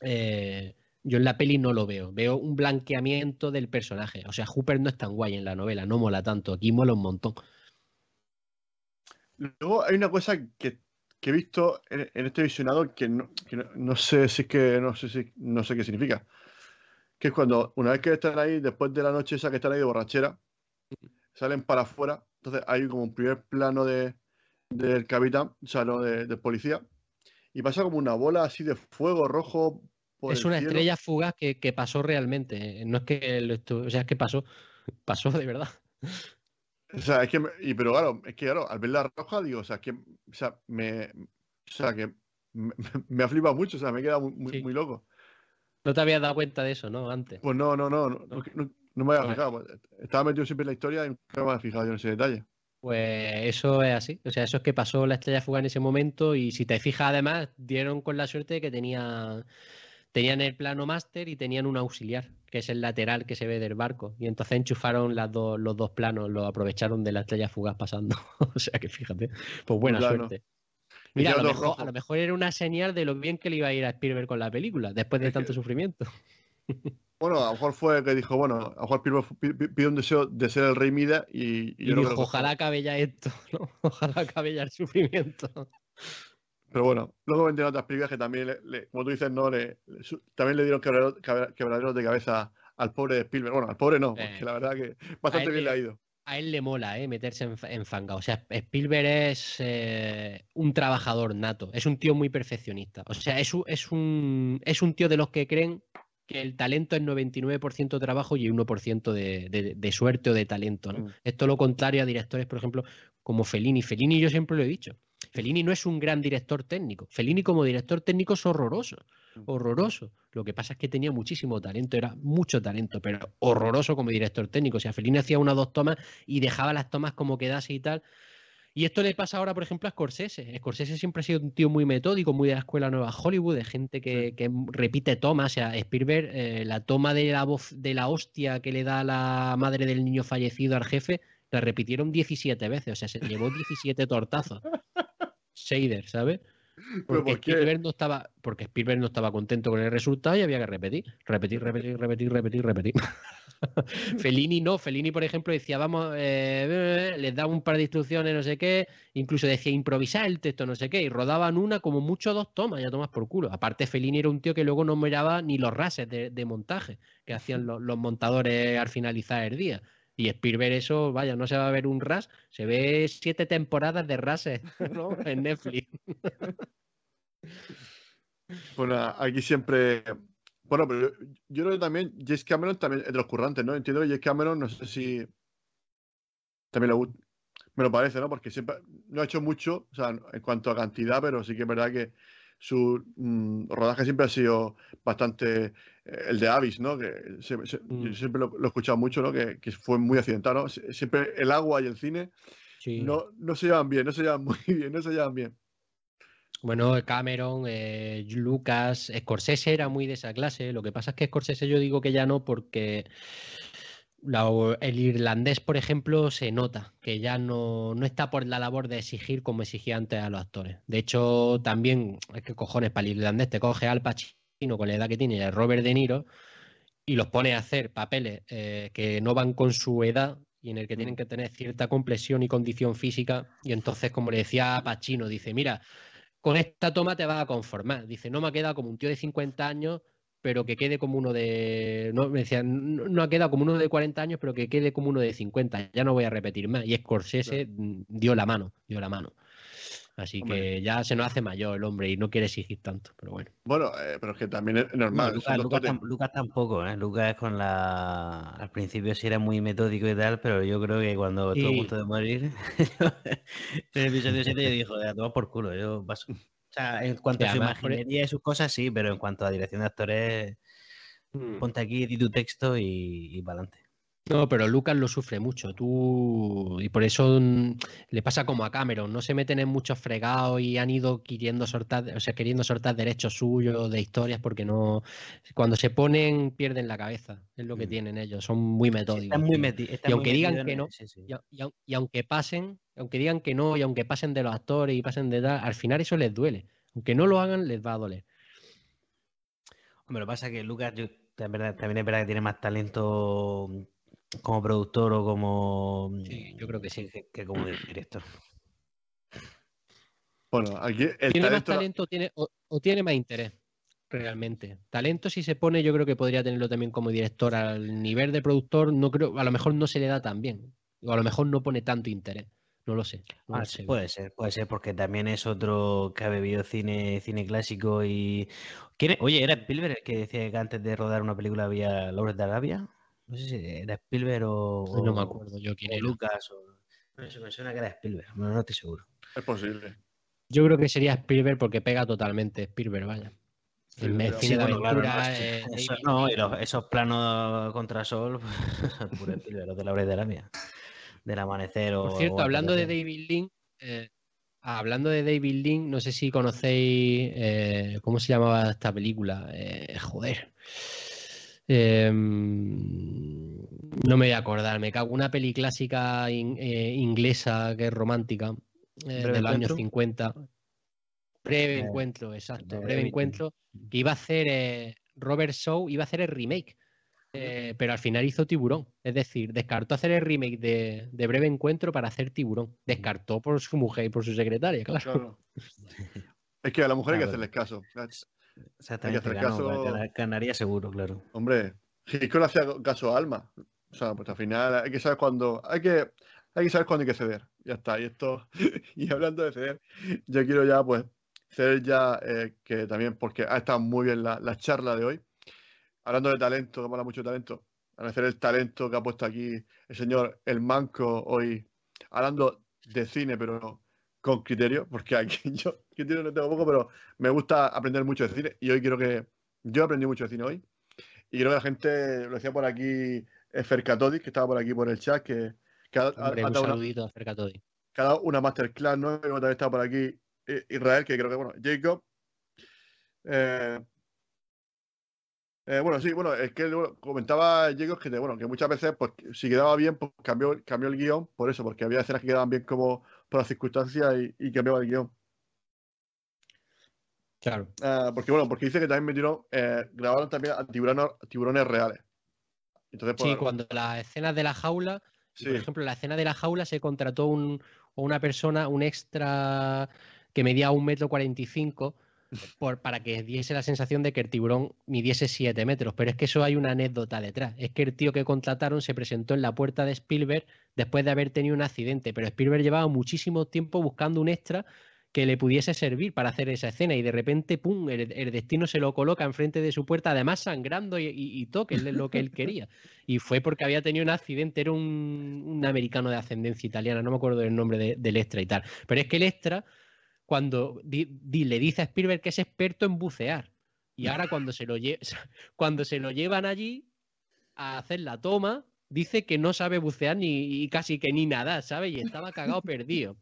eh, yo en la peli no lo veo. Veo un blanqueamiento del personaje. O sea, Hooper no es tan guay en la novela, no mola tanto. Aquí mola un montón. Luego hay una cosa que, que he visto en, este visionado que, no, que no, no sé si es que no sé si no sé qué significa. Que es cuando una vez que están ahí, después de la noche esa que están ahí de borrachera, salen para afuera. Entonces hay como un primer plano de, del capitán, o sea, no, de- del policía, y pasa como una bola así de fuego rojo. Por es una cielo. estrella fugaz que, que pasó realmente. No es que lo estu- o sea, es que pasó. (laughs) Pasó de verdad. O sea, es que, y, pero claro, es que claro, al ver la roja, digo, o sea, que, o sea, me, o sea, que me, (laughs) me ha flipado mucho, o sea, me he quedado muy, muy, Sí. muy loco. No te habías dado cuenta de eso, ¿no? Antes. Pues no, no, no, no, no, no- no me había Pues- fijado. pues, Estaba metido siempre en la historia y nunca me había fijado yo en ese detalle. Pues eso es así. O sea, eso es que pasó la estrella fugaz en ese momento y si te fijas además, dieron con la suerte de que tenía, tenían el plano máster y tenían un auxiliar, que es el lateral que se ve del barco. Y entonces enchufaron las los dos planos, lo aprovecharon de la estrella fugaz pasando. (laughs) o sea que fíjate, pues buena suerte. Mira, a lo, mejor, a lo mejor era una señal de lo bien que le iba a ir a Spielberg con la película, después de Es que- tanto sufrimiento. (laughs) Bueno, a lo mejor fue que dijo, bueno, a lo mejor Spielberg pidió un deseo de ser el rey Mida y, y Y dijo, ojalá acabe ya esto, (laughs) ¿no? Ojalá acabe ya el sufrimiento. Pero bueno, luego vendrán otras películas que también, le- le- como tú dices, no, le, también le dieron quebraderos de cabeza al pobre de Spielberg. Bueno, al pobre no, porque Eh, la verdad que bastante bien le ha ido. a él le mola ¿eh? meterse en, fa- en fanga. O sea, Spielberg es eh, un trabajador nato, es un tío muy perfeccionista. O sea, es un, es un, es un tío de los que creen que el talento es 99% trabajo y 1% de, de- de suerte o de talento. ¿no? Mm. Esto lo contrario a directores, por ejemplo, como Fellini. Fellini yo siempre lo he dicho. Fellini no es un gran director técnico. Fellini como director técnico es horroroso. Mm. Horroroso. Lo que pasa es que tenía muchísimo talento, era mucho talento, pero horroroso como director técnico. O sea, Fellini hacía una o dos tomas y dejaba las tomas como quedase y tal. Y esto le pasa ahora, por ejemplo, a Scorsese. Scorsese siempre ha sido un tío muy metódico, muy de la escuela nueva Hollywood, de gente que, que repite tomas. O sea, Spielberg, eh, la toma de la voz de la hostia que le da la madre del niño fallecido al jefe, la repitieron 17 veces. O sea, se llevó 17 tortazos. Shader, ¿sabes? ¿Pero Porque por? Spielberg no estaba, porque Spielberg no estaba contento con el resultado y había que repetir, repetir, repetir, repetir, repetir, repetir. (laughs) Fellini no, Fellini, por ejemplo, decía, vamos, eh, les daba un par de instrucciones, no sé qué, incluso decía improvisar el texto, no sé qué, y rodaban una como mucho dos tomas, ya tomas por culo. Aparte, Fellini era un tío que luego no miraba ni los rases de, de montaje que hacían los, los montadores al finalizar el día. Y Spielberg eso, vaya, no se va a ver un RAS, se ve siete temporadas de RAS (laughs) ¿no? en Netflix. Bueno, aquí siempre. Bueno, pero yo, creo que también James Cameron también es de los currantes, ¿no? Entiendo que James Cameron, no sé si también lo, me lo parece, ¿no? Porque siempre no ha hecho mucho, o sea, en cuanto a cantidad, pero sí que es verdad que su mm, rodaje siempre ha sido bastante eh, el de Avis, ¿no? Que mm. siempre lo, he escuchado mucho, ¿no? Que, fue muy accidentado, ¿no? Siempre el agua y el cine no, no se llevan bien, no se llevan (laughs) muy bien, no se llevan bien. Bueno, Cameron, eh, Lucas, Scorsese era muy de esa clase. Lo que pasa es que Scorsese yo digo que ya no porque el irlandés, por ejemplo, se nota que ya no, no, está por la labor de exigir como exigía antes a los actores. De hecho, también, es que cojones, para el irlandés te coge al Pacino con la edad que tiene Robert De Niro y los pone a hacer papeles eh, que no van con su edad y en el que tienen mm. que tener cierta complexión y condición física. Y entonces, como le decía Pacino, dice, mira, con esta toma te vas a conformar. Dice, no me ha quedado como un tío de 50 años, pero que quede como uno de. No, me decía, no, ha quedado como uno de 40 años, pero que quede como uno de 50. Ya no voy a repetir más. Y Scorsese dio la mano, dio la mano. Así que ya se nos hace mayor el hombre y no quiere exigir tanto, pero bueno. Bueno, eh, pero es que también es normal. Lucas, tampoco, ¿eh? Lucas con la... Al principio sí era muy metódico y tal, pero yo creo que cuando estuvo a punto de morir, (laughs) en el episodio 7 yo dijo, a tomar por culo, yo paso. O sea, en cuanto a su imaginería y sus cosas, sí, pero en cuanto a dirección de actores, mm. ponte aquí, di tu texto y, y para adelante. No, pero Lucas lo sufre mucho. Tú y por eso mm, le pasa como a Cameron. No se meten en muchos fregados y han ido queriendo soltar, o sea, queriendo soltar derechos suyos de historias porque no. Cuando se ponen pierden la cabeza. Es lo que mm. tienen ellos. Son muy metódicos. están muy y aunque digan que no, Y, aunque pasen, aunque digan que no y aunque pasen de los actores y pasen de tal, al final eso les duele. Aunque no lo hagan, les va a doler. Hombre, lo que pasa es que Lucas, yo, también es verdad que tiene más talento como productor o como. Sí, yo creo que sí. Que, como director. Bueno, aquí. ¿Tiene más talento tiene, o, tiene más interés? Realmente. Talento, si se pone, yo creo que podría tenerlo también como director. Al nivel de productor, no creo, a lo mejor no se le da tan bien. O a lo mejor no pone tanto interés. No lo sé. Ah, puede ser, puede ser, porque también es otro que ha bebido cine, cine clásico y. Oye, ¿era Spielberg el que decía que antes de rodar una película había Lawrence de Arabia? No sé si era Spielberg o. No me acuerdo yo quién era. Lucas o. No sé, me suena que era Spielberg, no, no estoy seguro. Es posible. Yo creo que sería Spielberg porque pega totalmente Spielberg, vaya. El sí, de aventura. (laughs) no, y esos planos contra sol, (laughs) puro Spielberg, los de la de Arabia. Del amanecer o. Por cierto, hablando de David Link, eh, hablando de David Link, no sé si conocéis. Eh, ¿Cómo se llamaba esta película? Eh, joder. Em, no me voy a acordar, me cago. Una peli clásica eh, inglesa que es romántica, eh, de los años 50. Breve eh, encuentro, exacto. Breve, encuentro. Que iba a hacer Robert Shaw, iba a hacer el remake. pero al final hizo Tiburón. Es decir, descartó hacer el remake de, Breve Encuentro para hacer Tiburón. Descartó por su mujer y por su secretaria, claro. Es que a la mujer hay que hacerles caso. Exactamente, hay que hacer caso... ganaría seguro, claro. Hombre, Hitchcock le hacía caso a Alma. O sea, pues al final hay que saber cuándo. Hay que, hay que saber cuándo hay que ceder. Ya está. Y esto. (laughs) y hablando de ceder, yo quiero ya, pues, ceder ya, eh, que también, porque ha estado muy bien la, la, charla de hoy. Hablando de talento, que habla mucho de talento. Agradecer el talento que ha puesto aquí el señor El Manco hoy. Hablando de cine, pero con criterio, porque aquí (laughs) yo criterio no tengo poco, pero me gusta aprender mucho de cine y hoy quiero que yo aprendí mucho de cine hoy y creo que la gente, lo decía por aquí Fercatodi, que estaba por aquí por el chat, que, que ha, un saludito a Fercatodi. Que ha dado una masterclass, ¿no? Y también está por aquí eh, Israel, que creo que, bueno, Jacob. Eh, eh, bueno, sí, bueno, es que comentaba Jacob que, bueno, que muchas veces, pues, si quedaba bien, pues cambió, cambió el guion por eso, porque había escenas que quedaban bien como por las circunstancias y, cambiaba el guion. Claro. Ah, porque bueno, porque dice que también metieron, eh, grabaron también a tiburones, reales. Entonces, sí, cuando las escenas de la jaula, por ejemplo, la escena de la jaula se contrató un, una persona, un extra que medía un metro cuarenta y cinco, por, para que diese la sensación de que el tiburón midiese 7 metros. Pero es que eso hay una anécdota detrás. Es que el tío que contrataron se presentó en la puerta de Spielberg después de haber tenido un accidente. Pero Spielberg llevaba muchísimo tiempo buscando un extra que le pudiese servir para hacer esa escena y de repente, ¡pum!, el, destino se lo coloca enfrente de su puerta, además sangrando y, y, toque, lo que él quería. Y fue porque había tenido un accidente, era un, americano de ascendencia italiana, no me acuerdo del nombre del extra y tal. Pero es que el extra cuando le dice a Spielberg que es experto en bucear. Y ahora cuando se, lo (laughs) cuando se lo llevan allí a hacer la toma, dice que no sabe bucear ni casi que ni nada, ¿sabes? Y estaba cagado perdido.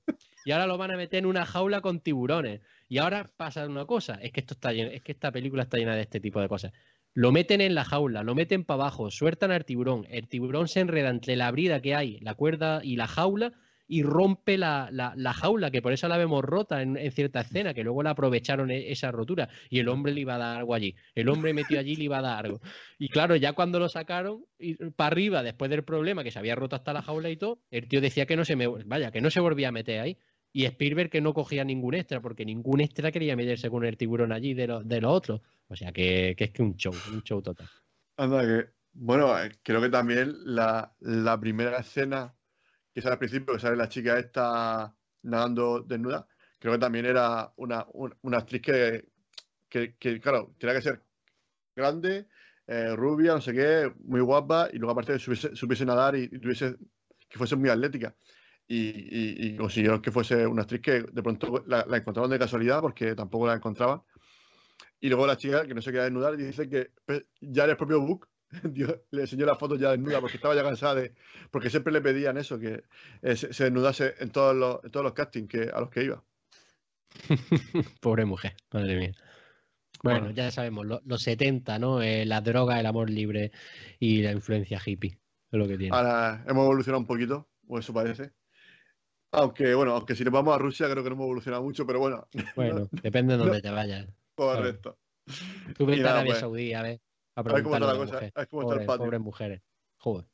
Y ahora lo van a meter en una jaula con tiburones. Y ahora pasa una cosa, es que esto está lleno, es que esta película está llena de este tipo de cosas. Lo meten en la jaula, lo meten para abajo, sueltan al tiburón, el tiburón se enreda entre la brida que hay, la cuerda y la jaula y rompe la, jaula, que por eso la vemos rota en, cierta escena, que luego la aprovecharon e, esa rotura y el hombre le iba a dar algo allí. El hombre metió allí le iba a dar algo. Y claro, ya cuando lo sacaron para arriba, después del problema, que se había roto hasta la jaula y todo, el tío decía que no se me, vaya, que no se volvía a meter ahí. Y Spielberg que no cogía ningún extra, porque ningún extra quería meterse con el tiburón allí de los de otros. O sea que, es que un show, un show total. Anda, que, bueno, eh, creo que también la, la primera escena que sale al principio, que sale la chica esta nadando desnuda, creo que también era una, actriz que, que, claro, tenía que ser grande, eh, rubia, no sé qué, muy guapa, y luego aparte supiese, supiese nadar y, tuviese, que fuese muy atlética. Y, y, consiguieron que fuese una actriz que de pronto la, la, encontraron de casualidad porque tampoco la encontraban. Y luego la chica que no se quería desnudar dice que pues, ya en el propio book (laughs) le enseñó la foto ya desnuda porque estaba ya cansada de. Porque siempre le pedían eso, que eh, se, desnudase en todos los, todos los castings que, a los que iba. (laughs) Pobre mujer, madre mía. Bueno, ya sabemos, los 70, ¿no? Eh, la droga, el amor libre y la influencia hippie. Es lo que tiene. Ahora hemos evolucionado un poquito, o eso parece. Aunque, bueno, aunque si nos vamos a Rusia, creo que no hemos evolucionado mucho, pero bueno. (laughs) Bueno, depende de dónde te vayas. Correcto. Tú vete a Arabia pues. Saudí, a ver. A ver cómo está la cosa. A ver cómo está el patio. Pobres mujeres. Joder.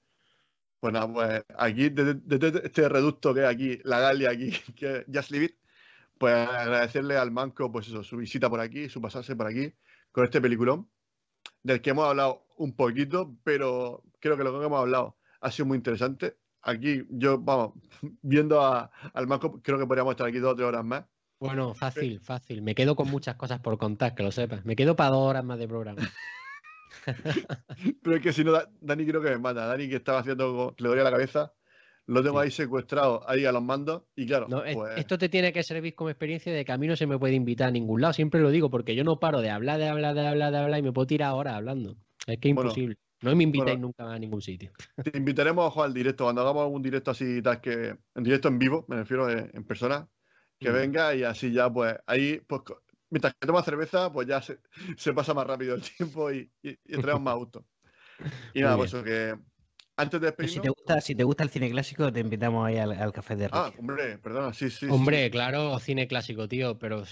Pues nada, pues aquí, desde, este reducto que hay aquí, la Galia aquí, (laughs) que Just Leave It, pues agradecerle al Manco, pues eso, su visita por aquí, su pasarse por aquí, con este peliculón, del que hemos hablado un poquito, pero creo que lo que hemos hablado ha sido muy interesante. Aquí, yo, vamos, (laughs) viendo al Manco, creo que podríamos estar aquí dos o tres horas más. Bueno, fácil, fácil. Me quedo con muchas cosas por contar, que lo sepas. Me quedo para dos horas más de programa. (laughs) Pero es que si no, Dani creo que me mata. Dani que estaba haciendo, le dolía la cabeza. Lo tengo ahí secuestrado, ahí a los mandos. Y claro, pues esto te tiene que servir como experiencia de que a mí no se me puede invitar a ningún lado. Siempre lo digo porque yo no paro de hablar, de hablar, de hablar, de hablar y me puedo tirar ahora hablando. Es que es imposible. No me invitáis nunca a ningún sitio. (laughs) Te invitaremos a jugar al directo. Cuando hagamos algún directo así, tal que en directo en vivo, me refiero eh, en persona, que mm. venga y así ya, pues ahí, pues mientras que toma cerveza, pues ya se, pasa más rápido el (laughs) tiempo y, y, entramos más auto. Y nada, pues eso que antes de despedirnos... Si te, gusta, si te gusta el cine clásico, te invitamos ahí al, café de Rick. Ah, hombre, perdona, sí, sí. Hombre, claro, cine clásico, tío, pero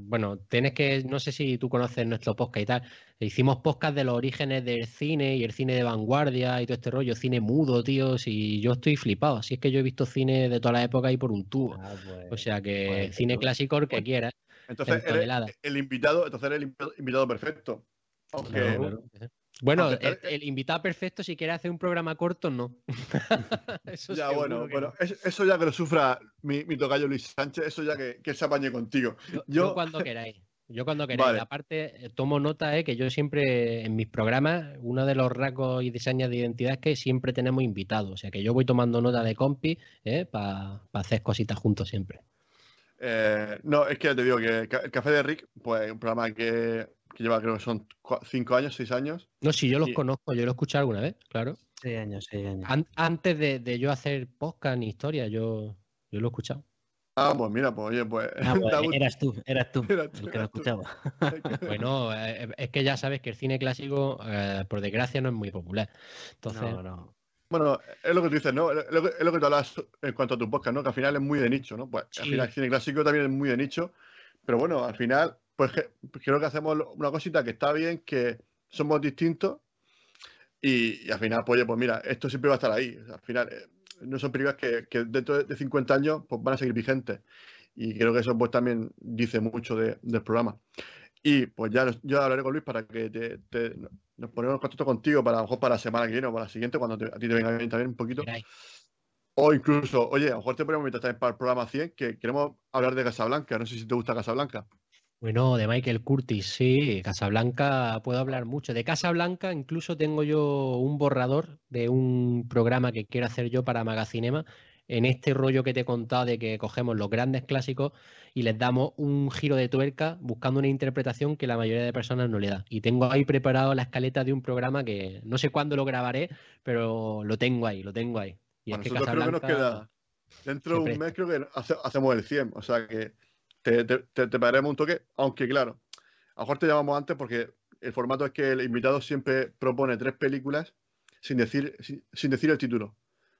bueno, tienes que, no sé si tú conoces nuestro podcast y tal, hicimos podcast de los orígenes del cine y el cine de vanguardia y todo este rollo, cine mudo, tío, y yo estoy flipado, así es que yo he visto cine de toda la época y por un tubo. Ah, pues, o sea que cine clásico el que quieras. Entonces, el invitado, entonces el invitado perfecto. Bueno, el, invitado perfecto, si quiere hacer un programa corto, no. (laughs) eso ya, bueno, bueno eso ya que lo sufra mi, mi tocayo Luis Sánchez, eso ya que, que se apañe contigo. Yo, cuando queráis. Yo cuando queráis. Aparte, tomo nota eh, que yo siempre en mis programas, uno de los rasgos y diseños de identidad es que siempre tenemos invitados. O sea que yo voy tomando nota de compi eh, para hacer cositas juntos siempre. Eh, no, es que ya te digo que el Café de Rick, pues un programa que, lleva, creo que son cinco años, seis años. No, si yo los conozco, yo lo he escuchado alguna vez, claro. Seis años, seis años. antes de, yo hacer podcast ni historia, yo, yo lo he escuchado. Ah, pues mira, pues oye, pues. Ah, pues, (laughs) eras tú, eras tú, (laughs) el que lo escuchaba. (laughs) bueno, eh, es que ya sabes que el cine clásico, eh, por desgracia, no es muy popular. Entonces, no, no. Bueno, es lo que tú dices, ¿no? Es lo que, es lo que tú hablas en cuanto a tu podcast, ¿no? Que al final es muy de nicho, ¿no? Pues al final el cine clásico también es muy de nicho, pero bueno, al final, pues, pues creo que hacemos una cosita que está bien, que somos distintos y, al final, pues, pues mira, esto siempre va a estar ahí. al final, eh, no son películas que, que, dentro de 50 años pues, van a seguir vigentes. Y creo que eso pues también dice mucho del programa. Y pues ya yo hablaré con Luis para que te, te- nos ponemos en contacto contigo para a lo mejor para la semana que viene o para la siguiente, cuando te- a ti te venga bien también un poquito. O incluso, oye, a lo mejor te podemos invitar también para el programa 100, que queremos hablar de Casablanca. No sé si te gusta Casablanca. Bueno, de Michael Curtis, sí, Casablanca, puedo hablar mucho. De Casablanca incluso tengo yo un borrador de un programa que quiero hacer yo para Magacinema, en este rollo que te he contado de que cogemos los grandes clásicos y les damos un giro de tuerca buscando una interpretación que la mayoría de personas no le da. Y tengo ahí preparado la escaleta de un programa que no sé cuándo lo grabaré, pero lo tengo ahí, lo tengo ahí. Y es que nosotros creo que nos Casablanca... queda. Dentro de un mes creo que hace- hacemos el 100. O sea que te, te, te, te pegaremos un toque. Aunque claro, a lo mejor te llamamos antes porque el formato es que el invitado siempre propone tres películas sin decir, sin, sin decir el título.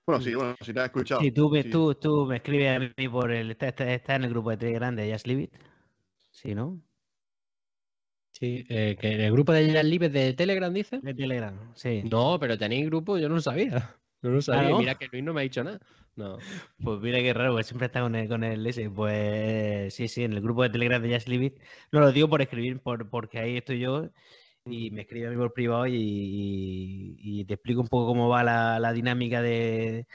Bueno, sí, bueno, si te has escuchado. Sí, tú me, Sí. tú, tú me escribes a mí por el. Está, está- está en el grupo de Telegram de Just Leave It. Sí, ¿no? Sí, eh, que en el grupo de Jazz Libres de Telegram dice. De Telegram, sí. No, pero tenéis grupo, yo no lo sabía. No lo sabía. Mira que Luis no me ha dicho nada. No. Pues mira qué raro, porque siempre está con el, con el ese. Pues sí, sí, en el grupo de Telegram de Just Leave It. No lo digo por escribir, por, porque ahí estoy yo y me escribe a mí por privado y, y- y te explico un poco cómo va la, la dinámica de,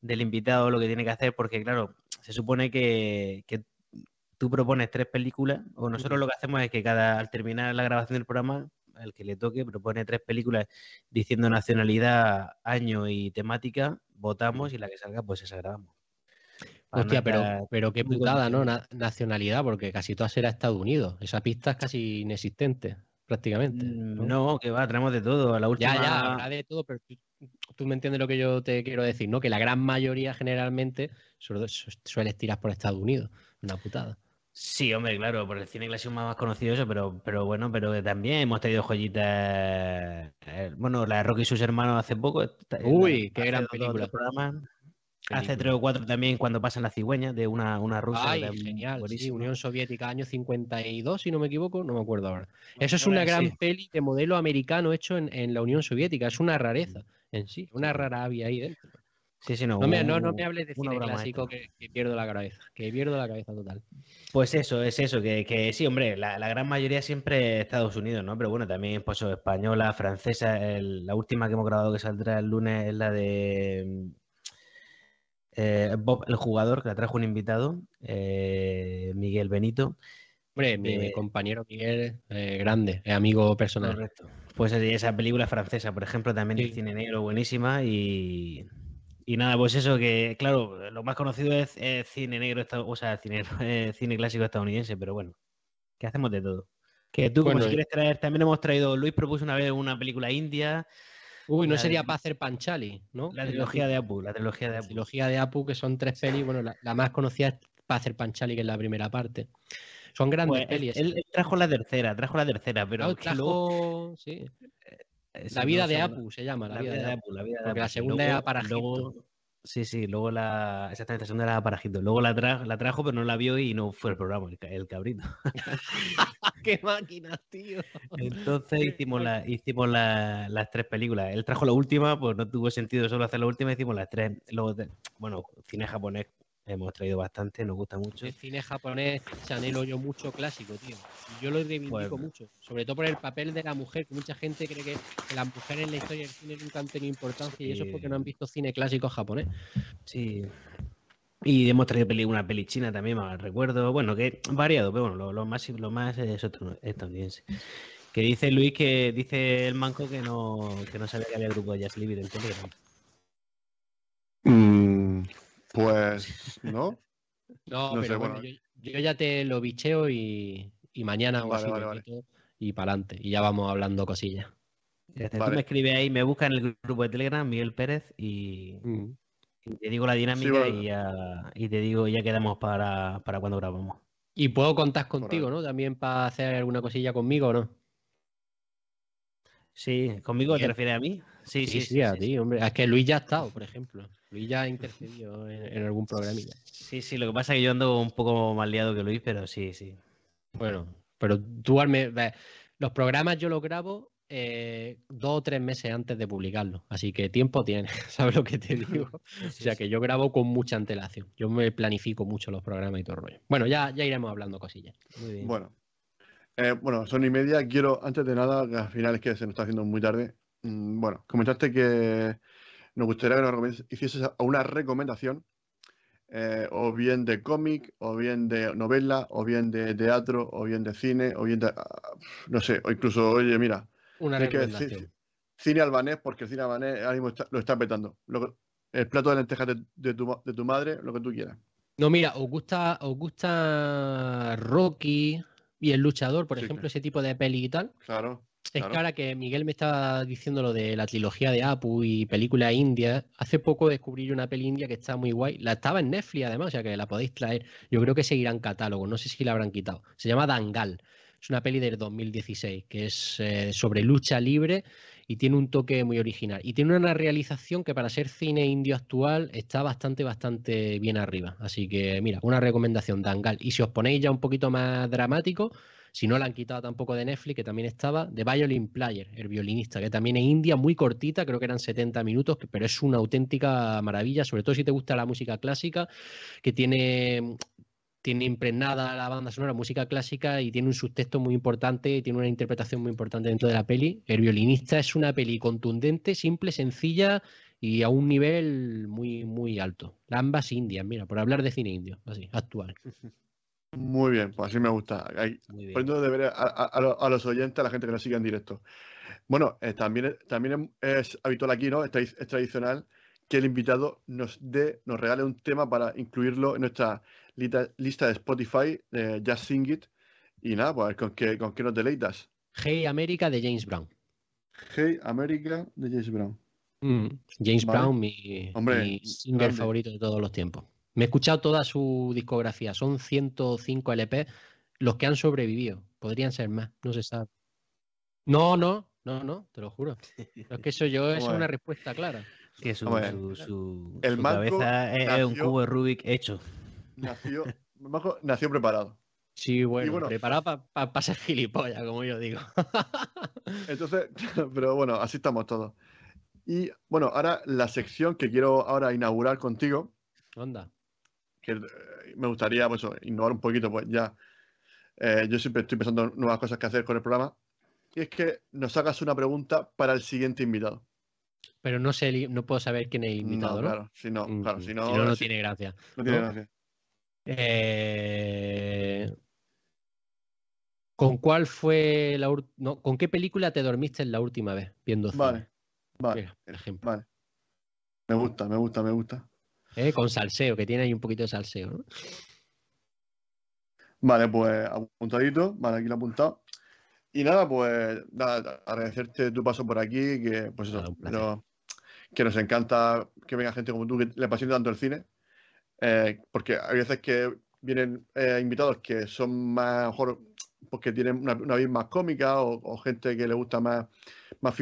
del invitado, lo que tiene que hacer, porque claro, se supone que, que tú propones tres películas, o nosotros lo que hacemos es que cada, al terminar la grabación del programa, al que le toque, propone tres películas diciendo nacionalidad, año y temática, votamos y la que salga, pues esa grabamos. Para Hostia, pero, estar pero qué putada, ¿no? Na- nacionalidad, porque casi todas será Estados Unidos. Esa pista es casi inexistente, prácticamente. ¿no? No, que va, tenemos de todo. La última. Ya, ya, habrá de todo, pero tú, tú me entiendes lo que yo te quiero decir, ¿no? Que la gran mayoría generalmente suele, su- suele tirar por Estados Unidos. Una putada. Sí, hombre, claro, por el cine clásico más conocido eso, pero, pero bueno, pero también hemos tenido joyitas. eh, bueno, la de Rocky y sus hermanos hace poco. esta- Uy, qué gran película. programas. Hace tres o cuatro también cuando pasan las cigüeñas de una, una rusa. Ay, genial. Sí. Unión Soviética, año 52, si no me equivoco, no me acuerdo ahora. Eso es una gran peli de modelo americano hecho en, en la Unión Soviética. Es una rareza en sí, una rara ave ahí dentro. Sí, sí, no. No me, no, no me hables de cine clásico que, que pierdo la cabeza, que pierdo la cabeza total. Pues eso, es eso, que, que sí, hombre, la, la gran mayoría siempre Estados Unidos, ¿no? Pero bueno, también pues española, francesa, el- la última que hemos grabado que saldrá el lunes es la de mm, eh, Bob el jugador, que la trajo un invitado, eh, Miguel Benito. Hombre, mi, mi Eh, compañero Miguel, grande, amigo personal. Correcto. Pues esa película francesa, por ejemplo, también de Sí. cine negro, buenísima. Y, y nada, pues eso que, claro, lo más conocido es, es cine negro, o sea, cine, (laughs) eh, cine clásico estadounidense, pero bueno, que hacemos de todo. Que tú, como si quieres traer, también hemos traído, Luis propuso una vez una película india, Uy, no la sería de- para hacer Panchali, ¿no? la Es trilogía de Apu, la trilogía de la Apu. trilogía de Apu, que son tres pelis. Bueno, la, la más conocida es Pacer Panchali, que es la primera parte. Son grandes Pues pelis. él- él trajo la tercera, trajo la tercera, pero Ah, que luego- trajo, eh, sí, La vida de Apu se llama. La, La vida, de Apu. La vida de Porque la segunda Luego- era Parajito. luego- sí, sí, luego la. Exactamente, la segunda era Parajito. Luego la, tra- la trajo, pero no la vio y no fue el programa, el, ca- el cabrito. (laughs) (laughs) ¡Qué máquina, tío! Entonces hicimos, la, hicimos la- las tres películas. Él trajo la última, pues no tuvo sentido solo hacer la última, hicimos las tres. Luego, bueno, cine japonés hemos traído bastante, nos gusta mucho. El cine japonés se anhelo yo mucho clásico, tío. Y yo lo reivindico Pues- mucho. Sobre todo por el papel de la mujer, que mucha gente cree que las mujeres en la historia del cine nunca han tenido importancia y eso es porque no han visto cine clásico japonés. Sí. Y hemos traído peli, una peli china también, más recuerdo. Bueno, que variado, pero bueno, lo, lo más, lo más es otro- estadounidense. Que dice Luis que dice el manco que no, que no sabía que había grupo de Jazz Libre en Telegram. Mm, pues, ¿no? (laughs) No, No sé, pero bueno, bueno. yo, yo ya te lo bicheo y, y mañana Vale, así vale, me vale. meto y para adelante. Y ya vamos hablando cosillas. Ya está, Tú me escribes ahí, me busca en el grupo de Telegram, Miguel Pérez, y, Mm. y te digo la dinámica bueno. y, ya, y te digo, ya quedamos para, para cuando grabamos. Y puedo contar contigo. ¿no? También para hacer alguna cosilla conmigo, ¿o ¿no? Sí, ¿conmigo te refieres a mí? Sí, Sí, sí, a ti, hombre. Es que Luis ya ha estado, por ejemplo. Luis ya ha intercedido en, en algún programilla. Sí, sí, lo que pasa es que yo ando un poco más liado que Luis, pero sí, sí. Bueno, pero tú al los programas yo los grabo eh, dos o tres meses antes de publicarlos, así que tiempo tienes, (laughs) ¿sabes lo que te (laughs) digo? O sea que yo grabo con mucha antelación, yo me planifico mucho los programas y todo el rollo. Bueno, ya, ya iremos hablando cosillas. Muy bien. Bueno. Eh, bueno, son y media. Quiero, antes de nada, que al final es que se nos está haciendo muy tarde. Mm, bueno, comentaste que nos gustaría que nos hicieses una recomendación, eh, o bien de cómic, o bien de novela, o bien de teatro, o bien de cine, o bien de. ah, no sé, o incluso, oye, mira, Una que recomendación. cine albanés, porque el cine albanés ahora mismo está- lo está petando. Lo que- el plato de lentejas de, de tu, de tu madre, lo que tú quieras. No, mira, os gusta, os gusta Rocky y El Luchador, por Sí, ejemplo, ese tipo de peli y tal. Claro. Es Claro. que ahora que Miguel me estaba diciendo lo de la trilogía de Apu y películas indias, hace poco descubrí una peli india que está muy guay. La estaba en Netflix además, o sea que la podéis traer. Yo creo que seguirá en catálogo, no sé si la habrán quitado. Se llama Dangal. Es una peli del 2016 que es eh, sobre lucha libre y tiene un toque muy original. Y tiene una realización que para ser cine indio actual está bastante, bastante bien arriba. Así que mira, una recomendación, Dangal. Y si os ponéis ya un poquito más dramático, si no la han quitado tampoco de Netflix, que también estaba, The Violin Player, el violinista, que también es india, muy cortita, creo que eran 70 minutos, pero es una auténtica maravilla, sobre todo si te gusta la música clásica, que tiene, tiene impregnada la banda sonora, música clásica, y tiene un subtexto muy importante, y tiene una interpretación muy importante dentro de la peli. El violinista es una peli contundente, simple, sencilla y a un nivel muy, muy alto. Ambas indias, mira, por hablar de cine indio, así, actual. (laughs) Muy bien, pues así me gusta. Ahí, poniendo deberes a, a- a lo- a los oyentes, a la gente que nos sigue en directo. Bueno, eh, también, también es habitual aquí, ¿no? Es, tra- es tradicional que el invitado nos dé, nos regale un tema para incluirlo en nuestra lista, lista de Spotify, de Just Sing It. Y nada, pues con qué, con qué nos deleitas. Hey América de James Brown. Hey America de James Brown. Mm, James Vale. Brown, mi, Hombre, mi grande. favorito de todos los tiempos. Me he escuchado toda su discografía, son 105 LP, los que han sobrevivido. Podrían ser más, no se sabe. No, no, no, no, te lo juro. Pero es que eso yo (laughs) es una respuesta clara. Que su, su, su- El su Marco cabeza es, es un cubo de Rubik hecho. Nació, (laughs) nació preparado. Sí, bueno, bueno. preparado para ser gilipollas, como yo digo. (laughs) Entonces, pero bueno, así estamos todos. Y bueno, ahora la sección que quiero ahora inaugurar contigo, Onda. Que eh, me gustaría pues, innovar un poquito, pues ya. eh, yo siempre estoy pensando en nuevas cosas que hacer con el programa. Y es que nos hagas una pregunta para el siguiente invitado. Pero no sé, no puedo saber quién es el invitado, no, ¿no? claro, si no, Mm, claro, si no, si no, no si- tiene gracia. no tiene gracia. Eh, ¿Con cuál fue la ur- no, ¿Con qué película te dormiste la última vez viendo cine? Vale, vale, Mira, por ejemplo. vale. Me gusta, me gusta, me gusta. Eh, Con salseo, que tiene ahí un poquito de salseo. ¿no? Vale, pues apuntadito, vale, aquí lo he apuntado. Y nada, pues nada, agradecerte tu paso por aquí, que pues eso, pero- que nos encanta que venga gente como tú que le apasiona tanto el cine, eh, porque hay veces que vienen eh, invitados que son más, mejor, porque tienen una, una vis más cómica o, o gente que le gusta más, más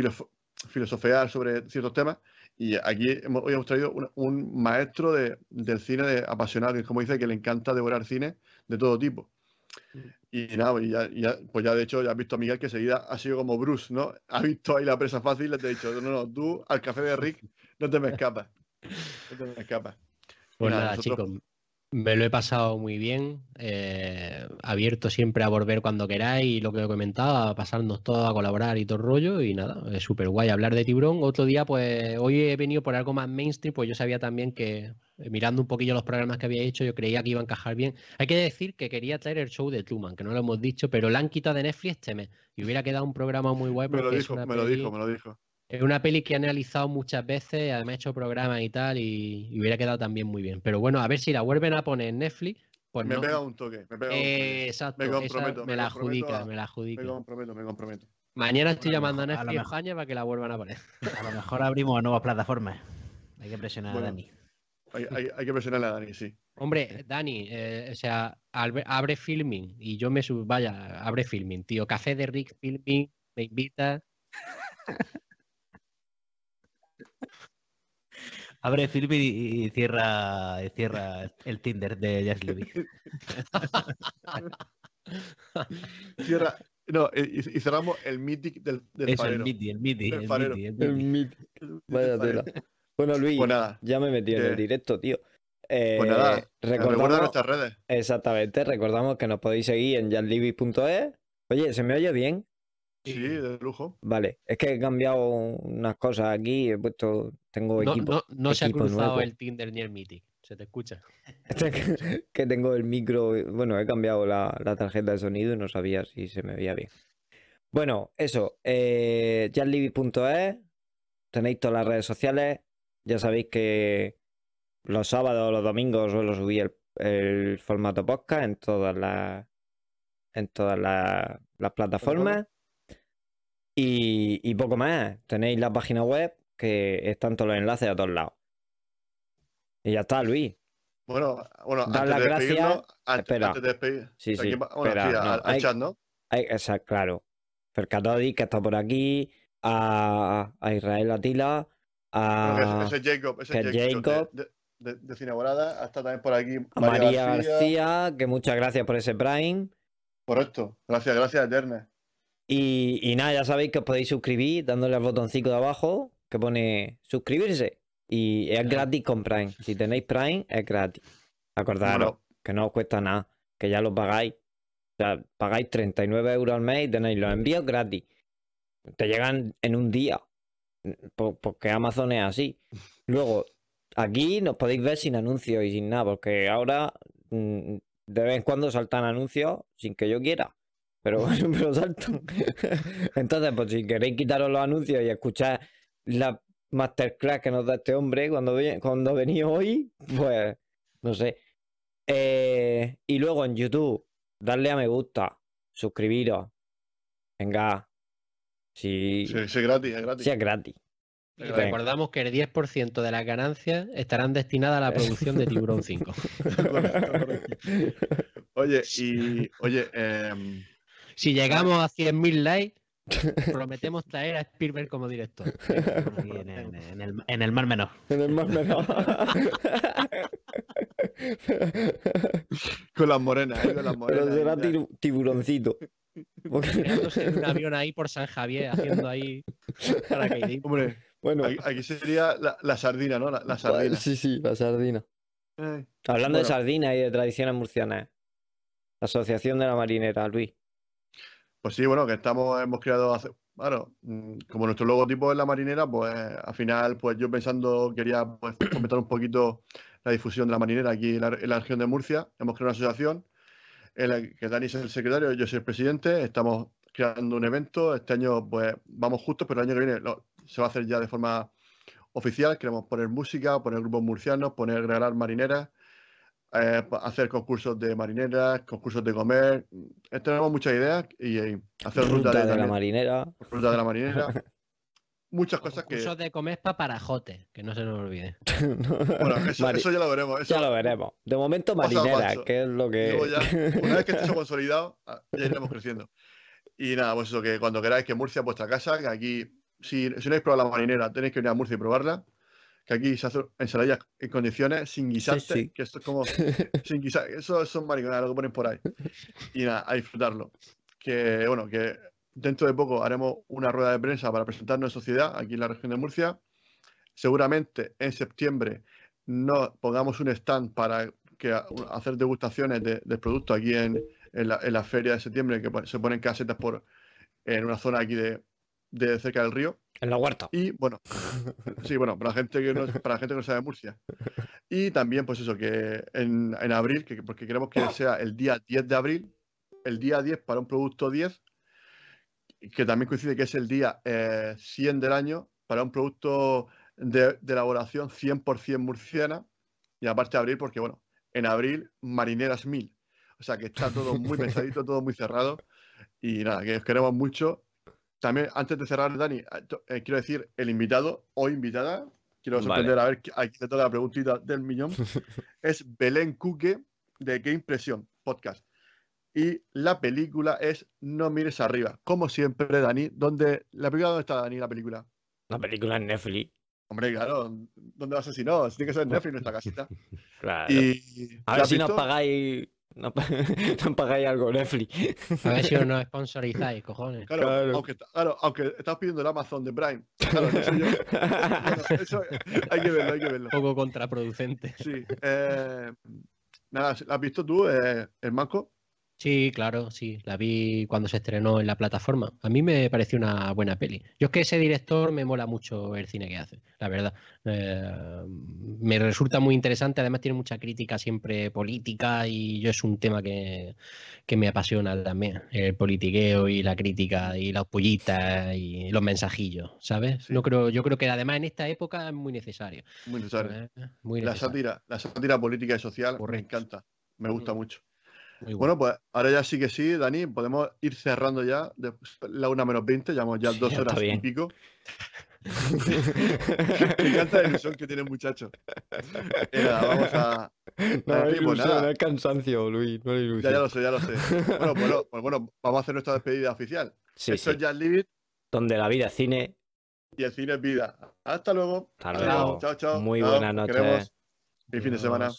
filosofear sobre ciertos temas. Y aquí hemos, hoy hemos traído un, un maestro de- del cine de apasionado, que como dice, que le encanta devorar cine de todo tipo. Y nada, y ya, y ya- pues ya de hecho ya has visto a Miguel que seguida ha sido como Bruce, ¿no? Ha visto ahí la presa fácil y le te ha dicho, no, no, tú al café de Rick no te me escapas. No te me escapas. Pues nada, nada, nosotros- chicos, me lo he pasado muy bien. eh, abierto siempre a volver cuando queráis y lo que he comentado, a pasarnos todos a colaborar y todo el rollo. Y nada, es súper guay hablar de tiburón. Otro día, pues hoy he venido por algo más mainstream, pues yo sabía también que eh, mirando un poquillo los programas que había hecho, yo creía que iba a encajar bien. Hay que decir que quería traer el show de Truman, que no lo hemos dicho, pero lo han quitado de Netflix este mes. Y hubiera quedado un programa muy guay Me lo dijo, me lo dijo, me lo dijo. Es una peli que he analizado muchas veces, además he hecho programas y tal, y, y hubiera quedado también muy bien. Pero bueno, a ver si la vuelven a poner en Netflix. Pues me no. pega un toque, me pega un Eh, toque. exacto, Me esa comprometo, me me la adjudica, a- me la adjudica. Me comprometo, me comprometo. Mañana estoy a llamando a mejor- a Netflix mejor- España para que la vuelvan a poner. A lo mejor abrimos nuevas plataformas. Hay que presionar Bueno. a Dani. Hay, hay- hay que presionarle a Dani, sí. Hombre, Dani, eh, o sea, abre filming y yo me subo, vaya, abre filming, tío. Café de Rick Filming, me invita. (laughs) Abre film y, y cierra, y cierra el Tinder de Jazz Levy. (laughs) Cierra, no, y, y cerramos el Mythic del, del Eso, el farero. MIDI, el MIDI, Del el farero. MIDI, el El MIDI. mit. El Mythic Vaya del farero. tela. Bueno, Luis, Pues nada, ya me he metido en el directo, tío. Eh, pues nada, recuerda recordamos, nuestras redes. exactamente, recordamos que nos podéis seguir en jazzlibby.es, Oye, ¿se me oye bien? Sí, de lujo. Vale, es que he cambiado unas cosas aquí, he puesto, tengo No, equipo, no- no se ha cruzado nuevo. el Tinder ni el Mythic. Se te escucha. (laughs) que, que tengo el micro, bueno, he cambiado la, la tarjeta de sonido y no sabía si se me veía bien. Bueno, eso, eh, jazzlibby.es, tenéis todas las redes sociales, ya sabéis que los sábados o los domingos suelo subir el, el formato podcast en todas las en todas las, las plataformas y, y poco más. Tenéis la página web que están todos los enlaces a todos lados. Y ya está, Luis. Bueno, bueno, Dar antes las de gracias. antes, Espera. antes de despedir. Sí, sí, bueno, espera, no, al, al hay- chat, ¿no? Ay, esa- claro. Fercatodi, que está por aquí, a, a Israel Atila, a, ese, ese Jacob, ese Jacob, Jacob. de, de, hasta también por aquí a María García. que muchas gracias por ese Prime. Correcto. Gracias, gracias, Eterna. Y, y nada, ya sabéis que os podéis suscribir dándole al botoncito de abajo que pone suscribirse. Y es gratis con Prime. Si tenéis Prime, es gratis. Acordaros que no os cuesta nada, que ya lo pagáis. O sea, pagáis 39 euros al mes y tenéis los envíos gratis. Te llegan en un día. po- Porque Amazon es así. Luego, aquí nos podéis ver sin anuncios y sin nada, porque ahora mm, de vez en cuando saltan anuncios sin que yo quiera. Pero, (laughs) pero saltan. (laughs) Entonces, pues si queréis quitaros los anuncios y escuchar la masterclass que nos da este hombre cuando, cuando venía hoy, pues no sé. Eh, y luego en YouTube, darle a me gusta, suscribiros. Venga. Si, sí, sí, gratis, es gratis. si es gratis. Y recordamos que el 10% de las ganancias estarán destinadas a la producción de Tiburón 5. (laughs) Correcto, correcto. Oye, y oye, em, Si llegamos a 100.000 likes, prometemos traer a Spielberg como director. En, el, en el- en el Mar Menor. En el Mar Menor. (laughs) con las morenas, ¿eh? con las morenas. Pero será tiru- tiburoncito. Porque- Creándose en un avión ahí por San Javier, haciendo ahí paracaidismo. Hombre, Bueno, aquí, sería la, la sardina, ¿no? La, la sardina. sí, sí, la sardina. Eh, Hablando de Bueno. sardinas y de tradiciones murcianas. La Asociación de la Marinera, Luis. Pues sí, bueno, que estamos, hemos creado, claro, mm, como nuestro logotipo es la marinera, pues al final, pues yo pensando, quería pues, (clears throat) comentar un poquito la difusión de la marinera aquí en la, región de Murcia. Hemos creado una asociación en la que Dani es el secretario, yo soy el presidente, estamos creando un evento. Este año, pues vamos justos, pero el año que viene se va a hacer ya de forma oficial. Queremos poner música, poner grupos murcianos, poner regalar marineras, eh, hacer concursos de marineras, concursos de comer. Eh, Tenemos muchas ideas y, eh, hacer ruta, Ruta de, de la Marinera. ruta de la marinera. (laughs) Muchas cosas que. Concursos de comespa para jotes, que no se nos olvide. (laughs) Bueno, eso, Mari- eso ya lo veremos. Eso, Ya lo veremos. De momento Marinera, que es lo que... Ya, una vez que esté (laughs) consolidado, ah, ya iremos creciendo. Y nada, pues eso, que cuando queráis que Murcia es vuestra casa, que aquí, si, si no habéis probado la marinera, tenéis que venir a Murcia y probarla. Que aquí se hace ensaladillas en condiciones, sin guisarte, sí. que esto es como (laughs) sin guisar, eso son mariconadas lo que ponen por ahí. Y nada, a disfrutarlo. Que bueno, que dentro de poco haremos una rueda de prensa para presentarnos en sociedad aquí en la región de Murcia. Seguramente en septiembre no pongamos un stand para que hacer degustaciones de, de productos aquí en, en la, en la feria de septiembre, que se ponen casetas por en una zona aquí de, de cerca del río. En la huerta. Y bueno, sí, bueno, para la gente que no, para la gente que no sabe de Murcia. Y también, pues eso, que en, en abril, que, porque queremos que sea el día 10 de abril, el día 10 para un producto 10, y que también coincide que es el día eh, 100 del año para un producto de, de elaboración 100% murciana. Y aparte de abril, porque bueno, en abril, marineras 1000. O sea que está todo muy (laughs) pensadito, todo muy cerrado. Y nada, que os queremos mucho. También, antes de cerrar, Dani, eh, quiero decir, el invitado o invitada, quiero Vale. sorprender a ver, aquí te toca la preguntita del millón, (laughs) es Belén Cuque de Qué Impresión Podcast. Y la película es No mires arriba. Como siempre, Dani, ¿dónde, ¿la película dónde está, Dani, la película? La película en Netflix. Hombre, claro, ¿dónde vas a si no? Tiene que ser en Netflix nuestra casita. (laughs) Claro. Y, a ¿la ver si nos pagáis... Nos, pa- (laughs) nos pagáis algo Netflix. A ver si os (laughs) nos sponsorizáis, cojones. Claro, Claro. Aunque, claro, aunque estás pidiendo el Amazon de Prime. Claro, (laughs) eso, yo- bueno, eso hay que verlo, hay que verlo. Un poco contraproducente. Sí. eh, nada, ¿la has visto tú, eh, el Manco? Sí, claro, sí. La vi cuando se estrenó en la plataforma. A mí me pareció una buena peli. Yo es que ese director me mola mucho el cine que hace, la verdad. Eh, me resulta muy interesante. Además, tiene mucha crítica siempre política y yo es un tema que, que me apasiona también. El politiqueo y la crítica y las pollitas y los mensajillos, ¿sabes? Sí. No creo, yo creo que además en esta época es muy necesario. Muy necesario. ¿eh? Muy La sátira, la sátira política y social me encanta. Me gusta Mm. mucho. Bueno, pues ahora ya sí que sí, Dani, podemos ir cerrando ya. La una menos 20, llevamos ya dos horas y pico. (laughs) Me encanta la ilusión que tiene el muchacho. Vamos a. No pues ilusión, nada. es cansancio, Luis, no Ya, ilusión. ya lo sé, ya lo sé. (laughs) Bueno, pues, no, pues bueno, vamos a hacer nuestra despedida oficial. Sí, Esto sí. es Just Leave It Donde la vida es cine. y el cine es vida. Hasta luego. Hasta luego. Chao, chao. Muy buenas noches. queremos. Fin de semana.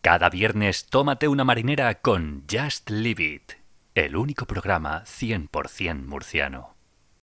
Cada viernes tómate una marinera con Just Leave It, el único programa 100% murciano.